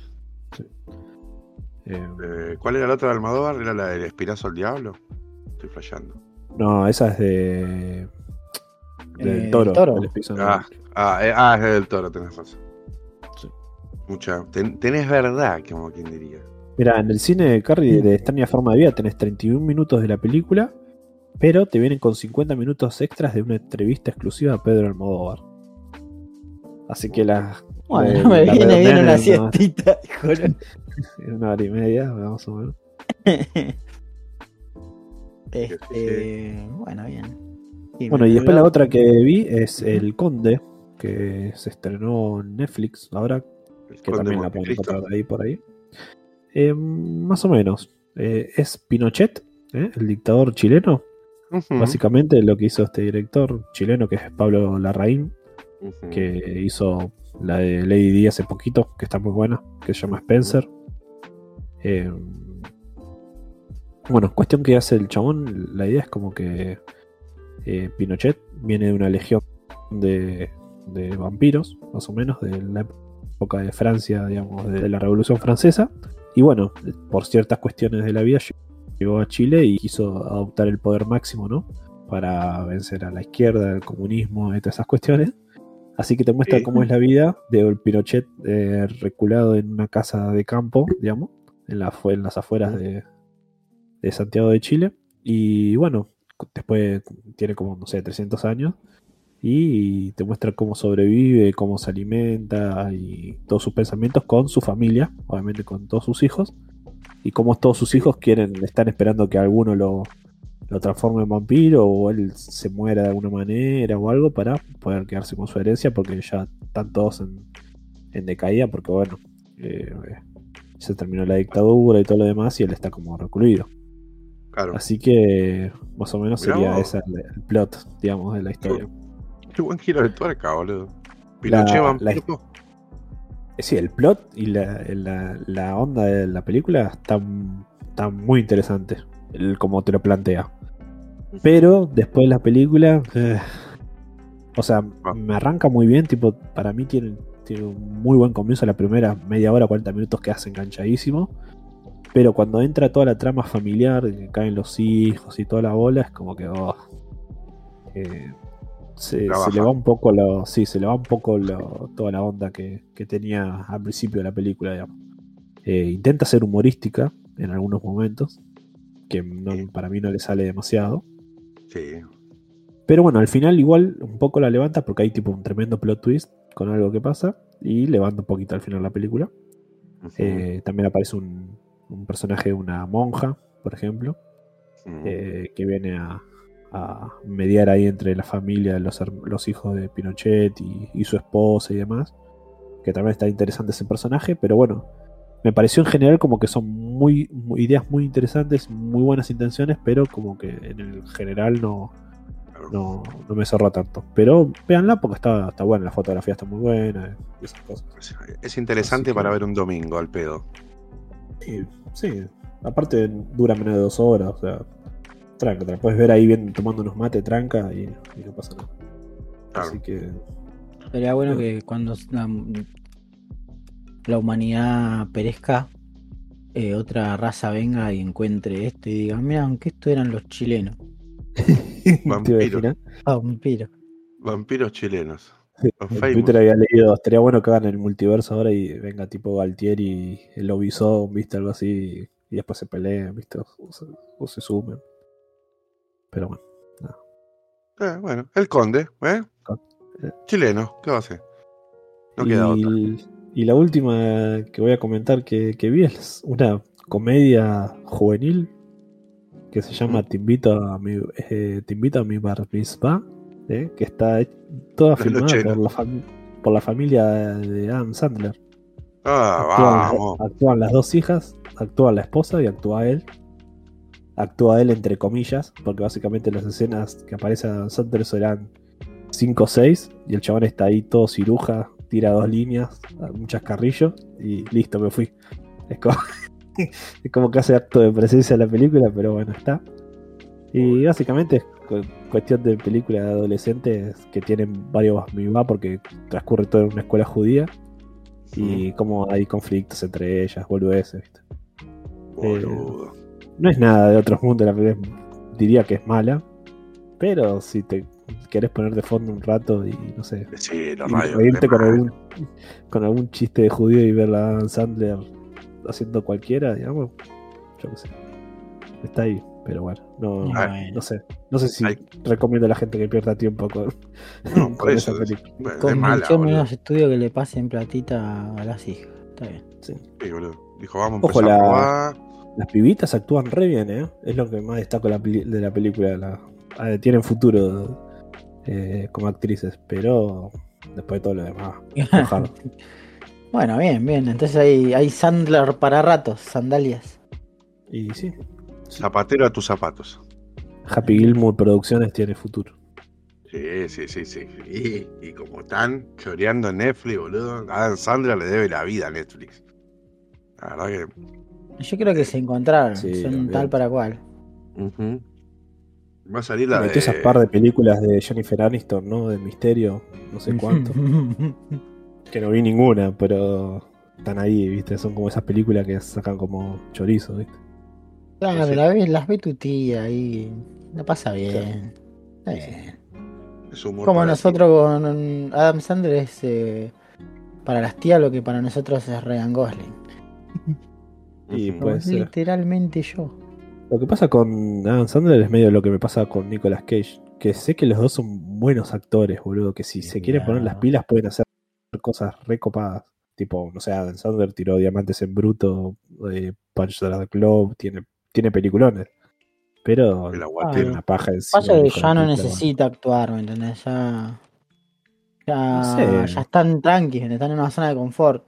Eh, Eh, ¿Cuál era la otra de Almodóvar? ¿Era la del Espinazo al Diablo? Estoy flasheando. no, esa es de. Del Eh, toro. Toro. del episodio. Ah, ah, eh, ah, es del toro, tenés razón. Sí. Mucha, ten- tenés verdad, como quien diría. Mira, en el cine de Carrie de extraña forma de vida tenés 31 minutos de la película, pero te vienen con 50 minutos extras de una entrevista exclusiva a Pedro Almodóvar. Así que la. Bueno, la- me la viene bien una siestita, <laughs> hijo. En <laughs> una hora y media, más o menos. <laughs> Este, bueno, bien. Sí, Bueno, y después la otra que vi es El Conde, que se estrenó en Netflix ahora, El que Conde también la pueden encontrar ahí por ahí. Eh, más o menos. Eh, es Pinochet, ¿eh? el dictador chileno. Básicamente lo que hizo este director chileno, que es Pablo Larraín, que hizo la de Lady Di hace poquito, que está muy buena, que se llama Spencer. Eh, bueno, cuestión que hace el chabón, la idea es como que Pinochet viene de una legión de, de vampiros, más o menos, de la época de Francia, digamos, de la Revolución Francesa. Y bueno, por ciertas cuestiones de la vida llegó a Chile y quiso adoptar el poder máximo, ¿no? Para vencer a la izquierda, el comunismo y todas esas cuestiones. Así que te muestra Sí. cómo es la vida de Pinochet eh, reculado en una casa de campo, digamos, en, la, en las afueras de, de Santiago de Chile. Y bueno, después tiene como, no sé, 300 años y te muestra cómo sobrevive, cómo se alimenta y todos sus pensamientos con su familia, obviamente con todos sus hijos, y cómo todos sus hijos quieren, están esperando que alguno lo, lo transforme en vampiro o él se muera de alguna manera o algo para poder quedarse con su herencia porque ya están todos en, en decaída porque bueno, eh, se terminó la dictadura y todo lo demás y él está como recluido. Claro. Así que más o menos sería ese el, el plot, digamos, de la historia. Qué buen giro de tuerca, boludo. Pinochet La- vampiro. Eh, Sí, el plot y la, la- la onda de la película está, está muy interesante, el, como te lo plantea. Pero después de la película, eh, o sea, Ah. me arranca muy bien, tipo, para mí tiene, tiene un muy buen comienzo la primera media hora, 40 minutos que hace enganchadísimo. Pero cuando entra toda la trama familiar, que caen los hijos y toda la bola, es como que oh, eh, se, le va un poco lo, sí, se le va un poco lo- toda la onda que, que tenía al principio de la película, digamos. Eh, intenta ser humorística en algunos momentos, que no- para mí no le sale demasiado. Sí. Pero bueno, al final igual un poco la levanta porque hay tipo un tremendo plot twist con algo que pasa y levanta un poquito al final la película. Eh, también aparece un, un personaje, una monja, por ejemplo, eh, que viene a, a mediar ahí entre la familia, los, los hijos de Pinochet y, y su esposa y demás. Que también está interesante ese personaje, pero bueno, me pareció en general como que son muy, muy- ideas muy interesantes, muy buenas intenciones, pero como que en el general no, no, no me cerró tanto. Pero véanla porque está, está buena, la fotografía está muy buena y esas cosas. Es, es interesante que- para ver un domingo al pedo. Sí, sí. Aparte dura menos de dos horas, o sea, tranca, te la puedes ver ahí bien tomando unos mates tranca y, y no pasa nada. Claro. Así que Sería bueno que cuando la, la humanidad perezca, eh, otra raza venga y encuentre esto y diga, mira, aunque esto eran los chilenos. <laughs> te iba a Vampiro. decir, ¿eh? Ah, vampiro. Vampiros chilenos. Sí, en. Twitter había leído, estaría bueno que hagan el multiverso ahora y venga tipo Galtieri y el Lobizón, viste, algo así, y después se peleen, viste, o, o se, o se sumen. Pero bueno, Eh, bueno, el conde, ¿eh? Eh. Chileno, ¿qué va a hacer? No queda otra. y, y la última que voy a comentar que, que vi es una comedia juvenil que se llama Mm. Te invito a mi, eh, Te invito a mi bar mitzvah, eh, que está toda filmada 80. por la, por la familia de Adam Sandler. Ah, Actúan, vamos. actúan las dos hijas, actúa la esposa y actúa él. Actúa él entre comillas, porque básicamente las escenas que aparece Adam Sandler serán 5 o 6 y el chabón está ahí todo ciruja, tira dos líneas, un chascarrillo y listo, me fui. Es como, <laughs> es como que hace acto de presencia en la película, pero bueno, está. Y básicamente es cu- cuestión de películas de adolescentes que tienen varios va porque transcurre todo en una escuela judía y como hay conflictos entre ellas, boludeces, ¿viste? Boludo. No es nada de otros mundos, la película es- diría que es mala, pero si te querés poner de fondo un rato y no sé, Sí, los y rayos. reírte con algún, con algún chiste de judío y ver a Adam Sandler haciendo cualquiera, digamos, yo qué sé. Está ahí, pero bueno, no, bueno, no sé. No sé si Hay- recomiendo a la gente que pierda tiempo con, No, <laughs> por con eso. esa Es, película. es Con mala, mucho boludo. menos estudio que le pasen platita a las hijas. Está bien. Sí. Sí, boludo. Dijo, vamos a Ojo, empezar a la- probar. Las pibitas actúan re bien, ¿eh? Es lo que más destaco de la, peli- de la película. La- tienen futuro eh, como actrices, pero después de todo lo demás. <laughs> Bueno, bien, bien. Entonces hay, hay Sandler para ratos, sandalias. Y sí, Zapatero a tus zapatos. Happy Gilmore Producciones tiene futuro. Sí, sí, sí, sí. Y, y como están choreando en Netflix, boludo. Adam Sandler le debe la vida a Netflix. La verdad que. Yo creo que se encontraron. Sí, son tal para cual. Va a salir la Metió de. esas par de películas de Jennifer Aniston, ¿no? De misterio, no sé cuánto. <laughs> que no vi ninguna, pero están ahí, ¿viste? Son como esas películas que sacan como chorizo, ¿viste? Claro, Sí. la ve- las ve tu tía y la pasa bien. Está bien. Es humor Como nosotros con Adam Sandler es eh, para las tías lo que para nosotros es Ryan Gosling. Y. Literalmente yo. Lo que pasa con Adam Sandler es medio lo que me pasa con Nicolas Cage. Que sé que los dos son buenos actores, boludo. Que si se quieren poner las pilas pueden hacer cosas recopadas. Tipo, no sé, Adam Sandler tiró Diamantes en Bruto, eh, Punch the Globe, tiene, tiene peliculones. Pero El tiene aguatero. una paja encima. Pasa que ya no necesita actuar, ¿me entendés? Ya. Ya, No sé. ya están tranquilos, están en una zona de confort.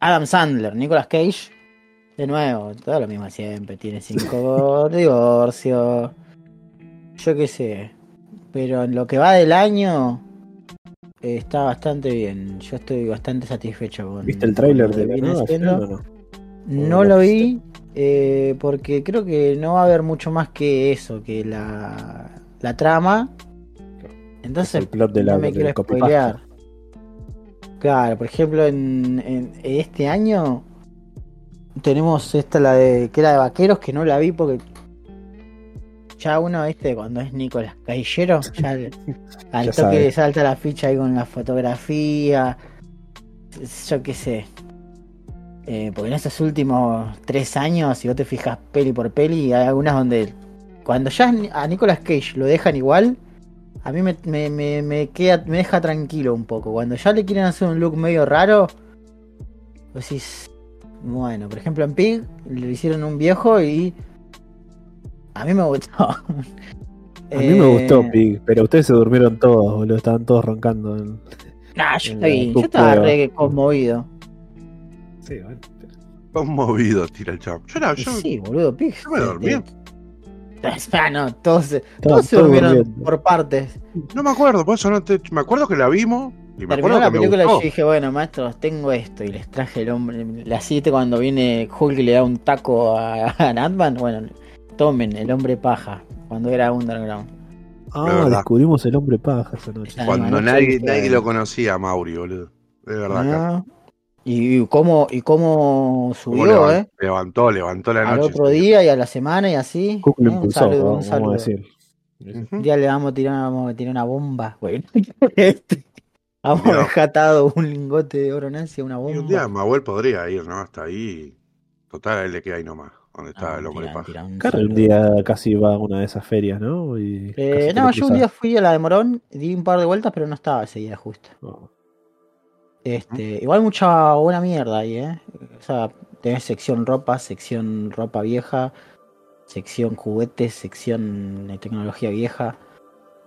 Adam Sandler, Nicolas Cage, de nuevo, todo lo mismo siempre. Tiene cinco <laughs> divorcios. Yo qué sé. Pero en lo que va del año, eh, está bastante bien. Yo estoy bastante satisfecho con. ¿Viste el tráiler de la nueva no? No ¿O lo vi eh, porque creo que no va a haber mucho más que eso, que la, la trama. Es Entonces el plot de la no me quiero spoilear. Claro, por ejemplo, en, en este año tenemos esta, la de que era de vaqueros, que no la vi porque ya uno, viste, cuando es Nicolás Callero, ya al, <laughs> al Ya toque le salta la ficha ahí con la fotografía, yo qué sé. Eh, porque en estos últimos tres años, si vos te fijas peli por peli, hay algunas donde cuando ya a Nicolas Cage lo dejan igual, a mí me, me, me, me queda, me deja tranquilo un poco. Cuando ya le quieren hacer un look medio raro, vos decís, bueno, por ejemplo en Pig le hicieron un viejo y a mí me gustó. A mí me gustó Eh, Pig, pero ustedes se durmieron todos, boludo. Estaban todos roncando. en- Nah, yo, en la estoy- yo estaba re conmovido. Sí, bueno. Conmovido, tira el chavo. Yo, era, yo, Sí, boludo, Pig. yo me dormí. <laughs> No, todos, todos se durmieron por partes. No me acuerdo, por eso no te. Me acuerdo que la vimos. Y me Terminó acuerdo la que me película y yo dije, bueno, maestros, tengo esto. Y les traje el hombre. La 7 cuando viene Hulk y le da un taco a, <laughs> a Ant-Man. Bueno, tomen el hombre paja. Cuando era Underground. Ah, descubrimos el hombre paja esa noche. Cuando nadie, nadie lo conocía a Mauri, boludo. De verdad. que- Ah, y, cómo, y cómo cómo subió, levan- ¿eh? Levantó, levantó la Al noche. otro día y a la semana y así. Lo Un saludo, un saludo. Un día le vamos a tirar, vamos a tirar una bomba. Bueno, <laughs> este, vamos a Mira. dejar atado un lingote de oro nazi a una Y un día bomba. Mahuel podría ir, ¿no? Hasta ahí. Total, a él le queda ahí nomás. Donde está Ah, el hombre tira, un día casi va a una de esas ferias, ¿no? Y Eh, no, yo un día fui a la de Morón, di un par de vueltas, pero no estaba ese día justo. No. Este, igual mucha buena mierda ahí, ¿eh? O sea, tenés sección ropa, sección ropa vieja, sección juguetes, sección de tecnología vieja.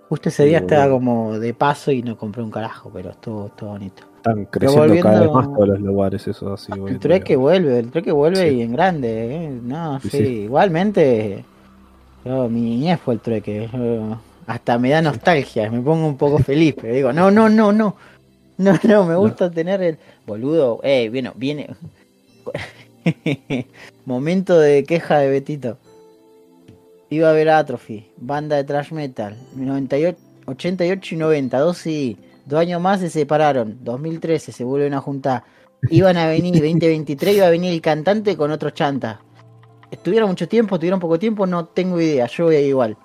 Justo ese Sí, día estaba como de paso y no compré un carajo, pero estuvo, estuvo bonito. Están creciendo cada vez más todos los lugares, eso así. hoy El trueque vuelve, el trueque vuelve Sí. y en grande, ¿eh? No, Sí, sí, sí. igualmente. Yo, mi niñez fue el trueque. yo- hasta me da nostalgia, me pongo un poco feliz, pero digo, no, no, no, no. <laughs> No, no, me gusta tener el. Boludo, eh, viene, viene. <laughs> Momento de queja de Betito. Iba a ver Atrophy, banda de trash metal. 98, 88 y 90, dos sí. Dos años más se separaron. 2013 se vuelven a juntar. Iban a venir <laughs> 2023, iba a venir el cantante con otros chantas. ¿Estuvieron mucho tiempo? ¿Estuvieron poco tiempo? No tengo idea, yo voy a ir igual.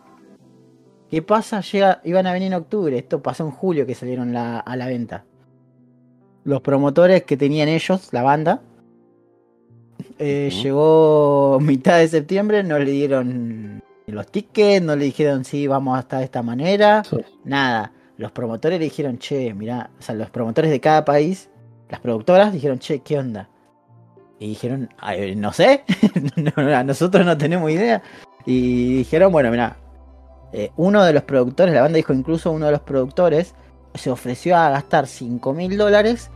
¿Qué pasa? Llega, iban a venir en octubre, esto pasó en julio que salieron la- a la venta. Los promotores que tenían ellos, la banda, eh, llegó <laughs> mitad de septiembre, no le dieron los tickets, no le dijeron sí, vamos hasta de esta manera, Sí. nada. Los promotores le dijeron, che, mirá, o sea, los promotores de cada país, las productoras dijeron, che, ¿qué onda? Y dijeron, "Ay, no sé, <laughs> no, no, nosotros no tenemos idea. Y dijeron, bueno, mira, uno de los productores, la banda dijo incluso uno de los productores, se ofreció a gastar 5 mil dólares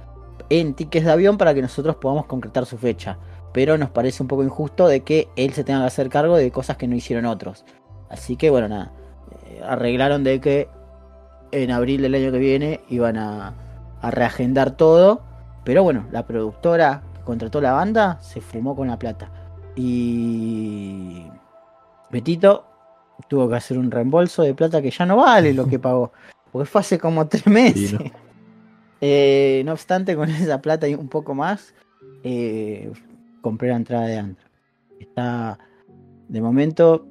en tickets de avión para que nosotros podamos concretar su fecha. Pero nos parece un poco injusto de que él se tenga que hacer cargo de cosas que no hicieron otros. Así que bueno, nada, eh, arreglaron de que en abril del año que viene iban a, reagendar todo. Pero bueno, la productora que contrató la banda se fumó con la plata. Y Betito tuvo que hacer un reembolso de plata que ya no vale lo que pagó. <laughs> Porque fue hace como tres meses. Sí, ¿no? <laughs> Eh, no obstante, con esa plata y un poco más, eh, compré la entrada de Andra. Está de momento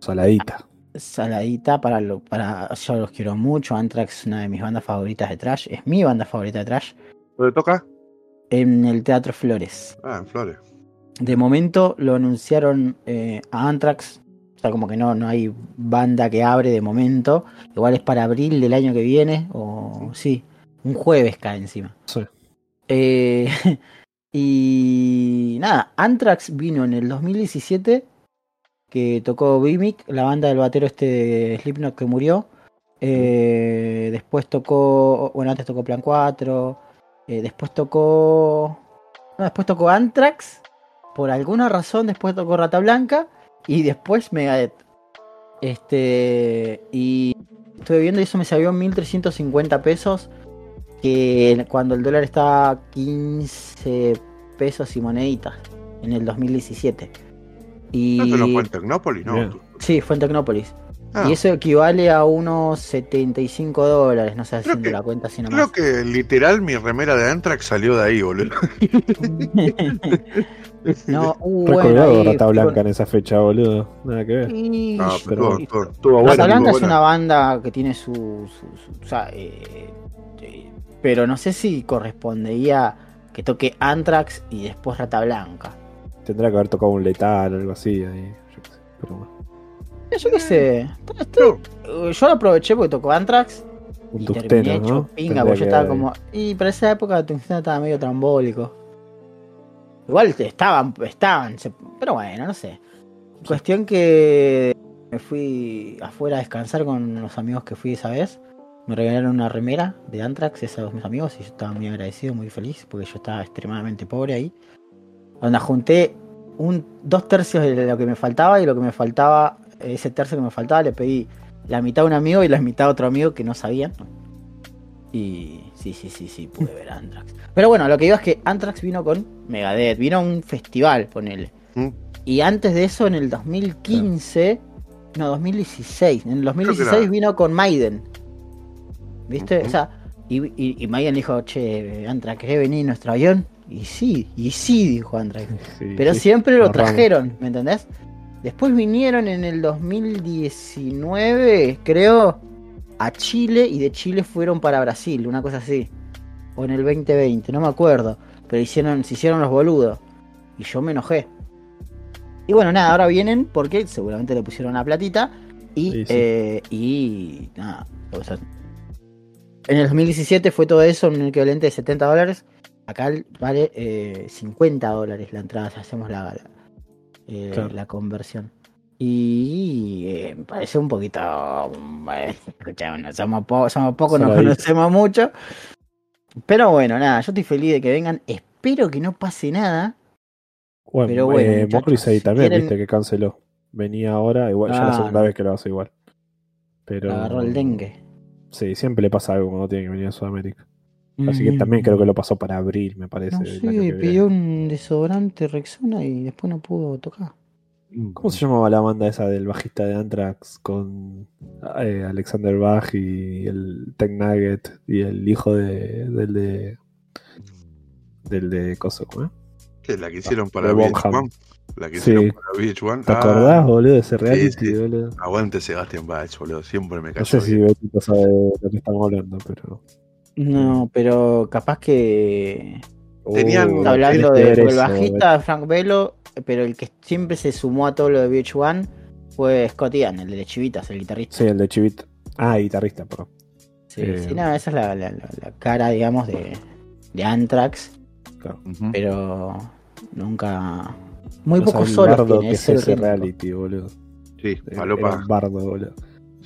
Saladita. saladita para lo para yo los quiero mucho Anthrax es una de mis bandas favoritas de trash es mi banda favorita de trash ¿Dónde toca? en el Teatro Flores Ah, en Flores. de momento lo anunciaron eh, a Anthrax. O sea, como que no, no hay banda que abre de momento. Igual es para abril del año que viene. O sí, un jueves cae encima. Sí. Eh, <laughs> y nada, Anthrax vino en el 2017. Que tocó Bimic, la banda del batero este de Slipknot que murió. Eh, después tocó. Bueno, antes tocó Plan 4. eh, después tocó. no, después tocó Anthrax. Por alguna razón, después tocó Rata Blanca. Y después Megadeth. Este. Y estuve viendo y eso me salió 1350 pesos. Que cuando el dólar estaba a 15 pesos y moneditas. En el 2017. Y. ¿No te lo fue en Tecnópolis? No. Bien. Sí, fue en Tecnópolis. Ah, Y eso equivale a unos 75 dólares, no sé Creo haciendo que- la cuenta así nomás. Creo que literal mi remera de Antrax salió de ahí, boludo. <laughs> no, uh, bueno, Rata Blanca en esa fecha, boludo. Nada que ver. Y- No, pero- Rata buena, Blanca es una banda que tiene su, su- su- o sea, eh, eh, pero no sé si correspondería que toque Anthrax y después Rata Blanca. Tendrá que haber tocado un letal o algo así. Ahí, yo qué sé. Pero bueno, Yo qué sé. eh, yo lo aproveché porque tocó Anthrax un y terminé hecho ¿no? pinga, porque yo estaba haber- como. Y para esa época Tungsteno estaba medio trambólico. Igual estaban, estaban, pero bueno, no sé. Cuestión que me fui afuera a descansar con los amigos que fui esa vez. Me regalaron una remera de Anthrax, esos mis amigos, y yo estaba muy agradecido, muy feliz, porque yo estaba extremadamente pobre ahí. Donde junté un, dos tercios de lo que me faltaba y lo que me faltaba, ese tercio que me faltaba, le pedí la mitad a un amigo y la mitad a otro amigo que no sabían. Y sí, sí, sí, sí, pude ver a Anthrax. Pero bueno, lo que digo es que Anthrax vino con Megadeth, vino a un festival, ponele. Mm. Y antes de eso, en el 2015, no, 2016, en el 2016 era- vino con Maiden. ¿Viste? O sea, y, y, y Maiden dijo, che, Anthrax, ¿querés venir en nuestro avión? Y sí, y sí, dijo Anthrax. Sí, Pero sí. siempre lo trajeron, ¿me entendés? Después vinieron en el 2019, creo, a Chile y de Chile fueron para Brasil, una cosa así. O en el 2020, no me acuerdo. Pero hicieron, se hicieron los boludos. Y yo me enojé. Y bueno, nada, ahora vienen porque seguramente le pusieron una platita. Y, Sí, sí. eh, y nada. o sea, en el 2017 fue todo eso, un equivalente de 70 dólares. Acá vale eh, 50 dólares la entrada si hacemos la, la, eh, Claro. la conversión. Y eh, me parece un poquito. Bueno, <laughs> escuchá, no somos, po- somos pocos, nos Saladito. conocemos mucho. Pero bueno, nada, yo estoy feliz de que vengan. Espero que no pase nada. Bueno, Pero bueno, eh, Morrissey también, quieren- viste, que canceló. Venía ahora, igual ya la Ah, segunda no. vez que lo hace igual. Pero. Agarró el dengue. Sí, siempre le pasa algo cuando tiene que venir a Sudamérica. Así que también creo que lo pasó para abril, me parece. No sé, pidió un desodorante Rexona y después no pudo tocar. ¿Cómo se llamaba la banda esa del bajista de Anthrax con eh, Alexander Bach y el Tech Nugget y el hijo de, del de. del de Coso, ¿cómo es? ¿Qué? La que hicieron para de Bonham. VH1. La que Sí. hicieron para VH1. ¿Te Ah, acordás, boludo, de ese reality, sí. boludo? Aguante Sebastián Bach, boludo. Siempre me No cayó sé si bien. Betito sabe de lo que estamos hablando, pero. No, pero capaz que. Tenían- Uh, Está hablando de el bajista Frank Velo, pero el que siempre se sumó a todo lo de VH1 fue Scott Ian, el de Chivitas, el guitarrista. Sí, el de Chivit. Ah, guitarrista, perdón. Sí, Eh. sí, no, esa es la, la- la- la cara, digamos, de, de Anthrax, Ujú. pero nunca. Muy No el solos bardo tiene, que es ese reality, boludo. Sí, Eh, Era Palopa. un bardo, boludo.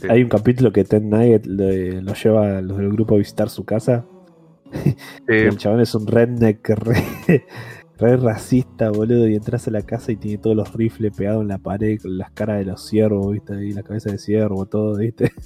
Sí. Hay un capítulo que Ted Nugget lo lleva a los del grupo a visitar su casa. El chabón es un redneck re, <laughs> re racista, boludo. Y entras a la casa y tiene todos los rifles pegados en la pared con las caras de los ciervos, ¿viste? Y la cabeza de ciervo, todo, ¿viste? <laughs>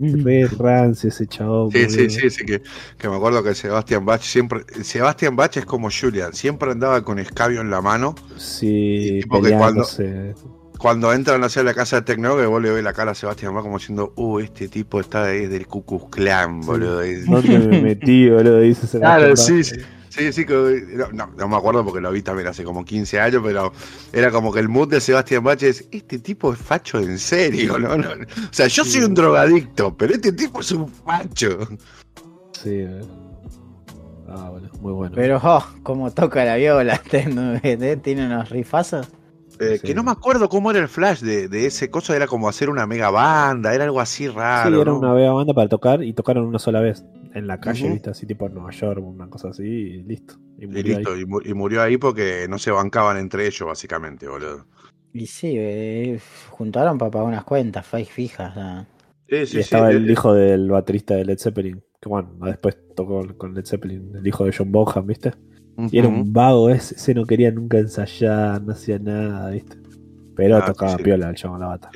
Re rancio ese chabón. Sí, sí, boludo. sí, sí, que, que me acuerdo que Sebastián Bach siempre. Sebastián Bach es como Julian, siempre andaba con escabio en la mano. Sí, Y tipo que cuando- peleándose. Cuando entran hacia la casa de Tecno, que vos le ves la cara a Sebastián Bach como diciendo, uh, este tipo está ahí del Ku Klux Klan, boludo. Y- ¿Dónde <laughs> me metí, boludo? Dice Sebastián Claro, Bach. sí, sí. Sí, sí, que- no, no, no me acuerdo porque lo vi también hace como 15 años, pero era como que el mood de Sebastián Bach es, este tipo es facho en serio, ¿no? no, no. O sea, yo soy un drogadicto, pero este tipo es un facho. Sí, eh. Ah, bueno, muy bueno. Pero, oh, como toca la viola, <laughs> tiene unos rifazos. Eh, Sí. Que no me acuerdo cómo era el flash de, de ese coso, era como hacer una mega banda, era algo así raro. sí, era ¿no? una vea banda para tocar y tocaron una sola vez. En la calle, viste, así tipo en Nueva York, una cosa así, y listo. Y Y murió ahí. listo, y, mu- y murió ahí porque no se bancaban entre ellos, básicamente, boludo. Y sí, eh, juntaron para pagar unas cuentas, fake fijas. ah. Sí, y sí, sí. estaba el eh, hijo del baterista de Led Zeppelin, que bueno, después tocó con Led Zeppelin, el hijo de John Bonham, ¿viste? Y era un vago ese, ese no quería nunca ensayar, no hacía nada, ¿viste? Pero Ah, tocaba sí, piola el chabón la bata.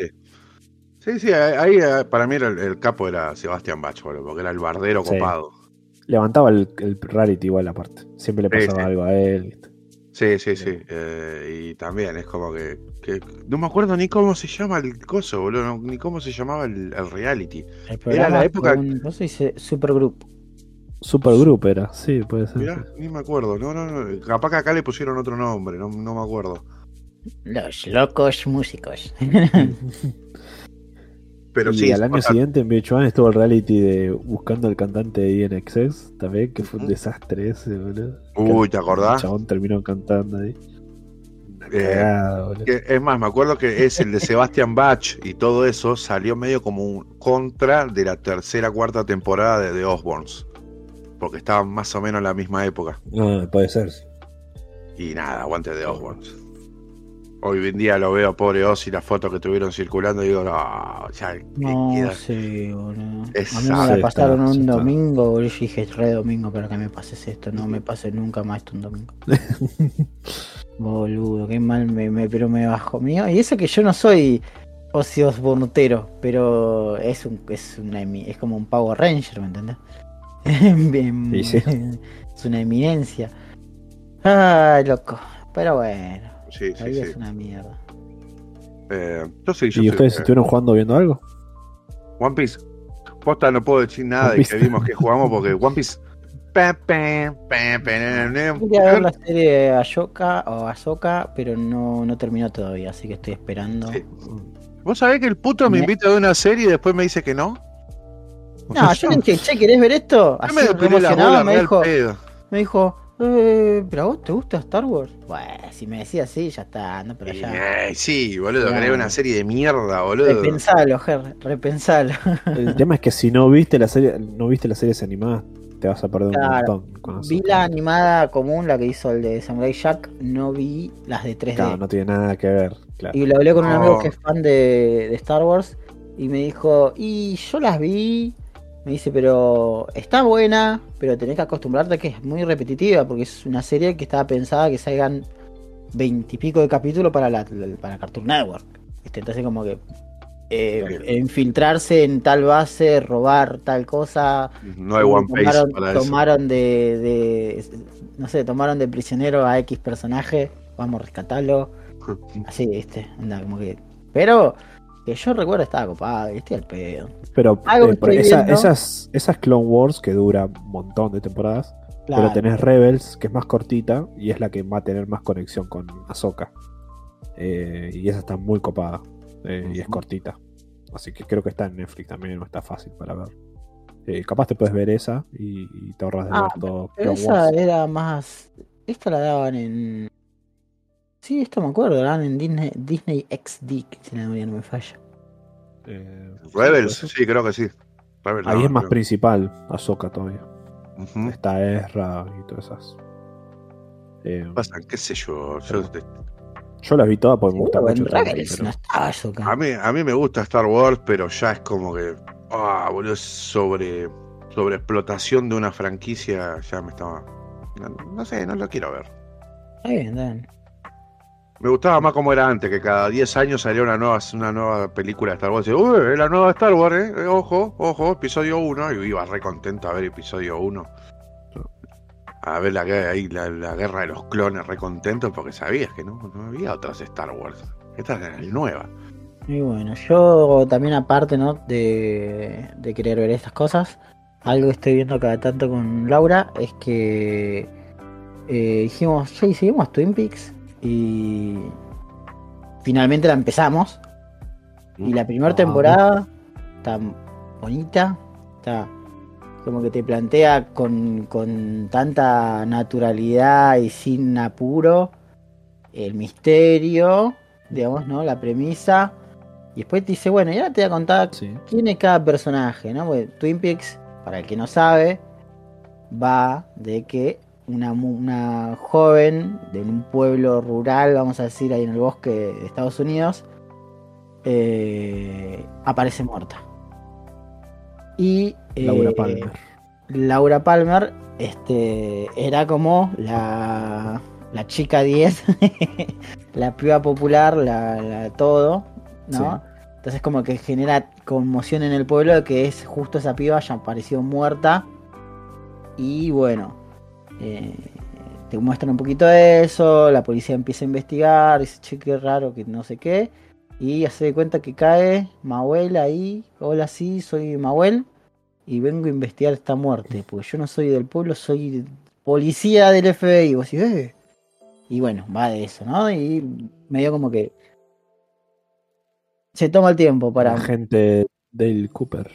Sí, sí, ahí eh, para mí era el, el capo era Sebastián Bach, boludo, porque era el bardero Sí. copado. Levantaba el, el rarity igual aparte. Siempre le pasaba sí. algo a él, ¿viste? Sí, sí, sí. eh, y también es como que, que- No me acuerdo ni cómo se llama el coso, boludo, no, ni cómo se llamaba el, el reality. El programa la época- coso dice Supergroup. Supergroup era, sí, puede ser. Mirá, ni me acuerdo. No, no, no. Capaz que acá le pusieron otro nombre, no, no me acuerdo. Los locos músicos. Pero y sí, al año siguiente en VH1 estuvo el reality de Buscando al cantante de INXS, también, que fue un desastre ese, boludo. Uy, ¿te El acordás? chabón terminó cantando ahí. Eh. Que- es más, me acuerdo que es el de Sebastian Bach y todo eso salió medio como un contra de la tercera cuarta temporada de The Osborns. Porque estaban más o menos en la misma época. Ah, puede ser. sí. Y nada, aguante The Osborns. Hoy en día lo veo, pobre Ozzy, las fotos que tuvieron circulando, y digo, no, ya No queda- sé, boludo. Es A mí me la pasaron está, un está. domingo, boludo. Yo dije, re domingo para que me pases esto. No me pases nunca más esto un domingo. <laughs> Boludo, qué mal me, me- pero me bajó mío. Y eso que yo no soy Ozzy Osbourneero, pero es un, es una es como un Power Ranger, ¿me entendés? <laughs> Bien, Sí, sí. <laughs> Es una eminencia. Ay, loco. Pero bueno, Sí, la sí, vida sí. es una mierda. Eh, yo sí, yo ¿Y sí, ustedes eh, estuvieron jugando viendo algo? One Piece. Posta no puedo decir nada One de Piece. que vimos que jugamos porque One Piece. Quería ver la serie Ashoka o Ahsoka, pero no, no terminó todavía, así que estoy esperando. Sí. ¿Vos sabés que el puto me invita a una serie y después me dice que no? No, sea, yo le dije, che, ¿querés ver esto? yo Así me la emocionado, bola, me dijo, pedo. me dijo, eh, ¿pero a vos te gusta Star Wars? Bueno, si me decía así, ya está, anda por allá. Eh, sí, boludo, No. ver una serie de mierda, boludo. Repensalo, Ger, repensalo. El tema es que si no viste la serie, no viste las series animadas, te vas a perder Claro, un montón. con. Vi la animada común, la que hizo el de Samurai Jack, no vi las de 3D. Claro, no tiene nada que ver. Claro. Y lo hablé con un No. amigo que es fan de, de Star Wars y me dijo, y yo las vi, me dice, pero está buena, pero tenés que acostumbrarte a que es muy repetitiva porque es una serie que estaba pensada que salgan veintipico de capítulos para la, para Cartoon Network. ¿viste? Entonces como que eh, infiltrarse en tal base, robar tal cosa, No hay One Piece tomaron, para eso. de, de- no sé, tomaron de prisionero a X personaje, vamos a rescatarlo. <laughs> Así, viste, anda como que. Pero que yo recuerdo estaba copado, viste al pedo. Pero eh, estoy esa- esas, esas Clone Wars que dura un montón de temporadas, Claro. pero tenés Rebels, que es más cortita y es la que va a tener más conexión con Ahsoka. Eh, y esa está muy copada eh, y es cortita. Así que creo que está en Netflix también, no está fácil para ver. Eh, capaz te puedes ver esa y, y te ahorras de Ah, ver todo Pero Clone esa Wars. era más. Esta la daban en. Sí, esto me acuerdo, daban en Disney, Disney XD, si la memoria no me falla. Eh, Rebels, sí, creo que sí. Rebels, Ahí no, es más creo. principal Ahsoka todavía. Ujú. Está Ezra y todas esas. Eh, Pasa, qué sé yo. yo- yo las vi todas porque me gusta mucho. Wars, Rebels pero- no estaba acá. a, mí, a mí me gusta Star Wars, pero ya es como que. Ah, boludo, es sobre. Sobre explotación de una franquicia, ya me estaba. No, no sé, no lo quiero ver. Está bien, está bien. Me gustaba más como era antes, que cada 10 años salía una nueva, una nueva película de Star Wars. Y, Uy, es la nueva Star Wars, eh. Eh, Ojo, ojo, episodio 1. Y iba re contento a ver episodio 1. A ver la, ahí, la, guerra de los clones, re contento, porque sabías que no, no había otras Star Wars. Esta era la nueva. Y bueno, yo también aparte, ¿no? De, de querer ver estas cosas, algo que estoy viendo cada tanto con Laura es que eh, dijimos, che, ¿y seguimos Twin Peaks y finalmente la empezamos. Y la primera Ah. temporada está bonita, está como que te plantea con, con tanta naturalidad y sin apuro el misterio, digamos, ¿no? La premisa. Y después te dice, bueno, ya te voy a contar Sí. quién es cada personaje, ¿no? Porque Twin Peaks, para el que no sabe, va de que una, una joven de un pueblo rural, vamos a decir, ahí en el bosque de Estados Unidos, eh, aparece muerta. Y Laura eh, Palmer. Laura Palmer este, era como la, la chica 10, <laughs> la piba popular, la, la todo, ¿no? Entonces como que genera conmoción en el pueblo de que es justo esa piba haya aparecido muerta. Y bueno, eh, te muestran un poquito de eso, la policía empieza a investigar, dice, che, qué raro, que no sé qué. Y hace de cuenta que cae Mahuel ahí, hola sí, soy Mahuel y vengo a investigar esta muerte, porque yo no soy del pueblo, soy policía del FBI. Vos decís, "Eh". Y bueno, va de eso, ¿no? Y medio como que se toma el tiempo para... La gente Dale Cooper.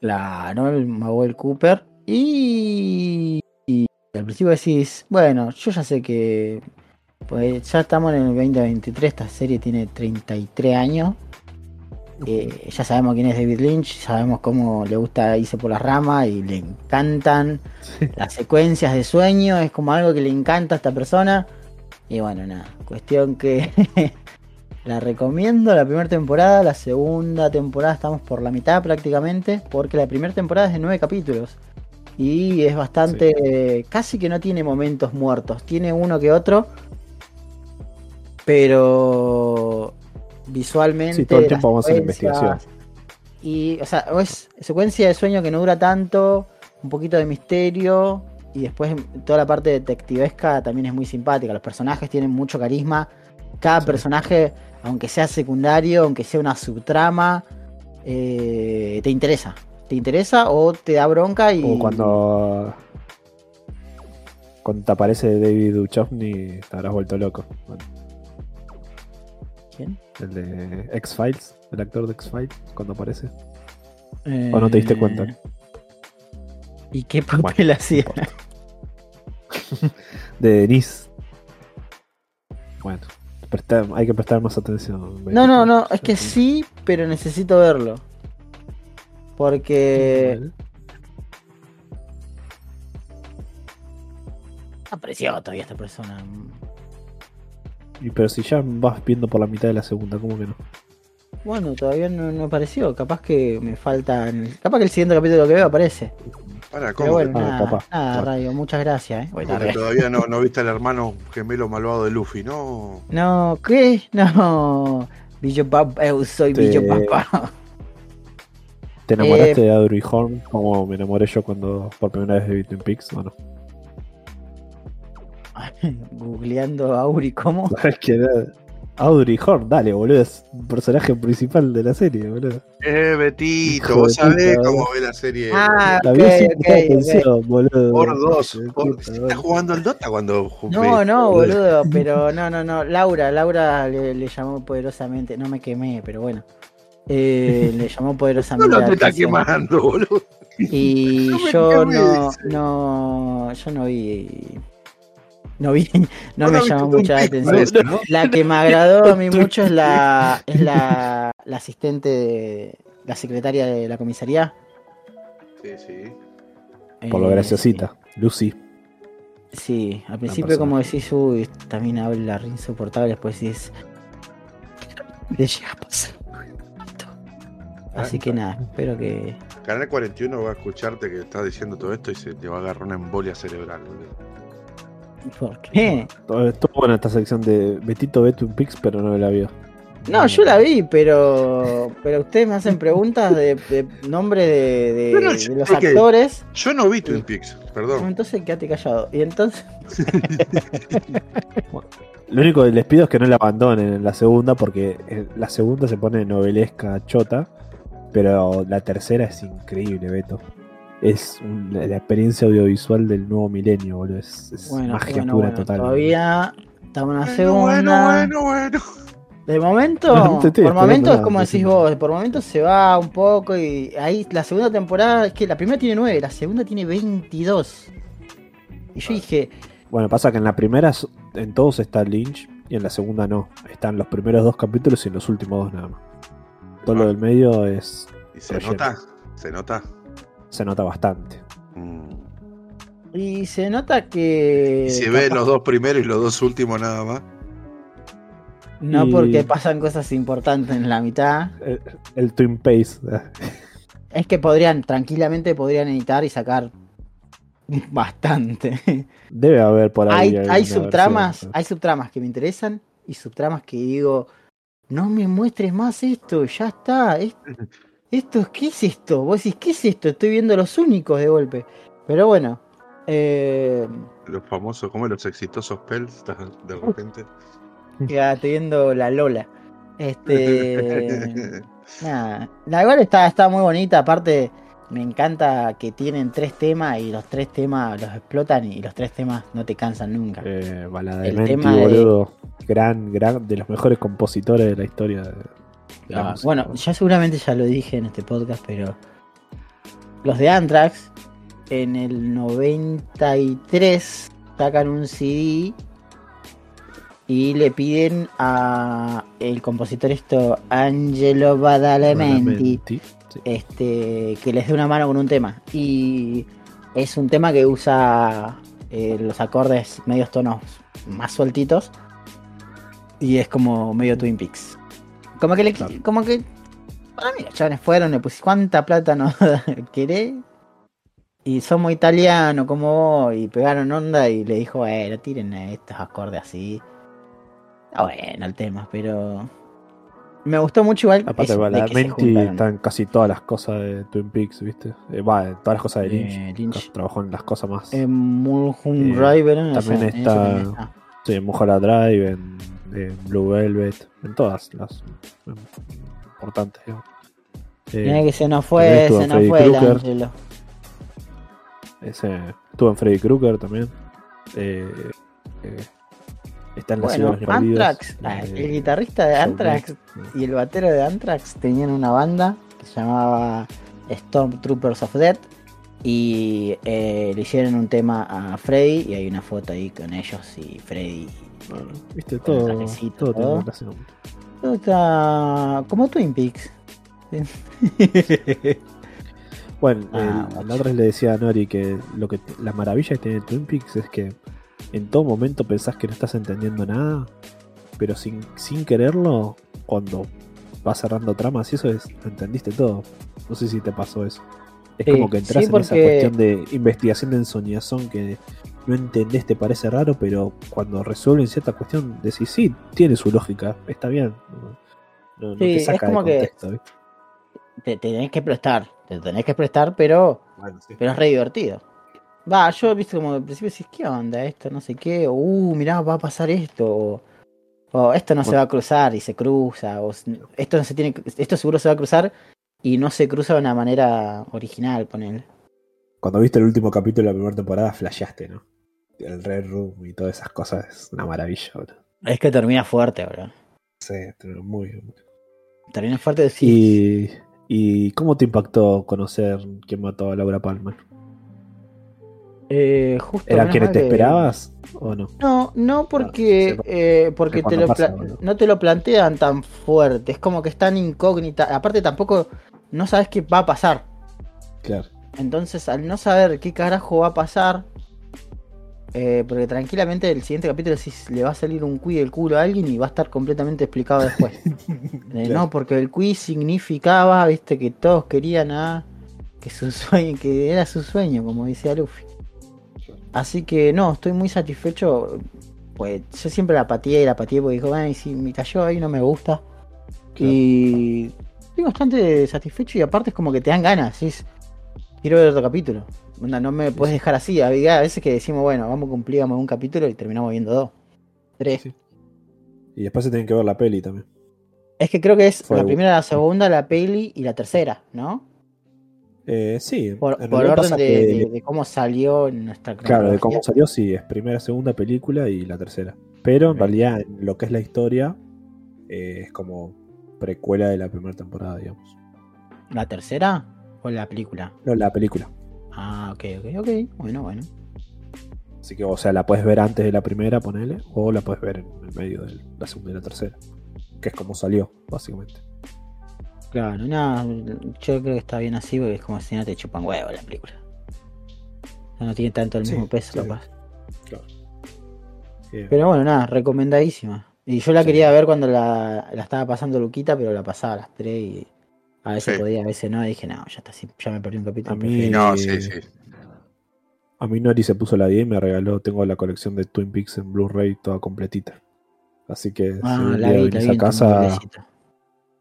Claro, el Manuel Cooper. Y, y al principio decís, bueno, yo ya sé que pues ya estamos en el 2023, esta serie tiene 33 años. Eh, ya sabemos quién es David Lynch, sabemos cómo le gusta irse por las ramas y le encantan las secuencias de sueño, es como algo que le encanta a esta persona. Y bueno, nada, cuestión que <laughs> la recomiendo la primera temporada, la segunda temporada estamos por la mitad prácticamente, porque la primera temporada es de nueve capítulos. Y es bastante, casi que no tiene momentos muertos, tiene uno que otro, pero visualmente... Sí, todo el tiempo vamos en secuencias- investigación. Y, o sea, es secuencia de sueño que no dura tanto, un poquito de misterio, y después toda la parte detectivesca también es muy simpática. Los personajes tienen mucho carisma. Cada Sí. personaje, aunque sea secundario, aunque sea una subtrama, eh, te interesa. Te interesa o te da bronca y. O cuando. Cuando te aparece David Duchovny, te habrás vuelto loco. Bueno, ¿Quién? el de X-Files, el actor de X-Files, cuando aparece. ¿O no te diste cuenta? Eh, ¿Y qué papel hacía? <laughs> De Denise. Bueno, hay que prestar más atención. No, no, no, es que sí, pero necesito verlo. Porque apareció todavía esta persona. Y pero si ya vas viendo por la mitad de la segunda, ¿cómo que no? Bueno, todavía no, no apareció. Capaz que me falta. Capaz que el siguiente capítulo que veo aparece. Para, Pero ¿cómo? bueno, Ah, nada, capaz. nada, Bueno. Radio, muchas gracias. ¿eh? Porque todavía no, no viste al <laughs> hermano gemelo malvado de Luffy, ¿no? No, ¿qué? No. Billo Papá, eu soy Te- Billo Papá. ¿Te enamoraste Eh, de Audrey Horn como me enamoré yo cuando por primera vez vi Twin Peaks? ¿O no? <laughs> Googleando a Auri, ¿cómo? <laughs> Es que era- Audrey Horn, dale, boludo, es un personaje principal de la serie, boludo. Eh, Betito, Hijo vos de sabés cómo ve la serie. Ah, La vi sin ok, prestar ok. atención, boludo. por dos. De Por... puta, ¿sí boludo. ¿Estás jugando al Dota cuando ju- No, no, boludo, pero <laughs> no, no, no. Laura, Laura le, le llamó poderosamente. No me quemé, pero bueno. Eh, le llamó No poderosamente. lo la te está quemando, boludo. Y <laughs> No yo no, no, yo no vi, no vi, <laughs> no me no llamó mucha atención. ¿no? La que me agradó a mí mucho es la, es la, la asistente de la secretaria de la comisaría. Sí, sí. Por lo Eh, graciosita, Lucy. Sí, al principio como decís, uy, también habla re insoportable, después decís, le llega a pasar. Así que nada, espero que... Canal 41 va a escucharte que estás diciendo todo esto y se te va a agarrar una embolia cerebral, boludo. ¿Por qué? Todo- Estuvo buena esta sección de Betito ve Twin Peaks, pero no la vio. No, yo la vi, pero pero ustedes me hacen preguntas de, de nombre de, de- Pero, de los actores. Yo no vi Twin Peaks, perdón. Entonces quédate callado. Y entonces, <laughs> Lo único que les pido es que no la abandonen en la segunda, porque en la segunda se pone novelesca chota, pero la tercera es increíble, Beto. Es un- la, la experiencia audiovisual del nuevo milenio, boludo. Es, es bueno, magia bueno, pura bueno, total. todavía estamos en la segunda. bueno, bueno, bueno. De momento, No, no por momentos es nada, como decís vos, por momentos se va un poco y ahí la segunda temporada, es que la primera tiene 9, la segunda tiene 22. Y yo dije, Bueno, pasa que en la primera en todos está Lynch y en la segunda no. Están los primeros dos capítulos y en los últimos dos nada más. Todo lo del medio es ¿Y se Relleno. nota? ¿Se nota? se nota bastante. Mm. y se nota que... Y se ven capaz- los dos primeros y los dos últimos nada más. No Y- porque pasan cosas importantes en la mitad. El, el Twin Pace. <laughs> Es que podrían, tranquilamente podrían editar y sacar bastante. Debe haber por ahí. hay, subtramas, versión. hay subtramas que me interesan y subtramas que digo, no me muestres más esto, ya está. es- Esto, ¿qué es esto? Vos decís, ¿qué es esto? Estoy viendo los únicos de golpe. Pero bueno, eh, Los famosos, como los exitosos Pels, <laughs> de repente. ya estoy viendo la Lola. <laughs> Este, nada, la igual está, está muy bonita, aparte me encanta que tienen tres temas y los tres temas los explotan y los tres temas no te cansan nunca. Eh, balada de El Menti, tema de- boludo. Gran, gran, de los mejores compositores de la historia. de- de Ah, bueno, ya seguramente ya lo dije en este podcast, pero los de Anthrax en el 93 sacan un CD y le piden a el compositor esto Angelo Badalamenti Badalamenti, sí. este que les dé una mano con un tema y es un tema que usa eh, los acordes medios tonos más sueltitos y es como medio Twin Peaks como que le Claro. como que para mí los chavales fueron le puse cuánta plata no <laughs> querés y somos italianos como vos y pegaron onda y le dijo bueno tiren estos acordes así Está bueno el tema pero me gustó mucho igual Aparte, eso, de que se Badalamenti juntaron. está en casi todas las cosas de Twin Peaks, ¿viste? Eh, Va, en todas las cosas de Lynch. Eh, Lynch. Trabajó en las cosas más. En Mulholland Eh, Drive, ¿no? también está- también está. Sí, en Mulholland Drive, en, en Blue Velvet, en todas las importantes, digamos. Eh, Tiene que se nos fue, se nos fue el. Angelo. ese, estuvo en Freddy Krueger también. Eh, eh, está en la Bueno. Anthrax, ah, el guitarrista de Anthrax y el batero de Anthrax tenían una banda que se llamaba Stormtroopers of Death y eh, le hicieron un tema a Freddy y hay una foto ahí con ellos y Freddy. Bueno, viste, todo, trajecito, todo tiene todo. Todo está como Twin Peaks. <laughs> Bueno, Ah, el- la otra vez le decía a Nori que lo que la maravilla que tiene Twin Peaks es que en todo momento pensás que no estás entendiendo nada, pero sin, sin quererlo, cuando vas cerrando tramas y eso es, entendiste todo. No sé si te pasó eso. Es Sí, como que entras sí, en esa cuestión de investigación de ensoñazón que no entendés, te parece raro, pero cuando resuelven cierta cuestión decís, sí, tiene su lógica, está bien. No, no- no Sí, te es saca como de que- te, te tenés que prestar, te tenés que prestar, pero Bueno, sí. Pero es re divertido. Va, yo viste como al principio decís, ¿qué onda esto? No sé qué. O, uh, mirá, va a pasar esto. O, o esto no se va a cruzar y se cruza. O esto no se tiene esto seguro se va a cruzar y no se cruza de una manera original, ponele. Cuando viste el último capítulo de la primera temporada, flasheaste, ¿no? El Red Room y todas esas cosas es una maravilla, bro. Es que termina fuerte, bro. Sí, muy muy- Termina fuerte sí. ¿Y, ¿Y cómo te impactó conocer quién mató a Laura Palmer? Eh, justo ¿Eran menos quienes te esperabas o no? No, no porque, eh, porque te lo pasa, no te lo plantean tan fuerte. Es como que es tan incógnita. Aparte tampoco no sabes qué va a pasar. Claro. Entonces, al no saber qué carajo va a pasar, eh, porque tranquilamente el siguiente capítulo si le va a salir un quiz del culo a alguien y va a estar completamente explicado después. <laughs> Eh, Claro. No, porque el quiz significaba, viste, que todos querían a que su sueño, que era su sueño, como decía Luffy. Así que no, estoy muy satisfecho. Pues yo siempre la pateé, la pateé porque dijo, ay, si me cayó ahí no me gusta. Y estoy bastante satisfecho y aparte es como que te dan ganas, es, quiero ver otro capítulo. No me puedes dejar así. A veces que decimos, bueno, vamos a cumplir vamos a un capítulo y terminamos viendo dos. Tres. Sí. Y después se tienen que ver la peli también. Es que creo que es Fue la primera, la segunda, la peli y la tercera, ¿no? Eh, sí, Por, por orden de, que- de- de cómo salió en nuestra Claro, de cómo salió, sí, es primera, segunda película y la tercera. Pero en realidad, en lo que es la historia, eh, es como precuela de la primera temporada, digamos. ¿La tercera o la película? No, la película. Ah, ok, ok, ok. Bueno, bueno. Así que, o sea, la puedes ver antes de la primera, ponele, o la puedes ver en el medio de la segunda y la tercera. Que es como salió, básicamente. Claro, no, yo creo que está bien así porque es como si no te chupan huevo la película. O sea, no tiene tanto el Sí, mismo peso, sí. capaz. Claro. Pero bueno, nada, recomendadísima. Y yo la Sí. quería ver cuando la, la estaba pasando Luquita, pero la pasaba a las 3 y a veces Sí. podía, a veces no. Y dije, no, ya está, sí, ya me perdí un capítulo. A mí- No, sí, sí. A mí Nori se puso la 10 y me regaló, tengo la colección de Twin Peaks en Blu-ray toda completita. Así que Ah, si la vi, la vi a casa.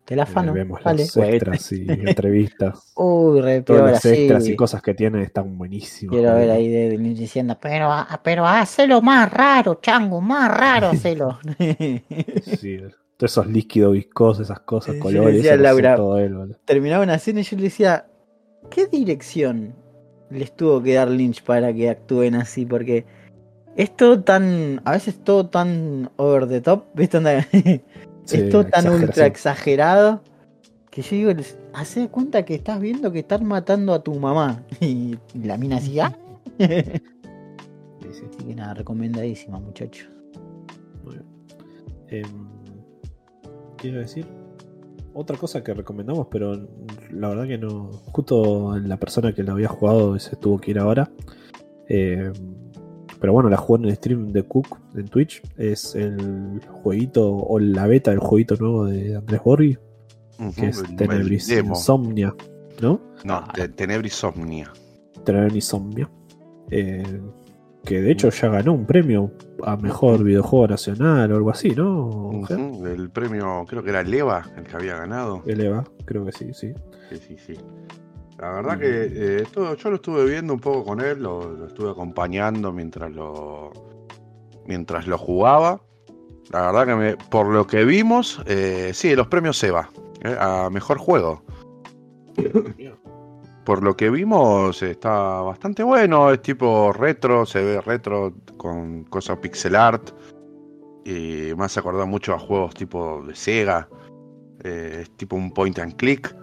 Te la afano. vemos Vale. los extras y <laughs> entrevistas. Uy, re Todos peor los extras y cosas que tiene están buenísimos. Quiero ver ahí de, Lynch diciendo, pero, pero hacelo más raro, chango, más raro, <laughs> hacelo. <laughs> Sí, todos esos líquidos viscosos, esas cosas, colores, decía Laura. todo él, boludo. Terminaba una escena y yo le decía, ¿qué dirección les tuvo que dar Lynch para que actúen así? Porque es todo tan, a veces todo tan over the top, ¿viste? Sí, es todo tan ultra exagerado que yo digo, hace cuenta que estás viendo que están matando a tu mamá. <laughs> Y la mina así, ¿ah? <laughs> Así que nada, recomendadísima, muchachos. Muy bien. ¿Qué iba a decir? Otra cosa que recomendamos, pero la verdad que no. Justo la persona que lo había jugado se tuvo que ir ahora. Em, pero bueno, la jugó en el stream de Cook en Twitch. Es el jueguito o la beta del jueguito nuevo de Andrés Borghi, que es Ujú, el- Tenebris. Insomnia, ¿no? No, de Tenebris Omnia. Tenebris Insomnia. Eh, que de hecho ya ganó un premio a mejor videojuego nacional o algo así, ¿no? El premio, creo que era el EVA, el que había ganado. El EVA, creo que sí, sí. Sí, sí, sí. La verdad que eh, todo- yo lo estuve viendo un poco con él, lo, estuve acompañando mientras lo mientras lo jugaba. La verdad que me- por lo que vimos, eh, sí, los premios EVA eh, a mejor juego. Por lo que vimos está bastante bueno, es tipo retro, se ve retro con cosas pixel art y me hace acordar mucho a juegos tipo de Sega, es tipo un point and click.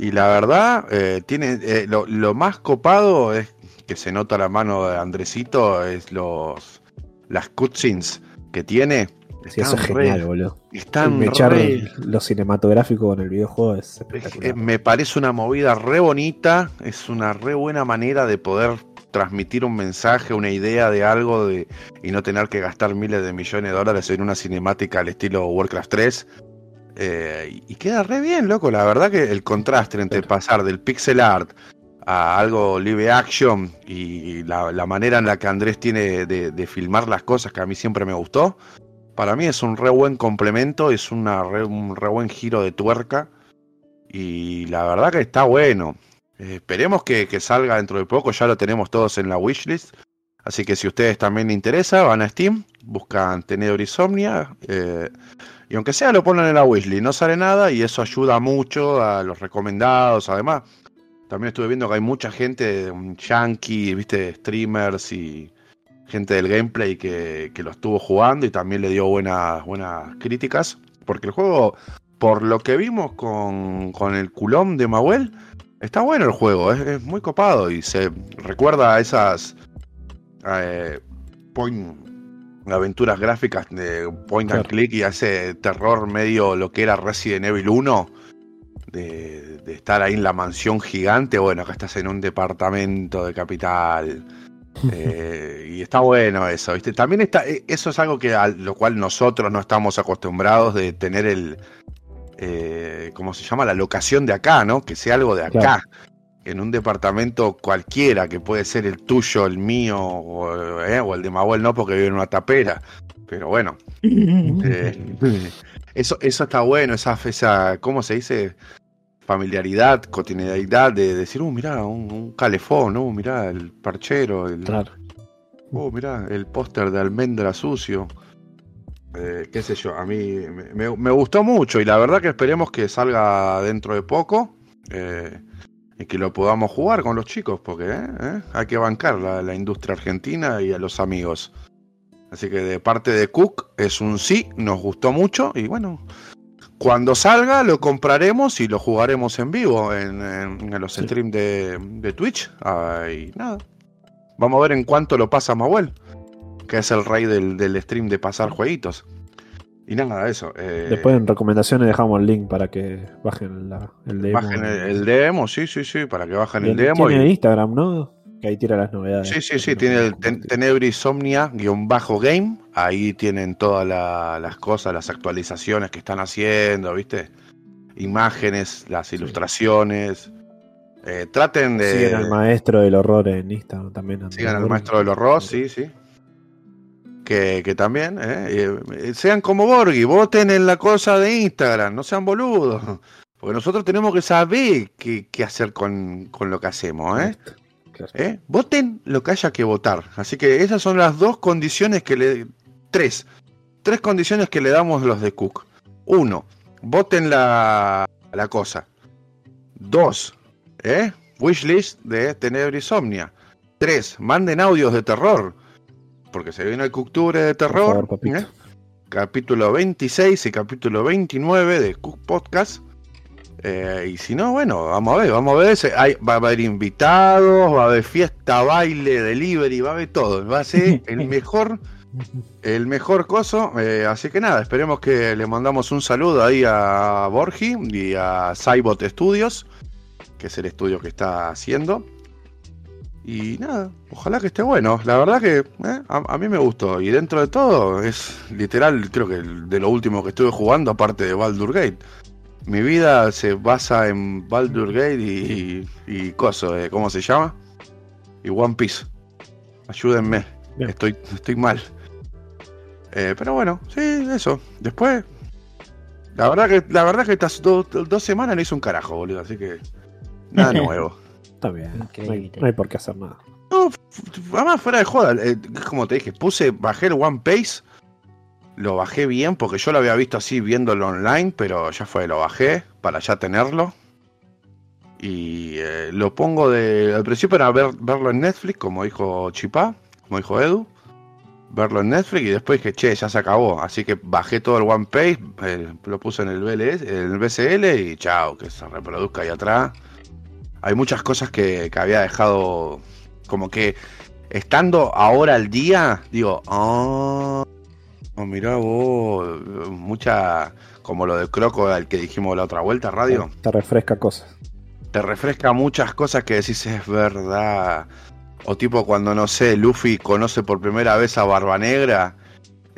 Y la verdad, eh, tiene eh, lo, lo más copado es que se nota la mano de Andresito, es los las cutscenes que tiene. Sí, eso es re- genial, boludo. Están re- lo cinematográfico con el videojuego es es- espectacular. me parece una movida re bonita, es una re buena manera de poder transmitir un mensaje, una idea de algo de, y no tener que gastar miles de millones de dólares en una cinemática al estilo Warcraft 3. Eh, y queda re bien, loco. La verdad que el contraste entre pasar del pixel art a algo live action y la, la manera en la que Andrés tiene de, de filmar las cosas que a mí siempre me gustó, para mí es un re buen complemento, es una re- un re buen giro de tuerca. Y la verdad que está bueno. Eh, esperemos que, que salga dentro de poco, ya lo tenemos todos en la wishlist. Así que si ustedes también les interesa, van a Steam, buscan Tenedor Insomnia. eh, y aunque sea lo ponen en la wishlist, no sale nada y eso ayuda mucho a los recomendados. Además, también estuve viendo que hay mucha gente, un yankee, viste, streamers y gente del gameplay que, que lo estuvo jugando y también le dio buenas, buenas críticas. Porque el juego, por lo que vimos con, con el culón de Mahuel, está bueno el juego, es, es muy copado y se recuerda a esas eh, point- aventuras gráficas de point and Claro. click y ese terror medio lo que era Resident Evil 1. De, de estar ahí en la mansión gigante, bueno, acá estás en un departamento de capital. <laughs> Eh, y está bueno eso, ¿viste? También está, eh, eso es algo que a lo cual nosotros no estamos acostumbrados de tener el, eh, ¿cómo se llama? La locación de acá, ¿no? Que sea algo de acá. Claro. En un departamento cualquiera, que puede ser el tuyo, el mío, o, eh, o el de Mahuel, no, porque vive en una tapera. Pero bueno, <laughs> eh, eso, eso está bueno, esa, esa, ¿cómo se dice? Familiaridad, cotidianidad de decir, uh, mirá, un, un calefón, uh, mirá, el parchero, el, Claro. uh, mirá, el póster de almendra sucio. Eh, qué sé yo, a mí me, gustó mucho y la verdad que esperemos que salga dentro de poco eh, y que lo podamos jugar con los chicos, porque eh, eh, hay que bancar la, la industria argentina y a los amigos. Así que de parte de Cook es un sí, nos gustó mucho y bueno, cuando salga lo compraremos y lo jugaremos en vivo en, en- en los Sí. streams de, de Twitch. Ay, nada. Vamos a ver en cuánto lo pasa Mahuel, que es el rey del, del stream de pasar jueguitos. Y nada, eso. eh, Después en recomendaciones dejamos el link para que bajen la- el demo. bajen el, el demo, sí, sí, sí, para que bajen el Tiene- demo. Tiene y- Instagram, ¿no? Que ahí tira las novedades. Sí, sí, sí, tiene el ten-. Tenebrisomnia-game. Ahí tienen todas la- las cosas, las actualizaciones que están haciendo, ¿viste? Imágenes, las ilustraciones. Eh, traten de. Siguen al maestro del horror en Instagram también. Sigan al maestro del horror, sí, sí. Que, que también, ¿eh? Eh, sean como Borghi, voten en la cosa de Instagram, no sean boludos. <laughs> Porque nosotros tenemos que saber qué, qué hacer con, con lo que hacemos, ¿eh? Claro. ¿Eh? Voten lo que haya que votar. Así que esas son las dos condiciones que le. Tres. Tres condiciones que le damos los de Cook. Uno, voten la, la cosa. Dos, ¿eh? Wishlist de Tenebrisomnia. Tres, manden audios de terror. Porque se viene el Cookture de terror. favor. ¿eh? Capítulo 26 y capítulo 29 de Cook Podcast. Eh, y si no, bueno, vamos a ver, vamos a ver. hay- va a haber invitados, va a haber fiesta, baile, delivery, va a haber todo. Va a ser <laughs> el mejor, el mejor coso. eh, así que nada, esperemos que le mandamos un saludo ahí a Borgi y a Cybot Studios, que es el estudio que está haciendo. Y nada, ojalá que esté bueno. La verdad que eh, a, a mí me gustó. Y dentro de todo, es literal, creo que de lo último que estuve jugando, aparte de Baldur Gate. Mi vida se basa en Baldur Gate y, y, y coso, eh, ¿cómo se llama? Y One Piece. Ayúdenme, Bien. estoy, estoy mal. Eh, pero bueno, sí, eso. Después, la verdad que, la verdad que estas do- dos semanas no hice un carajo, boludo, así que nada <laughs> nuevo. Está bien. No hay, Increíble. no hay por qué hacer nada. No, además fuera de joda, eh, como te dije, puse, bajé el One Piece, lo bajé bien porque yo lo había visto así viéndolo online, pero ya fue, lo bajé para ya tenerlo. Y eh, lo pongo de. Al principio era ver, verlo en Netflix, como dijo Chipá, como dijo Edu. Verlo en Netflix y después dije, che, ya se acabó. Así que bajé todo el One Piece, eh, lo puse en el, BLS, en el BCL y chao, que se reproduzca ahí atrás. Hay muchas cosas que, que había dejado como que estando ahora al día, digo, ah, oh, mirá vos, mucha, como lo de Croco al que dijimos la otra vuelta, radio, Te refresca cosas. te refresca muchas cosas que decís es verdad. O tipo cuando, no sé, Luffy conoce por primera vez a Barba Negra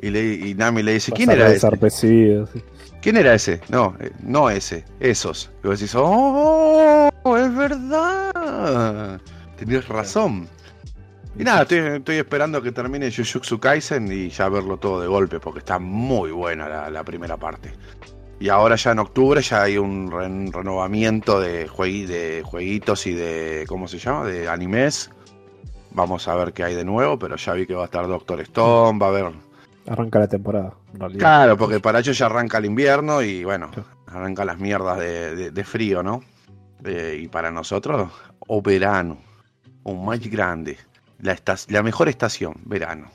y, le, y Nami le dice, ¿quién era ese? sí. ¿Quién era ese? No, eh, no ese, esos. Y vos decís, ¡oh! ¡Es verdad! Tenías razón. Y nada, estoy, estoy esperando que termine Jujutsu Kaisen y ya verlo todo de golpe, porque está muy buena la, la primera parte. Y ahora ya en octubre ya hay un ren- renovamiento de, juegui- de jueguitos y de, ¿cómo se llama? De animes. Vamos a ver qué hay de nuevo, pero ya vi que va a estar Doctor Stone, va a haber Arranca la temporada, en realidad. Claro, porque para ellos ya arranca el invierno y bueno, arranca las mierdas de, de- de frío, ¿no? Eh, y para nosotros, o verano, o más grande, la, mejor estación, verano.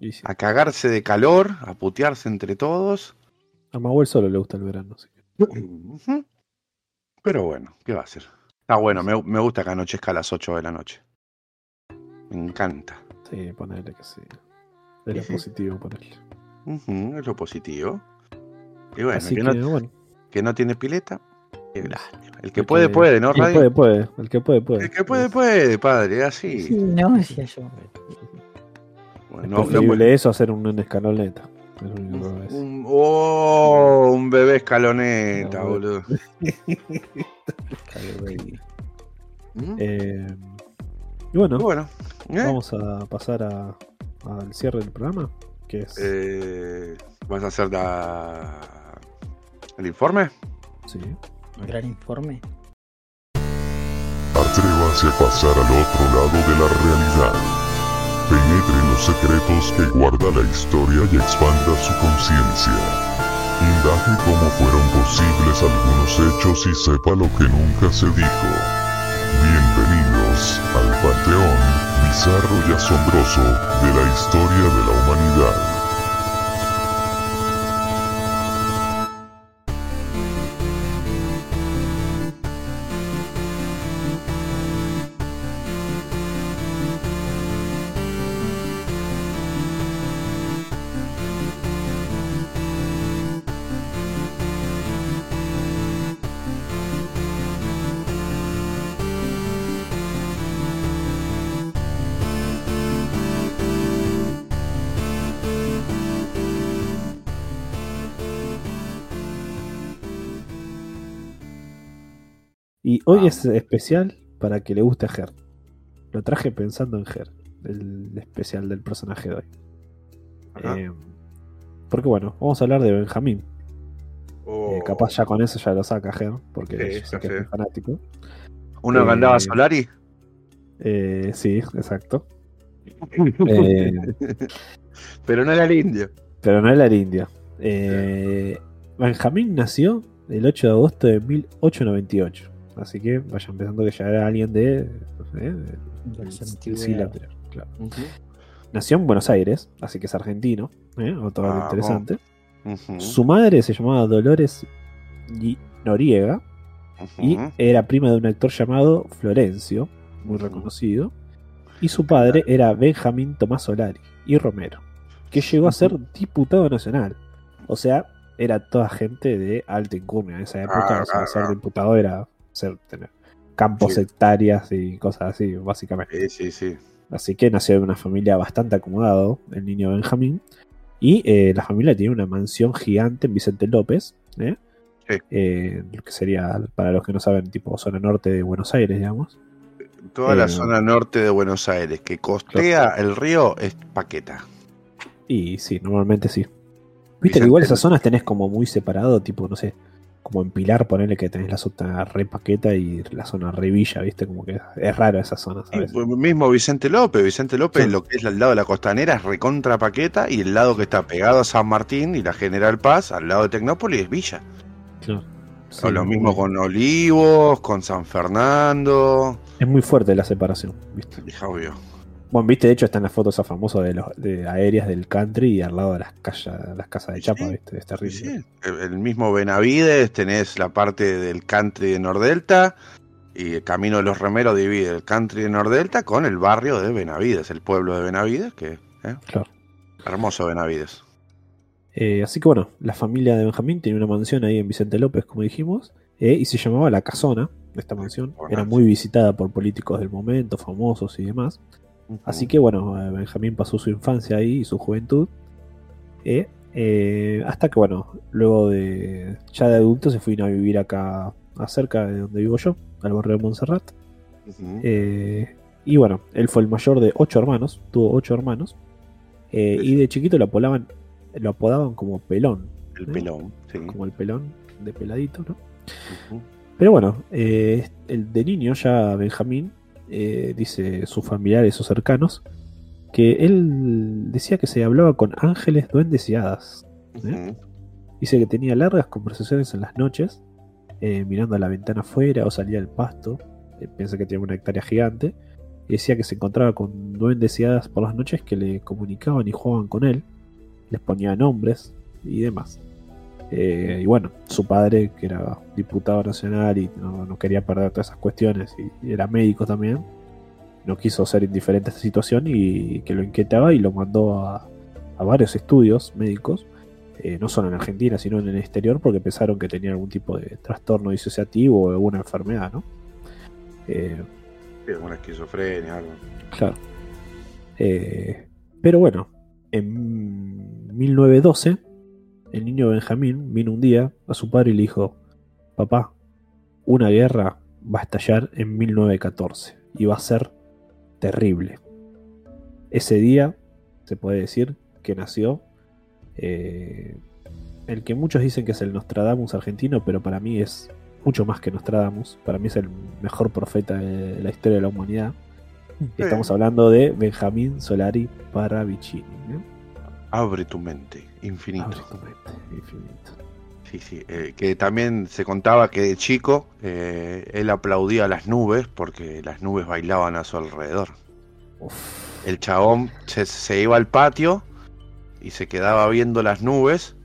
Sí. A cagarse de calor, a putearse entre todos. A Mahuel solo le gusta el verano. así que-. Pero bueno, ¿qué va a ser? Está bueno, me, me gusta que anochezca a las 8 de la noche. Me encanta. Sí, ponele que sí. Es lo Sí, sí. positivo ponerle. Ujú, es lo positivo. Y bueno, Así que, que, no, bueno. que no tiene pileta. El que el puede, puede, ¿no, el que Radio? puede, puede. El que puede, puede. El que puede, puede, padre, así. Sí, no, decía yo. Bueno, Es no- no eso a hacer un, un escaloneta. Decir. un, oh, un bebé escaloneta, No, boludo. ¿Mm? <laughs> <laughs> Eh, y bueno, bueno, ¿eh? vamos a pasar a- al cierre del programa. Que es. Eh, ¿Vas a hacer la... el informe? sí. Un gran informe. Atrévase a pasar al otro lado de la realidad. Penetre en los secretos que guarda la historia y expanda su conciencia. Indague cómo fueron posibles algunos hechos y sepa lo que nunca se dijo. Bienvenidos al panteón bizarro y asombroso de la historia de la humanidad. Hoy es especial para que le guste a Ger. Lo traje pensando en Ger, el especial del personaje de hoy. Eh, porque bueno, vamos a hablar de Benjamín. Oh. Eh, capaz ya con eso ya lo saca Ger, porque Sí, yo sé ya que es muy fanático. ¿Uno que andaba Solari? Eh, sí, exacto. <laughs> Pero no era el indio. pero no era el indio. Eh, Benjamín nació el 8 de agosto de 1898. Así que vayan pensando que ya era alguien de. no sé, del- antigüedades. siglo anterior, claro. Nació en Buenos Aires, así que es argentino. ¿eh? Otro dato interesante. Su madre se llamaba Dolores Noriega y era prima de un actor llamado Florencio, muy reconocido. Y su padre era Benjamín Tomás Solari y Romero, que llegó a ser diputado nacional. O sea, era toda gente de alta incurnia en esa época. Ah, o sea, ah, ser ah. diputado era ser, tener campos, Sí. hectáreas y cosas así, básicamente. Sí, sí, sí. Así que nació de una familia bastante acomodado, el niño Benjamín. Y eh, la familia tiene una mansión gigante en Vicente López, ¿eh? Sí. Eh, lo que sería, para los que no saben, tipo zona norte de Buenos Aires, digamos. Toda Eh, la zona norte de Buenos Aires que costea el río es Paqueta. Y sí, normalmente sí. Viste que igual esas zonas tenés como muy separado, tipo, no sé, como en Pilar, ponerle que tenés la zona re Paqueta y la zona re Villa, viste, como que es raro esa zona, ¿sabes? pues, mismo Vicente López. Vicente López, Sí. lo que es al lado de la costanera, es recontra Paqueta. Y el lado que está pegado a San Martín y la General Paz, al lado de Tecnópolis, es Villa. Claro. Sí, o lo mismo con Olivos, con San Fernando. Es muy fuerte la separación, viste. Es obvio. Bueno, viste, de hecho están las fotos esas famosas de, los, de aéreas del country y al lado de las, casas de chapa, sí. viste, es terrible. sí. El, el mismo Benavides, tenés la parte del country de Nordelta. Y el Camino de los Remeros divide el country de Nordelta con el barrio de Benavides, el pueblo de Benavides, que ¿eh? Claro. hermoso Benavides. Eh, así que bueno, la familia de Benjamín tenía una mansión ahí en Vicente López, como dijimos, eh, y se llamaba La Casona, esta mansión. Era muy visitada por políticos del momento, famosos y demás. Así que bueno, eh, Benjamín pasó su infancia ahí y su juventud. eh, eh, hasta que bueno, luego de ya de adulto se fue a vivir acá, cerca de donde vivo yo, al barrio de Montserrat. Eh, y bueno, él fue el mayor de ocho hermanos, tuvo ocho hermanos. eh, y de chiquito lo apodaban, lo apodaban como pelón, el pelón. sí. como el pelón de peladito, ¿no? Pero bueno, eh, el de niño ya Benjamín eh, dice sus familiares, sus cercanos, que él decía que se hablaba con ángeles, duendes y hadas. Ujú. Dice que tenía largas conversaciones en las noches, eh, mirando a la ventana afuera o salía al pasto. eh, piensa que tenía una hectárea gigante. Y decía que se encontraba con duendes y hadas por las noches que le comunicaban y jugaban con él. Les ponía nombres y demás. Eh, y bueno, su padre, que era diputado nacional y no, no quería perder todas esas cuestiones, y, y era médico también, no quiso ser indiferente a esta situación y que lo inquietaba y lo mandó a, a varios estudios médicos eh, no solo en Argentina, sino en el exterior, porque pensaron que tenía algún tipo de trastorno disociativo o alguna enfermedad, ¿no? Eh, Sí, una esquizofrenia, algo. claro. Eh, pero bueno, en 1912, el niño Benjamín vino un día a su padre y le dijo: Papá, una guerra va a estallar en 1914 y va a ser terrible. Ese día se puede decir que nació eh, el que muchos dicen que es el Nostradamus argentino, pero para mí es mucho más que Nostradamus. Para mí es el mejor profeta de la historia de la humanidad. Estamos hablando de Benjamín Solari Paravicini. ¿eh? Abre tu mente, infinito. Infinito. Sí, sí. eh, que también se contaba que de chico eh, él aplaudía a las nubes porque las nubes bailaban a su alrededor. Uf. El chabón se, se iba al patio y se quedaba viendo las nubes.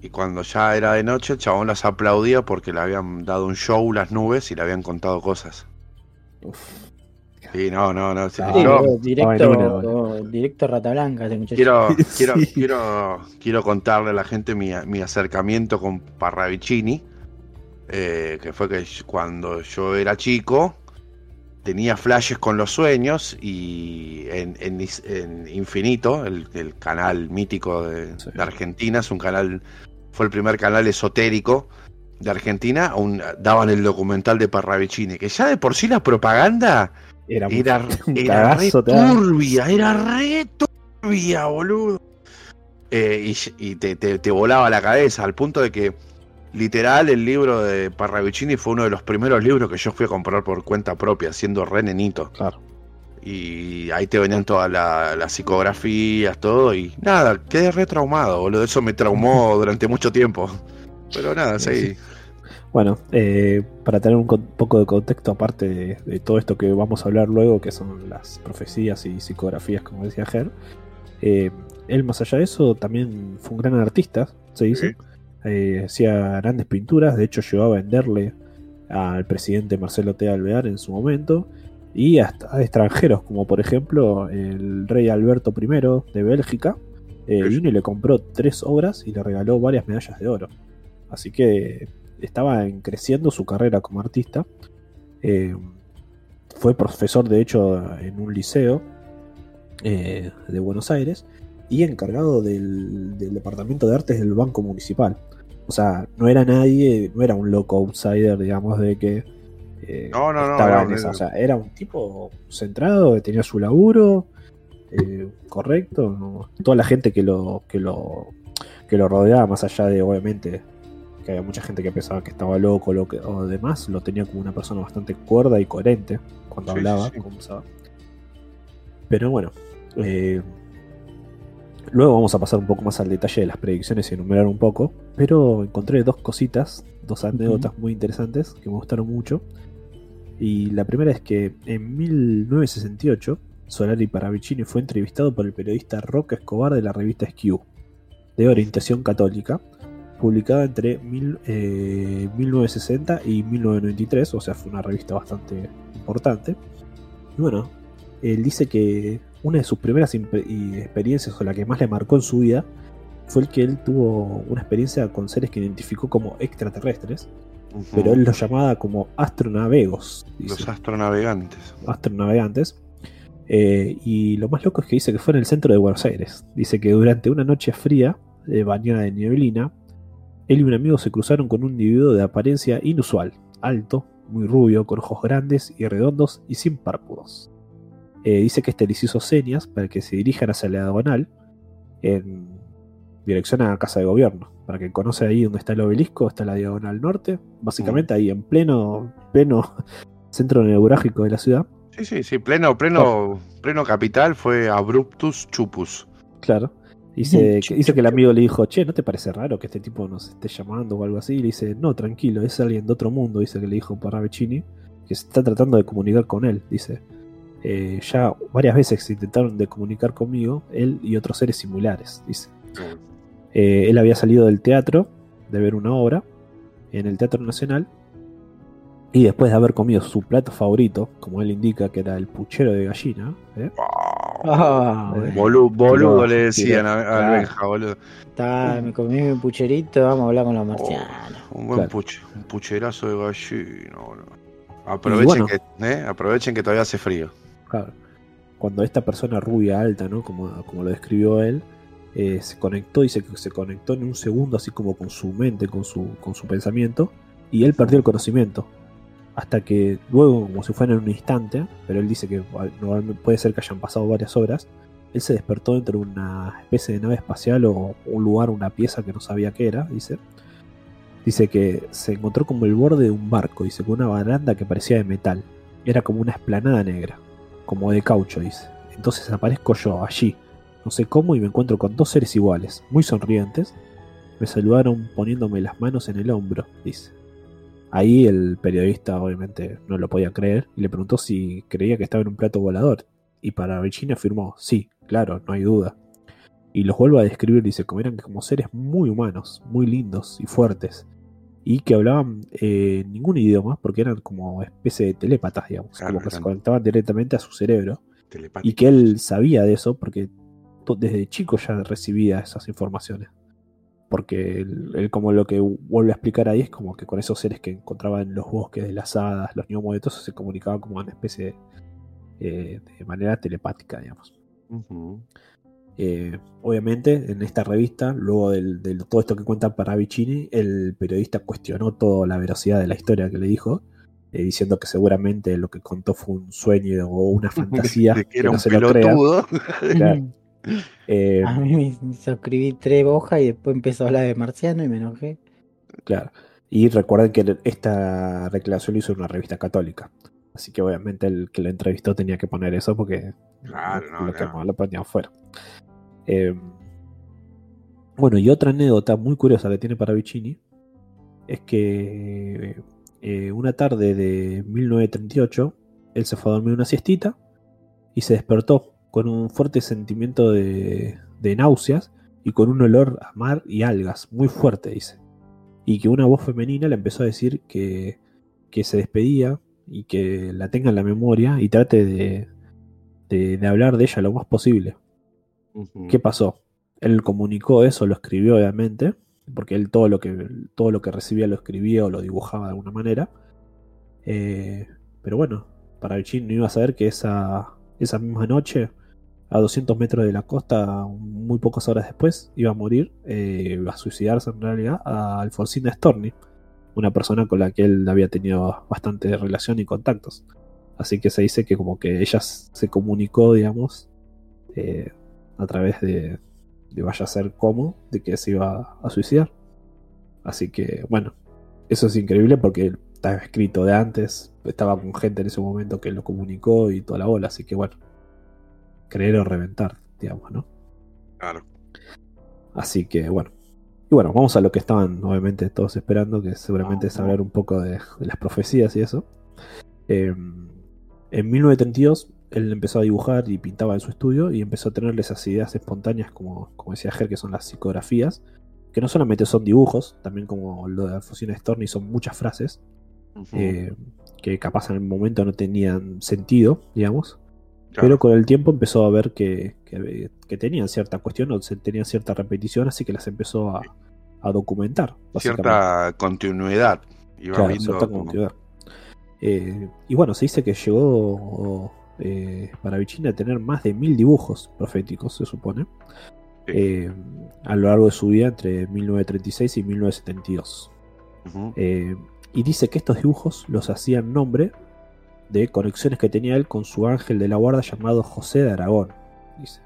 Y cuando ya era de noche, el chabón las aplaudía porque le habían dado un show las nubes y le habían contado cosas. Uf. Sí, no, no, no. sí, Sí, yo directo, boludo. directo rata blanca ese muchacho. quiero, <laughs> quiero, Sí. quiero, quiero contarle a la gente mi, mi acercamiento con Parravicini. eh, que fue que cuando yo era chico tenía flashes con los sueños y en, en Infinito, el, el canal mítico de, Sí. de Argentina, es un canal, fue el primer canal esotérico de Argentina un- daban el documental de Parravicini, que ya de por sí la propaganda Era, muy- era, un era re turbia, era re turbia, boludo. Eh, y y te, te- te volaba la cabeza, al punto de que, literal, el libro de Parravicini fue uno de los primeros libros que yo fui a comprar por cuenta propia, siendo re nenito. Claro. Y ahí te venían todas la- las psicografías, todo, y nada, quedé re traumado, boludo. Eso me traumó <laughs> durante mucho tiempo. Pero nada, Sí, sí. Bueno, eh, para tener un poco de contexto aparte de, de todo esto que vamos a hablar luego, que son las profecías y psicografías, como decía Ger, eh, él más allá de eso también fue un gran artista, se dice. Eh, hacía grandes pinturas, de hecho llegó a venderle al presidente Marcelo T. Alvear en su momento, y hasta a extranjeros, como por ejemplo el rey Alberto I de Bélgica, eh, vino y le compró tres obras y le regaló varias medallas de oro. Así que estaba en- creciendo su carrera como artista. Eh, fue profesor, de hecho, en un liceo eh, de Buenos Aires y encargado del, del departamento de artes del Banco Municipal. O sea, no era nadie, no era un loco outsider, digamos, de que eh, No, no, no, estaba era en esa. O sea, era un tipo centrado, que tenía su laburo, eh, correcto. ¿no? Toda la gente que lo, que lo que lo rodeaba, más allá de obviamente que había mucha gente que pensaba que estaba loco lo que, o demás, lo tenía como una persona bastante cuerda y coherente cuando Sí, hablaba, sí, sí. como usaba. Pero bueno, eh, luego vamos a pasar un poco más al detalle de las predicciones y enumerar un poco, pero encontré dos cositas, dos anécdotas muy interesantes que me gustaron mucho. Y la primera es que en 1968 Solari Paravicini fue entrevistado por el periodista Roque Escobar de la revista Skew, de orientación católica, publicada entre mil- eh, 1960 y 1993, o sea, fue una revista bastante importante. Y bueno, él dice que una de sus primeras experiencias, o la que más le marcó en su vida, fue el que él tuvo una experiencia con seres que identificó como extraterrestres, pero él los llamaba como astronavegos. dice Los astronavegantes. astronavegantes. Eh, y lo más loco es que dice que fue en el centro de Buenos Aires. Dice que durante una noche fría, eh, bañada de neblina, él y un amigo se cruzaron con un individuo de apariencia inusual, alto, muy rubio, con ojos grandes y redondos y sin párpados. Eh, dice que este les hizo señas para que se dirijan hacia la diagonal en dirección a la casa de gobierno. Para que conoce ahí donde está el obelisco, está la diagonal norte, básicamente ahí en pleno, pleno <laughs> centro neurálgico de la ciudad. Sí, sí, sí, pleno, pleno, pleno capital fue Abruptus Chupus. Claro. Dice, <laughs> que, dice que el amigo le dijo, che, ¿no te parece raro que este tipo nos esté llamando o algo así? Y le dice, no, tranquilo, es alguien de otro mundo, dice que le dijo Parravicini, que se está tratando de comunicar con él, dice. "Eh, ya varias veces se intentaron de comunicar conmigo, él y otros seres similares, dice. Eh, él había salido del teatro, de ver una obra, en el Teatro Nacional, y después de haber comido su plato favorito, como él indica que era el puchero de gallina, ¿eh? Ah, Eh, Boludo, boludo le decían a, a claro. Benja, bolulo. está, me comí mi pucherito, vamos a hablar con los marcianos. Un buen Claro. puche- un pucherazo de gallina, boludo. Aprovechen, bueno. que, ¿eh? Aprovechen que todavía hace frío. Claro. Cuando esta persona rubia, alta, ¿no? Como, como lo describió él, eh, se conectó y se, se conectó en un segundo, así como con su mente, con su, con su pensamiento, y él perdió el conocimiento. Hasta que luego, como si fuera en un instante, pero él dice que puede ser que hayan pasado varias horas, él se despertó dentro de una especie de nave espacial o un lugar, una pieza que no sabía qué era, dice. Dice que se encontró como el borde de un barco, dice, con una baranda que parecía de metal. Era como una esplanada negra, como de caucho, dice. Entonces aparezco yo allí, no sé cómo, y me encuentro con dos seres iguales, muy sonrientes. Me saludaron poniéndome las manos en el hombro, dice. Ahí el periodista obviamente no lo podía creer y le preguntó si creía que estaba en un plato volador. Y para Virginia afirmó, sí, claro, no hay duda. Y los vuelvo a describir, dice, como eran como seres muy humanos, muy lindos y fuertes. Y que hablaban eh, ningún idioma, porque eran como especie de telépatas, digamos, Claro, como que se conectaban directamente a su cerebro. Y que él sabía de eso porque desde chico ya recibía esas informaciones. Porque él, él como lo que vuelve a explicar ahí es como que con esos seres que encontraba en los bosques de las hadas, los gnomos y todo eso, se comunicaba como una especie de, eh, de manera telepática, digamos. Eh, obviamente, en esta revista, luego de todo esto que cuenta Paravicini, el periodista cuestionó toda la veracidad de la historia que le dijo, eh, diciendo que seguramente lo que contó fue un sueño o una <laughs> fantasía, de que que era no un se lo crea. pelotudo. Claro. <laughs> Eh, A mí me suscribí tres hojas y después empezó a hablar de marciano y me enojé. Claro. Y recuerden que esta declaración lo hizo en una revista católica. Así que obviamente el que lo entrevistó tenía que poner eso porque Claro, lo, no, lo no. que- lo ponían fuera. Eh, bueno, y otra anécdota muy curiosa que tiene para Vicini es que eh, una tarde de 1938 él se fue a dormir una siestita y se despertó con un fuerte sentimiento de, de náuseas y con un olor a mar y algas muy fuerte, dice. Y que una voz femenina le empezó a decir que, que se despedía y que la tenga en la memoria y trate de, de, de hablar de ella lo más posible. ¿Qué pasó? Él comunicó eso, lo escribió obviamente, porque él todo lo que, todo lo que recibía lo escribía o lo dibujaba de alguna manera. Eh, pero bueno, para Vicini no iba a saber que esa, esa misma noche, a 200 metros de la costa, muy pocas horas después, iba a morir, eh, a suicidarse en realidad, a Alfonsina Storni, una persona con la que él había tenido bastante relación y contactos. Así que se dice que como que ella se comunicó, digamos, eh, a través de, de vaya a ser cómo, de que se iba a suicidar. Así que, bueno, eso es increíble porque estaba escrito de antes, estaba con gente en ese momento que lo comunicó y toda la bola, así que bueno, creer o reventar, digamos, ¿no? Claro. Así que bueno. Y bueno, vamos a lo que estaban obviamente todos esperando, que seguramente es hablar un poco de, de las profecías y eso. Eh, en 1932 él empezó a dibujar y pintaba en su estudio y empezó a tener esas ideas espontáneas, como, como decía Ger, que son las psicografías, que no solamente son dibujos, también como lo de la fusión Storni son muchas frases, eh, que capaz en el momento no tenían sentido, digamos, Claro. pero con el tiempo empezó a ver que, que- que tenían cierta cuestión o tenían cierta repetición, así que las empezó a, a documentar. cierta continuidad. Iba Claro, viendo cierta como- continuidad. Eh, y bueno, se dice que llegó eh, para Vicini a tener más de mil dibujos proféticos, se supone, Sí. eh, a lo largo de su vida entre 1936 y 1972. Ujú. Eh, y dice que estos dibujos los hacía en nombre de conexiones que tenía él con su ángel de la guarda llamado José de Aragón. Dice.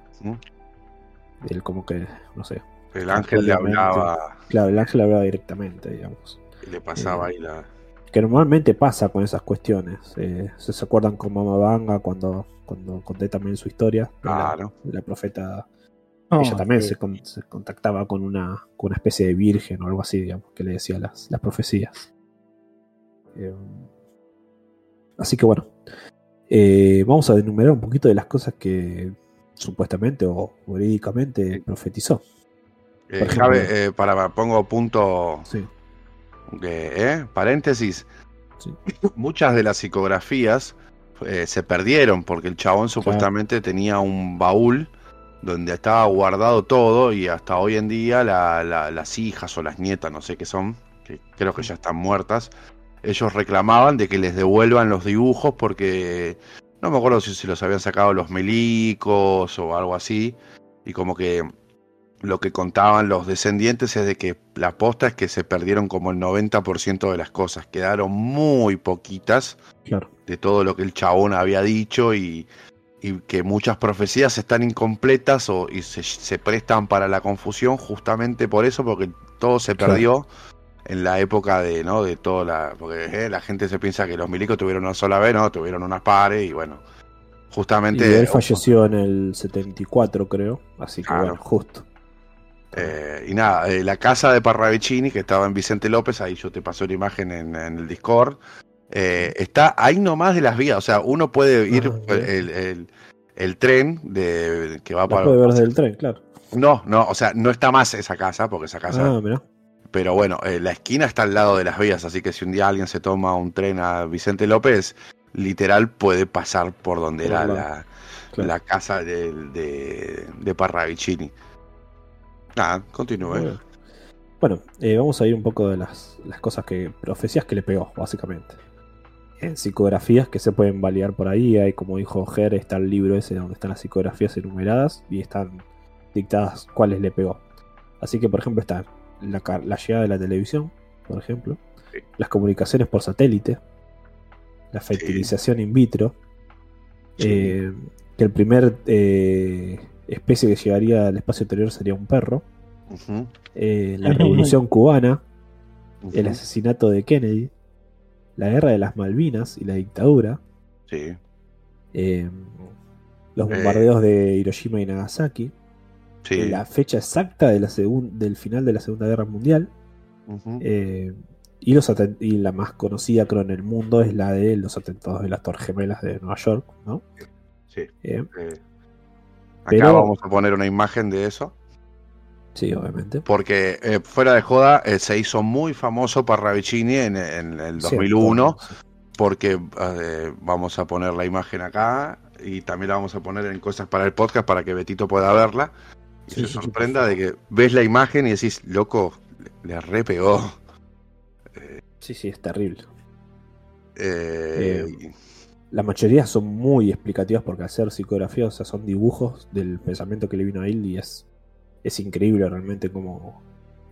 Él como que, no sé. El ángel le hablaba Claro, el ángel hablaba directamente, digamos. y le pasaba Eh, ahí la. Que normalmente pasa con esas cuestiones. Eh, se, se acuerdan con Mama Banga cuando, cuando conté también su historia. la- Claro. la, profeta. Oh, ella también sí. se, con- se contactaba con una, con una especie de virgen o algo así, digamos, que le decía las, las profecías. Eh, así que bueno. Eh, vamos a enumerar un poquito de las cosas que supuestamente o verídicamente profetizó. Eh, por ejemplo- Jave, eh, para, pongo punto Sí, eh, paréntesis. Sí. Muchas de las psicografías se perdieron porque el chabón supuestamente tenía un baúl donde estaba guardado todo y hasta hoy en día la- la- las hijas o las nietas, no sé qué son, que creo que ya están muertas, ellos reclamaban de que les devuelvan los dibujos porque no me acuerdo si se los habían sacado los melicos o algo así y como que lo que contaban los descendientes es de que la posta es que se perdieron como el 90% de las cosas, quedaron muy poquitas claro. de todo lo que el chabón había dicho y, y que muchas profecías están incompletas o, y se, se prestan para la confusión justamente por eso, porque todo se Claro. En la época de, ¿no? De toda la. Porque eh, la gente se piensa que los milicos tuvieron una sola vez, no, tuvieron unas pares y bueno. Y Justamente. él falleció en el 74, creo. Así que Claro. bueno, justo. Eh, y nada, eh, la casa de Parravicini, que estaba en Vicente López, ahí yo te pasé la imagen en, en el Discord, está ahí nomás de las vías, o sea, uno puede ir Ah, el, el- el tren de, que va para... puede ver desde el tren, claro. No, no, o sea, no está más esa casa, porque esa casa... Ah, mirá. Pero bueno, eh, la esquina está al lado de las vías, así que si un día alguien se toma un tren a Vicente López, literal puede pasar por donde era la, Claro. la casa de, de, de Parravicini. Nada, continúe. Bueno, Bueno, eh, vamos a ir un poco de las, las cosas que. profecías que le pegó, básicamente. En psicografías que se pueden validar por ahí. Hay, como dijo Ger, está el libro ese donde están las psicografías enumeradas y están dictadas cuáles le pegó. Así que, por ejemplo, está la, llegada de la televisión, por ejemplo, Sí. las comunicaciones por satélite, la fertilización in vitro, Sí. eh, que el primer eh, especie que llegaría al espacio exterior sería un perro, eh, la revolución cubana, el asesinato de Kennedy, la guerra de las Malvinas y la dictadura, Sí. eh, los Eh. bombardeos de Hiroshima y Nagasaki, Sí. la fecha exacta de la segun- del final de la Segunda Guerra Mundial, eh, y, los y la más conocida creo en el mundo es la de los atentados de las Torres Gemelas de Nueva York, ¿no? Sí. Eh, Eh, Acá Pero- vamos a poner una imagen de eso. sí, obviamente. Porque eh, fuera de joda eh, se hizo muy famoso Parravicini en, en el 2001. Sí, Porque eh, vamos a poner la imagen acá y también la vamos a poner en cosas para el podcast para que Betito pueda verla. Y Sí, se sí, sorprenda de que ves la imagen y decís, loco, le, le re pegó. sí, sí, es terrible. Eh, Eh, La mayoría son muy explicativas porque ser psicografía, o sea, son dibujos del pensamiento que le vino a él y es, es increíble realmente cómo,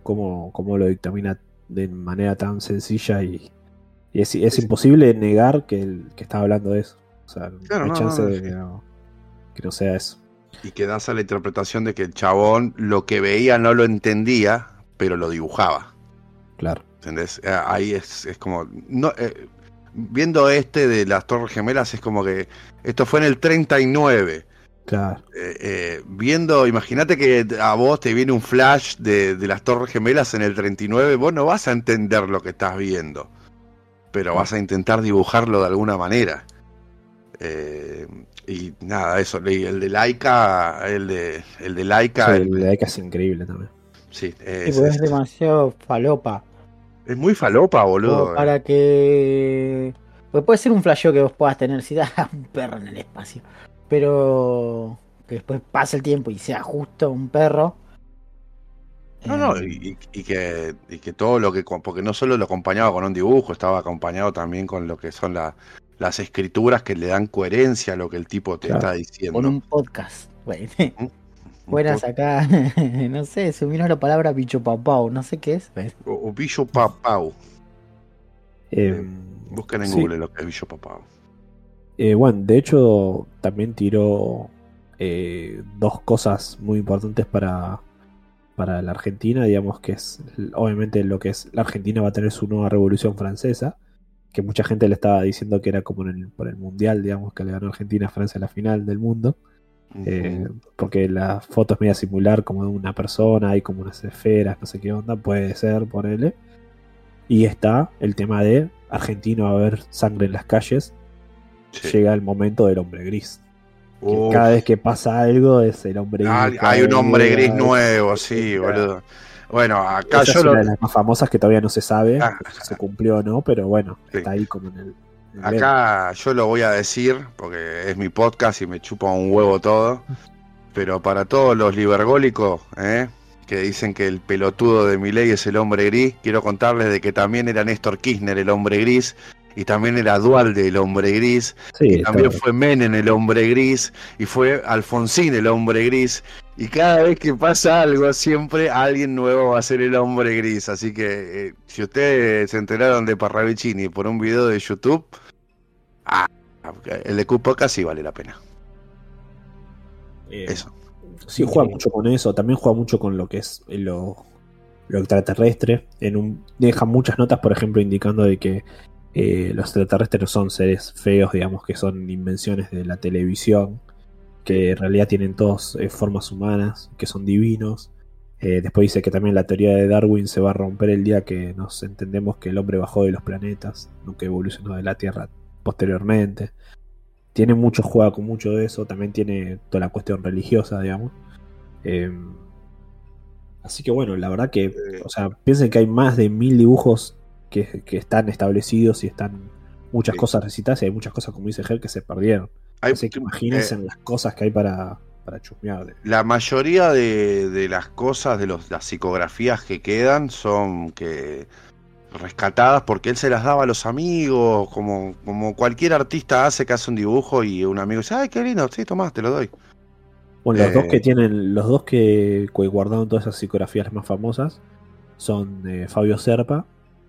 cómo, cómo lo dictamina de manera tan sencilla y, y es, es Sí. imposible negar que, el, que está hablando de eso. O sea, Claro, no hay chance no, de que no, que no sea eso. Y que das a la interpretación de que el chabón lo que veía no lo entendía, pero lo dibujaba. Claro. ¿Entendés? Eh, Ahí es, es como. No, eh, viendo este de las Torres Gemelas, es como que. Esto fue en el 39. Claro. Eh, eh, viendo, imagínate que a vos te viene un flash de, de las Torres Gemelas en el 39, vos no vas a entender lo que estás viendo, pero vas a intentar dibujarlo de alguna manera. Eh, y nada, eso, el de Laika, el de, el de Laika, Sí, el- de Laika es increíble también. sí, Sí, es, porque es es- demasiado falopa. es muy falopa, boludo. Como para que. Porque puede ser un flasheo que vos puedas tener si da <laughs> un perro en el espacio. Pero que después pase el tiempo y sea justo un perro. No, no, Eh, y, y- y que, y que todo lo que, porque no solo lo acompañaba con un dibujo, estaba acompañado también con lo que son la- las escrituras que le dan coherencia a lo que el tipo te Claro. está diciendo. con un podcast. güey. <laughs> Un Buenas acá. <laughs> no sé, se vino la palabra bicho papau. No sé qué es. O, o Billo Papau. Eh, Busquen en sí. Google lo que es Billo Papau. Eh, bueno, de hecho, también tiró eh, dos cosas muy importantes para, para la Argentina, digamos que es, obviamente lo que es, la Argentina va a tener su nueva revolución francesa, que mucha gente le estaba diciendo que era como en el, por el Mundial, digamos, que le ganó Argentina a Francia en la final del mundo, eh, porque la foto es media similar, como de una persona, hay como unas esferas, no sé qué onda, puede ser, ponele. Y está el tema de argentino va a haber sangre en las calles, Sí. llega el momento del hombre gris. Uf. cada vez que pasa algo es el hombre Ah, gris. hay un hombre gris nuevo, sí, boludo. Bueno, acá Esa yo es una lo, de las más famosas que todavía no se sabe Ah. si se cumplió o no, pero bueno, Sí. está ahí como en el. en el Acá yo lo voy a decir, porque es mi podcast y me chupa un huevo todo. Pero para todos los libergólicos, ¿eh? que dicen que el pelotudo de Milei es el hombre gris, quiero contarles de que también era Néstor Kirchner el hombre gris, y también era Dualde el hombre gris, Sí, y también fue Menem el hombre gris, y fue Alfonsín el hombre gris, y cada vez que pasa algo, siempre alguien nuevo va a ser el hombre gris. Así que eh, si ustedes se enteraron de Parravicini por un video de YouTube, ah, el de Cupoca sí vale la pena. Eh, Eso. Sí, juega mucho con eso. También juega mucho con lo que es lo, lo extraterrestre. En un, deja muchas notas, por ejemplo, indicando de que eh, los extraterrestres no son seres feos, digamos, que son invenciones de la televisión, que en realidad tienen todas eh, formas humanas, que son divinos. Eh, después dice que también la teoría de Darwin se va a romper el día que nos entendemos que el hombre bajó de los planetas, no que evolucionó de la Tierra posteriormente tiene mucho, juega con mucho de eso, también tiene toda la cuestión religiosa, digamos. Eh, así que bueno, la verdad que, o sea, piensen que hay más de mil dibujos que, que están establecidos y están muchas Sí. cosas recitadas y hay muchas cosas, como dice Ger, que se perdieron. Hay- Así que imagínense eh, las cosas que hay para, para chusmear. la mayoría de, de las cosas, de los, las psicografías que quedan, son que rescatadas porque él se las daba a los amigos, como, como cualquier artista hace que hace un dibujo y un amigo dice, ay, qué lindo, sí, tomás, te lo doy. Bueno, los Eh, dos que tienen, los dos que, guardaron todas esas psicografías más famosas son eh, Fabio Serpa,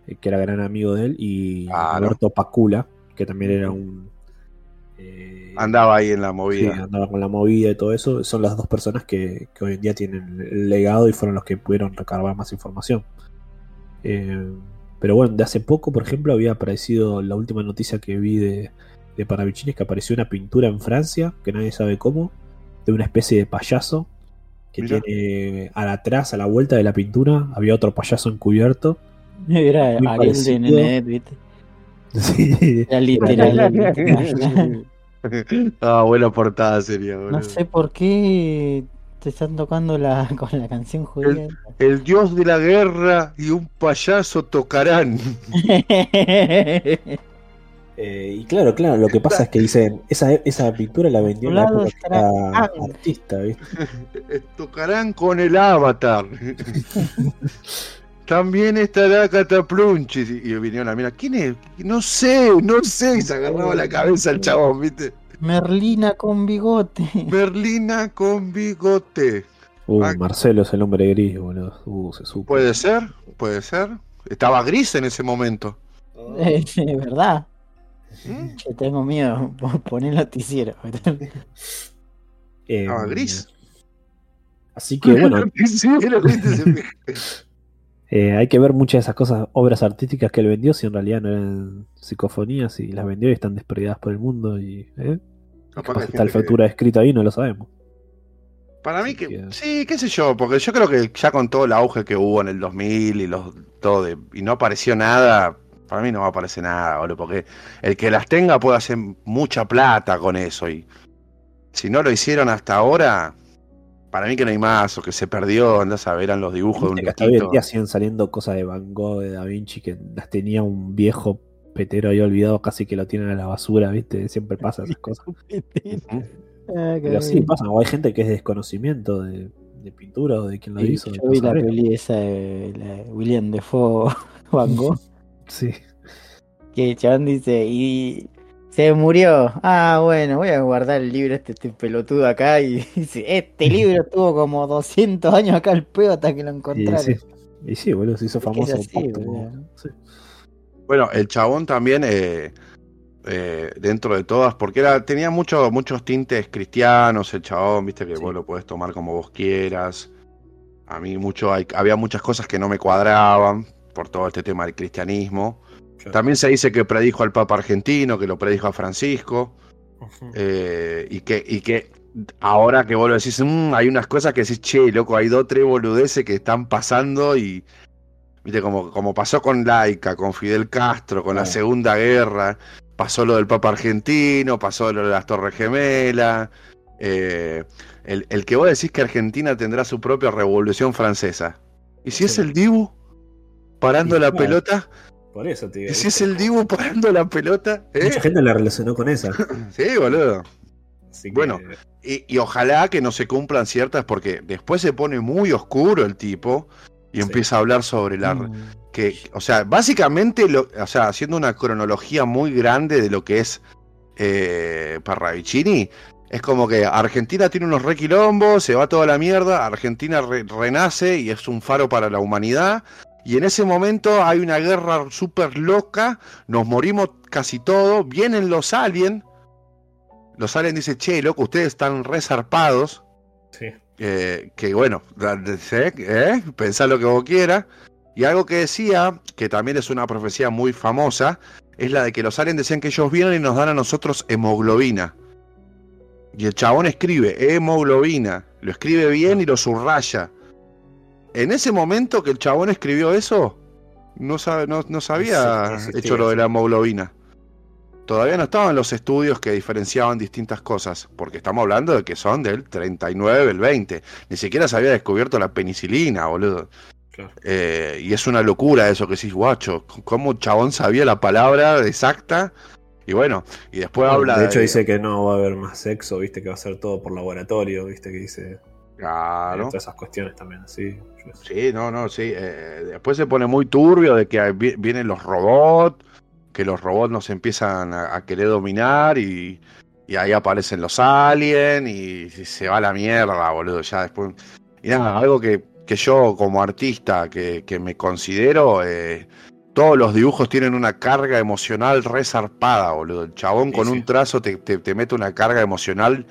eh, que era gran amigo de él, y Claro. Roberto Pacula, que también era un eh, Andaba ahí en la sí, movida. andaba con la movida y todo eso. Son las dos personas que, que hoy en día tienen el legado y fueron los que pudieron recabar más información. Eh, pero bueno, de hace poco, por ejemplo, había aparecido la última noticia que vi de, de Paravicini es que apareció una pintura en Francia, que nadie sabe cómo, de una especie de payaso que Mirá. tiene a la atrás, a la vuelta de la pintura, había otro payaso encubierto. Era Ariel de. Nenet, ¿viste? <laughs> Sí. Era literal. <laughs> <laughs> <laughs> Ah, buena portada sería, boludo. No sé por qué te están tocando la, <laughs> con la canción judía. El dios de la guerra y un payaso tocarán. <laughs> Eh, y claro, claro, lo que pasa es que dicen, esa, esa pintura la vendió en la época estará artista, ¿viste? tocarán con el avatar. También estará Cataplunchis. Y y vinieron a mirar, ¿quién es? No sé, no sé. Y se agarraba la cabeza el chabón, ¿viste? Merlina con bigote. Berlina con bigote. Uh, Ah. Marcelo es el hombre gris, boludo. Uh, se supo. Puede ser, puede ser. Estaba gris en ese momento. <laughs> Es verdad. ¿Mm? Yo tengo miedo. <laughs> Poner noticiero. <laughs> Eh, Estaba gris. Así que bueno, Sí, era gris ese- eh, hay que ver muchas de esas cosas, obras artísticas que él vendió, si en realidad no eran psicofonías y las vendió y están desperdigadas por el mundo y ¿eh? Capaz está que- futuro escrito ahí, no lo sabemos. Para mí que que- sí, qué sé yo, porque yo creo que ya con todo el auge que hubo en el 2000 y los todo de- y no apareció nada, para mí no va a aparecer nada, boludo, porque el que las tenga puede hacer mucha plata con eso y si no lo hicieron hasta ahora, para mí que no hay más o que se perdió, andás a ver eran los dibujos de un hasta hoy en loquito. día siguen saliendo cosas de Van Gogh, de Da Vinci, que las tenía un viejo petero ahí olvidado, casi que lo tienen a la basura, ¿viste? Siempre pasa esas <laughs> cosas. Ujú. <laughs> Pero sí, pasa, o hay gente que es desconocimiento de, de pintura o de quién lo Y hizo. yo vi la peli esa de la de William Defoe <laughs> Van Gogh. Sí. Que el chabón dice, y se murió. Ah, bueno, voy a guardar el libro este, este pelotudo acá. Y <laughs> dice, este libro <laughs> tuvo como 200 años acá al peo hasta que lo Y encontraron. sí. Y sí, boludo, se hizo famoso. así. Sí. Bueno, el chabón también, eh, eh, dentro de todas, porque era, tenía mucho- muchos tintes cristianos, el chabón, viste que Sí. vos lo podés tomar como vos quieras. A mí mucho, hay- había muchas cosas que no me cuadraban por todo este tema del cristianismo. Claro. También se dice que predijo al Papa argentino, que lo predijo a Francisco, eh, y, que, y que ahora que vos lo decís, "Mm", hay unas cosas que decís, che, loco, hay dos, tres boludeces que están pasando y, viste, como, como pasó con Laica, con Fidel Castro, con la. Segunda Guerra, pasó lo del Papa argentino, pasó lo de las Torres Gemelas, eh, el, el que vos decís que Argentina tendrá su propia revolución francesa. ¿Y si es el Dibu parando la claro. pelota? Por eso. ¿Y si es el Dibu parando la pelota? ¿Eh? Mucha gente la relacionó con esa. <laughs> Sí, boludo. Así que- Bueno. Y, y ojalá que no se cumplan ciertas, porque después se pone muy oscuro el tipo y Sí. empieza a hablar sobre la. Mm. que O sea, básicamente, lo, o sea, haciendo una cronología muy grande de lo que es eh, Parravicini, es como que Argentina tiene unos requilombos, se va toda la mierda, Argentina re- renace y es un faro para la humanidad. Y en ese momento hay una guerra súper loca, nos morimos casi todos, vienen los aliens. Los aliens dicen, che, loco, ustedes están resarpados. Sí. Eh, que bueno. ¿Eh? pensá lo que vos quieras. Y algo que decía, que también es una profecía muy famosa, es la de que los aliens decían que ellos vienen y nos dan a nosotros hemoglobina. Y el chabón escribe hemoglobina, lo escribe bien y lo subraya. En ese momento que el chabón escribió eso, no, sabe, no, existía, hecho lo de la hemoglobina. Todavía no estaban los estudios que diferenciaban distintas cosas, porque estamos hablando de que son del 39, el 20. Ni siquiera se había descubierto la penicilina, boludo. Claro. Eh, y es una locura eso que decís, guacho, cómo un chabón sabía la palabra exacta. Y bueno, y después habla de hecho, dice que no va a haber más sexo, viste, que va a ser todo por laboratorio, viste, que dice. Claro. Todas esas cuestiones también, sí. Sé. Sí, no, no, sí. eh, después se pone muy turbio de que vienen los robots, que los robots nos empiezan a, a querer dominar y, Y ahí aparecen los aliens y se va la mierda, boludo. Ya después. Y nada, algo que, que yo como artista que, que me considero, eh, todos los dibujos tienen una carga emocional resarpada, boludo. El chabón Sí, con sí. un trazo te, te- te mete una carga emocional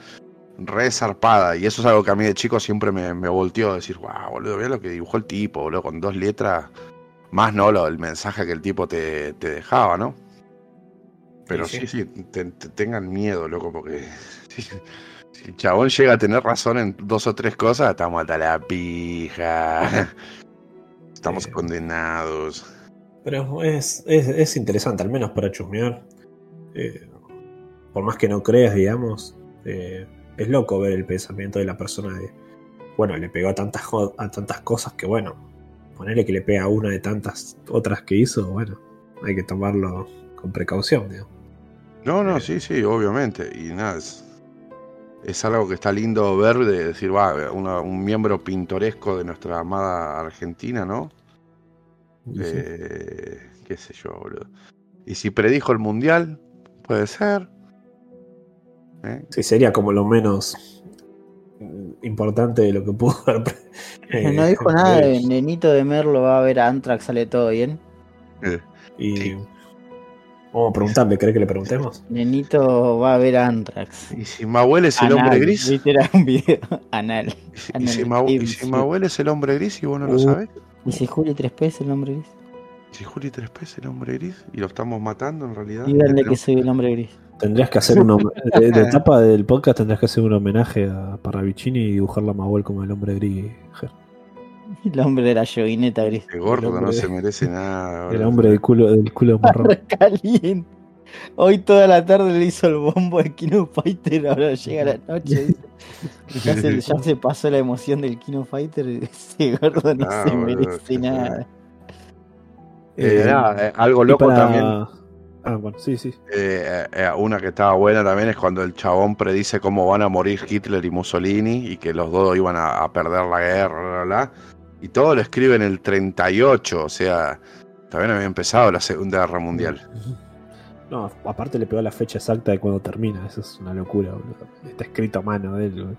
resarpada. Y eso es algo que a mí de chico siempre me, me volteó a decir, wow, boludo, mira lo que dibujó el tipo, boludo, con dos letras. Más no lo, el mensaje que el tipo te, te dejaba, ¿no? Pero Sí, sí, te- te- tengan miedo, loco, porque <laughs> si, si el chabón llega a tener razón en dos o tres cosas, estamos hasta la pija. <laughs> Estamos Sí. condenados. Pero es, es, es interesante, al menos para chusmear. Eh, por más que no creas, digamos, eh, es loco ver el pensamiento de la persona de, bueno, le pegó a tantas, a tantas cosas que, bueno, ponerle que le pega a una de tantas otras que hizo, bueno, hay que tomarlo con precaución, digamos. No, no, Eh. sí, sí, obviamente. Y nada, es, es algo que está lindo ver, de decir, va, una- un miembro pintoresco de nuestra amada Argentina, ¿no? Sí. Eh, qué sé yo, boludo. Y si predijo el mundial, puede ser. ¿Eh? Sí, sería como lo menos mm, importante de lo que pudo haber. pre- <laughs> eh, no dijo nada de Nenito de Merlo va a ver a Antrax, sale todo bien. Eh, Y Sí. vamos a preguntarle, ¿cree que le preguntemos? Nenito va a ver a Antrax. Y si Mahuel es el Anal, hombre gris. ¿Viste? Era un video <laughs> anal. Y si, y Anal si Mahu- y si. Mahuel es el hombre gris y vos no lo Uh. sabés. ¿Y si Juli 3P es el nombre gris? Y si Juli 3P es el hombre gris y lo estamos matando en realidad. Díganle Le que soy el hombre gris. Tendrías que hacer un hom- <laughs> de, de etapa del podcast tendrías que hacer un homenaje a Parravicini y dibujarla a Mahuel como el hombre gris. Ger. El hombre de la yoguineta gris. Qué gordo, El no se merece nada. El hombre del culo, del culo marrón. Caliente. Hoy toda la tarde le hizo el bombo de Kino Fighter, ahora llega la noche. Ya se, <laughs> ya se pasó la emoción del Kino Fighter. Ese gordo no Ah, se merece nada. Eh, Eh, nada, eh, algo y loco para- también. Ah, bueno, sí, sí. eh, eh, una que estaba buena también es cuando el chabón predice cómo van a morir Hitler y Mussolini y que los dos iban a, a perder la guerra, bla, bla, bla. Y todo lo escribe en el 38, o sea, también había empezado la Segunda Guerra Mundial. No, aparte le pegó la fecha exacta de cuando termina. Eso es una locura, boludo. Está escrito a mano de él, boludo.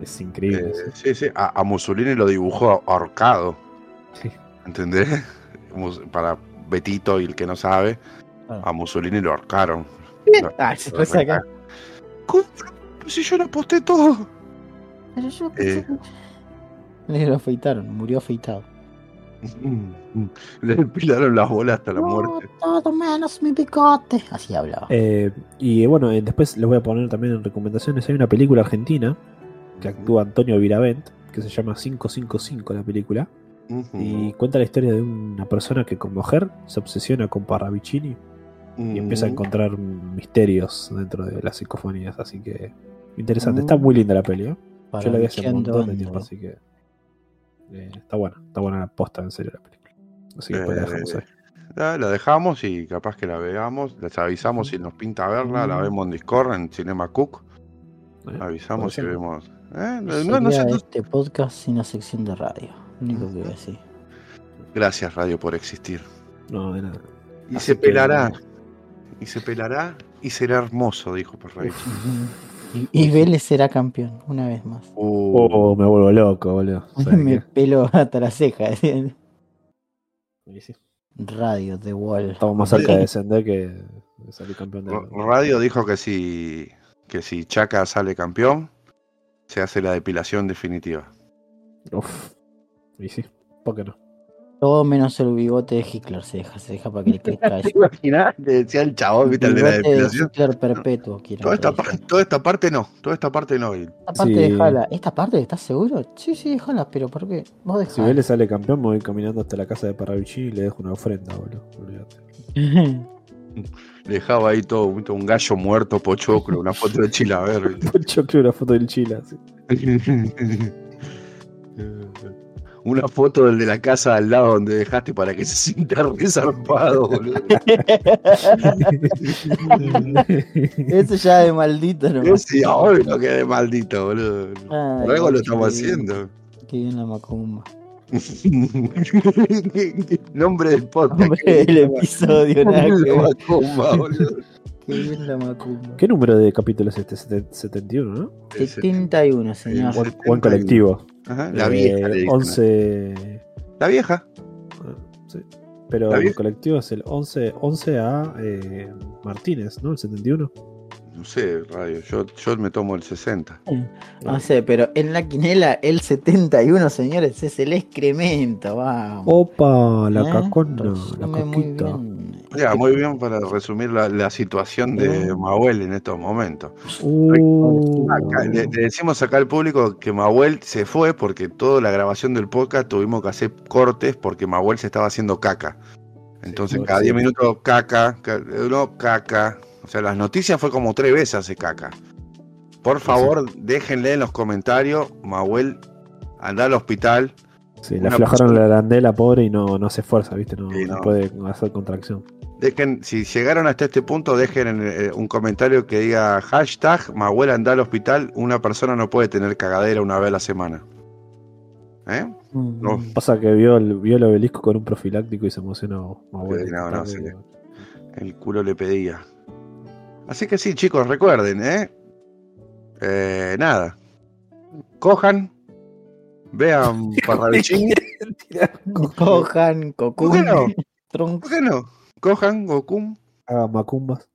Es increíble. Eh, eso. sí, sí, a, a Mussolini lo dibujó ahorcado, Sí. ¿entendés? Para Betito y el que no sabe, Ah. a Mussolini lo ahorcaron. Ah, se. ¿Cómo? Pero Si yo le aposté todo. Pero yo Eh. Le lo afeitaron, murió afeitado. Le depilaron las bolas hasta la muerte. todo menos mi picote. Así hablaba. Eh, y bueno, eh, después les voy a poner también en recomendaciones. Hay una película argentina que actúa Antonio Viravent, que se llama 555 la película. Y cuenta la historia de una persona que con mujer se obsesiona con Parravicini y empieza a encontrar misterios dentro de las psicofonías. Así que interesante. Mm. Está muy linda la peli. ¿eh? Para Yo la vi hace un montón de tiempo, así que eh, está buena. Está buena la posta, en serio, la película. Así que pues la dejamos Eh, ahí. La dejamos y capaz que la veamos. Les avisamos si nos pinta verla. La vemos en Discord, en Cinema Cook. Eh, Avisamos si vemos. Eh, no, no sé, no- este podcast sin una sección de radio. Lo único que voy a decir. Gracias, Radio, por existir. No, de nada. Y Así se que- pelará. Y se pelará y será hermoso, dijo Parravich. Y, y Vélez será campeón, una vez más. Uh, Oh, me vuelvo loco, boludo. <laughs> ¿Sabes Me qué? pelo hasta la ceja. <laughs> Sí, Radio, The Wall. Estamos más cerca de descender que de salir campeón de Radio dijo que si, que si Chaca sale campeón, se hace la depilación definitiva. Uf. Y sí, ¿por qué no? Todo menos el bigote de Hitler se deja, se deja para que le crezca <laughs> eso. imaginas? Le decía el chabón, ¿viste? El de la de depilación. Hitler perpetuo. quiero Toda esta, que par- diga. toda esta parte no, toda esta parte no. Esta parte Sí. dejala. ¿Esta parte estás seguro? Sí, sí, dejala, pero ¿por qué? Vos Si dejala. Vélez sale campeón, me voy caminando hasta la casa de Parravicini y le dejo una ofrenda, boludo. Olvídate. le <laughs> dejaba ahí todo, ¿viste? un gallo muerto, pochoclo, una foto de Chilaver. ¿viste? <laughs> Yo creo una foto del Chile. así. Una foto del de la casa al lado donde dejaste para que se sienta resarpado, boludo. <laughs> Eso ya de maldito nomás. Sí, obvio que de maldito, boludo. Ay, Por algo lo estamos haciendo. Qué bien la macumba. <laughs> Nombre del podcast. Hombre, el episodio, nada que La macumba, boludo. Qué la macumba. ¿Qué número de capítulo es este? Sete- 71, ¿no? 71, señor. Buen, buen colectivo. Ajá, la Eh, vieja. le dicen. 11. La vieja. sí. Pero ¿La el colectivo es el 11, 11 a eh, Martínez, ¿no? El 71. No sé, radio. Yo, yo me tomo el 60. No sé, pero en la quinela el 71, señores, es el excremento, vamos. Opa, la ¿Eh? cacona, la Resume muy coquita. bien. Ya, muy bien para resumir la, la situación de. Mahuel en estos momentos. Uh, Acá, le, le decimos acá al público que Mahuel se fue porque toda la grabación del podcast tuvimos que hacer cortes porque Mahuel se estaba haciendo caca. Entonces, Sí, cada sí. 10 minutos, caca, ca- no, caca. O sea, las noticias fue como tres veces hace caca. Por favor, déjenle en los comentarios, Mahuel, anda al hospital. sí, le aflojaron persona- la arandela, pobre, y no, no se esfuerza, ¿viste? No, Sí, no no. puede hacer contracción. Dejen, si llegaron hasta este punto, dejen en, eh, un comentario que diga hashtag Mahuel anda al hospital. Una persona no puede tener cagadera una vez a la semana. ¿Eh? Mm. No. Pasa que vio el, vio el obelisco con un profiláctico y se emocionó. Sí, no, no, tarde, se le- El culo le pedía. Así que sí, chicos, recuerden, ¿eh? Eh, nada. Cojan. Vean <laughs> Parravicini. <laughs> Cojan, Cocoon, ¿Por qué no? Cojan, Gokum. Haga macumbas.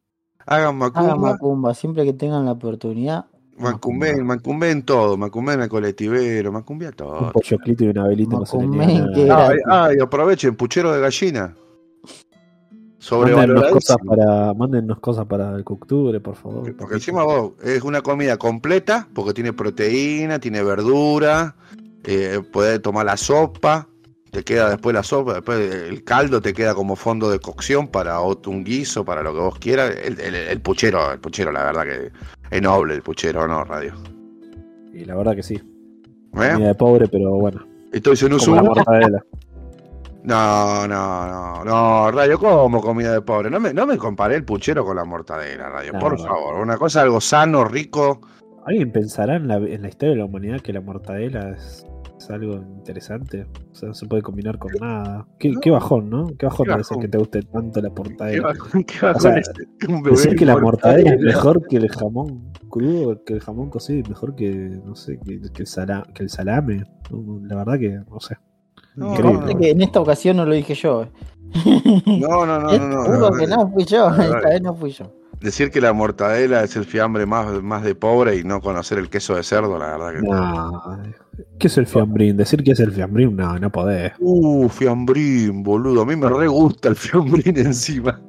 Hagan hagan macumba. macumba, siempre que tengan la oportunidad. Macumben, macumben todo. Macumben al colectivero. Macumben a Un todo. polloclito y una velita no se le niega Macumben, nada. que- Ay, ay, aprovechen, puchero de gallina. Mándennos cosas para, mándennos cosas para el octubre, por favor. Porque encima vos es una comida completa, porque tiene proteína, tiene verdura, eh, podés tomar la sopa, te queda después la sopa, después el caldo te queda como fondo de cocción para otro, un guiso, para lo que vos quieras. El, el- el puchero, el puchero, la verdad que es noble el puchero, ¿no, Radio? Y la verdad que sí. ¿Eh? Comida de pobre, pero bueno. Estoy en un sumo. No, no, no, no, Radio, como comida de pobre. No me, no me comparé el puchero con la mortadela, Radio, No, por no. favor. Una cosa algo sano, rico. ¿Alguien pensará en la, en la historia de la humanidad que la mortadela es, es algo interesante? O sea, no se puede combinar con nada. Qué, No. qué bajón, ¿no? Qué bajón Qué debe ser bajón. que te guste tanto la ¿Qué mortadela. bajón- qué bajón O sea, es un bebé Decir que la mortadela es mejor que el jamón crudo, que el jamón cocido, mejor que, no sé, que, que el, sala- que el salame. No, La verdad que, no sé. No. Aparte que en esta ocasión no lo dije yo. eh. No, no, no, no, no, no, que no. no fui yo, No, no. esta vez no fui yo. Decir que la mortadela es el fiambre más, más de pobre y no conocer el queso de cerdo, la verdad que. No. ¿Qué es el fiambrín? Decir que es el fiambrín, no, no podés. Uh, fiambrín, boludo. A mí me re gusta el fiambrín <laughs> encima.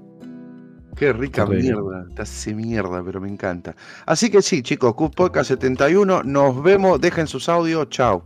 Qué rica mierda. Te hace mierda, pero me encanta. Así que sí, chicos, Q Podcast 71. Nos vemos. Dejen sus audios. Chao.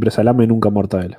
Siempre salame, nunca mortadela.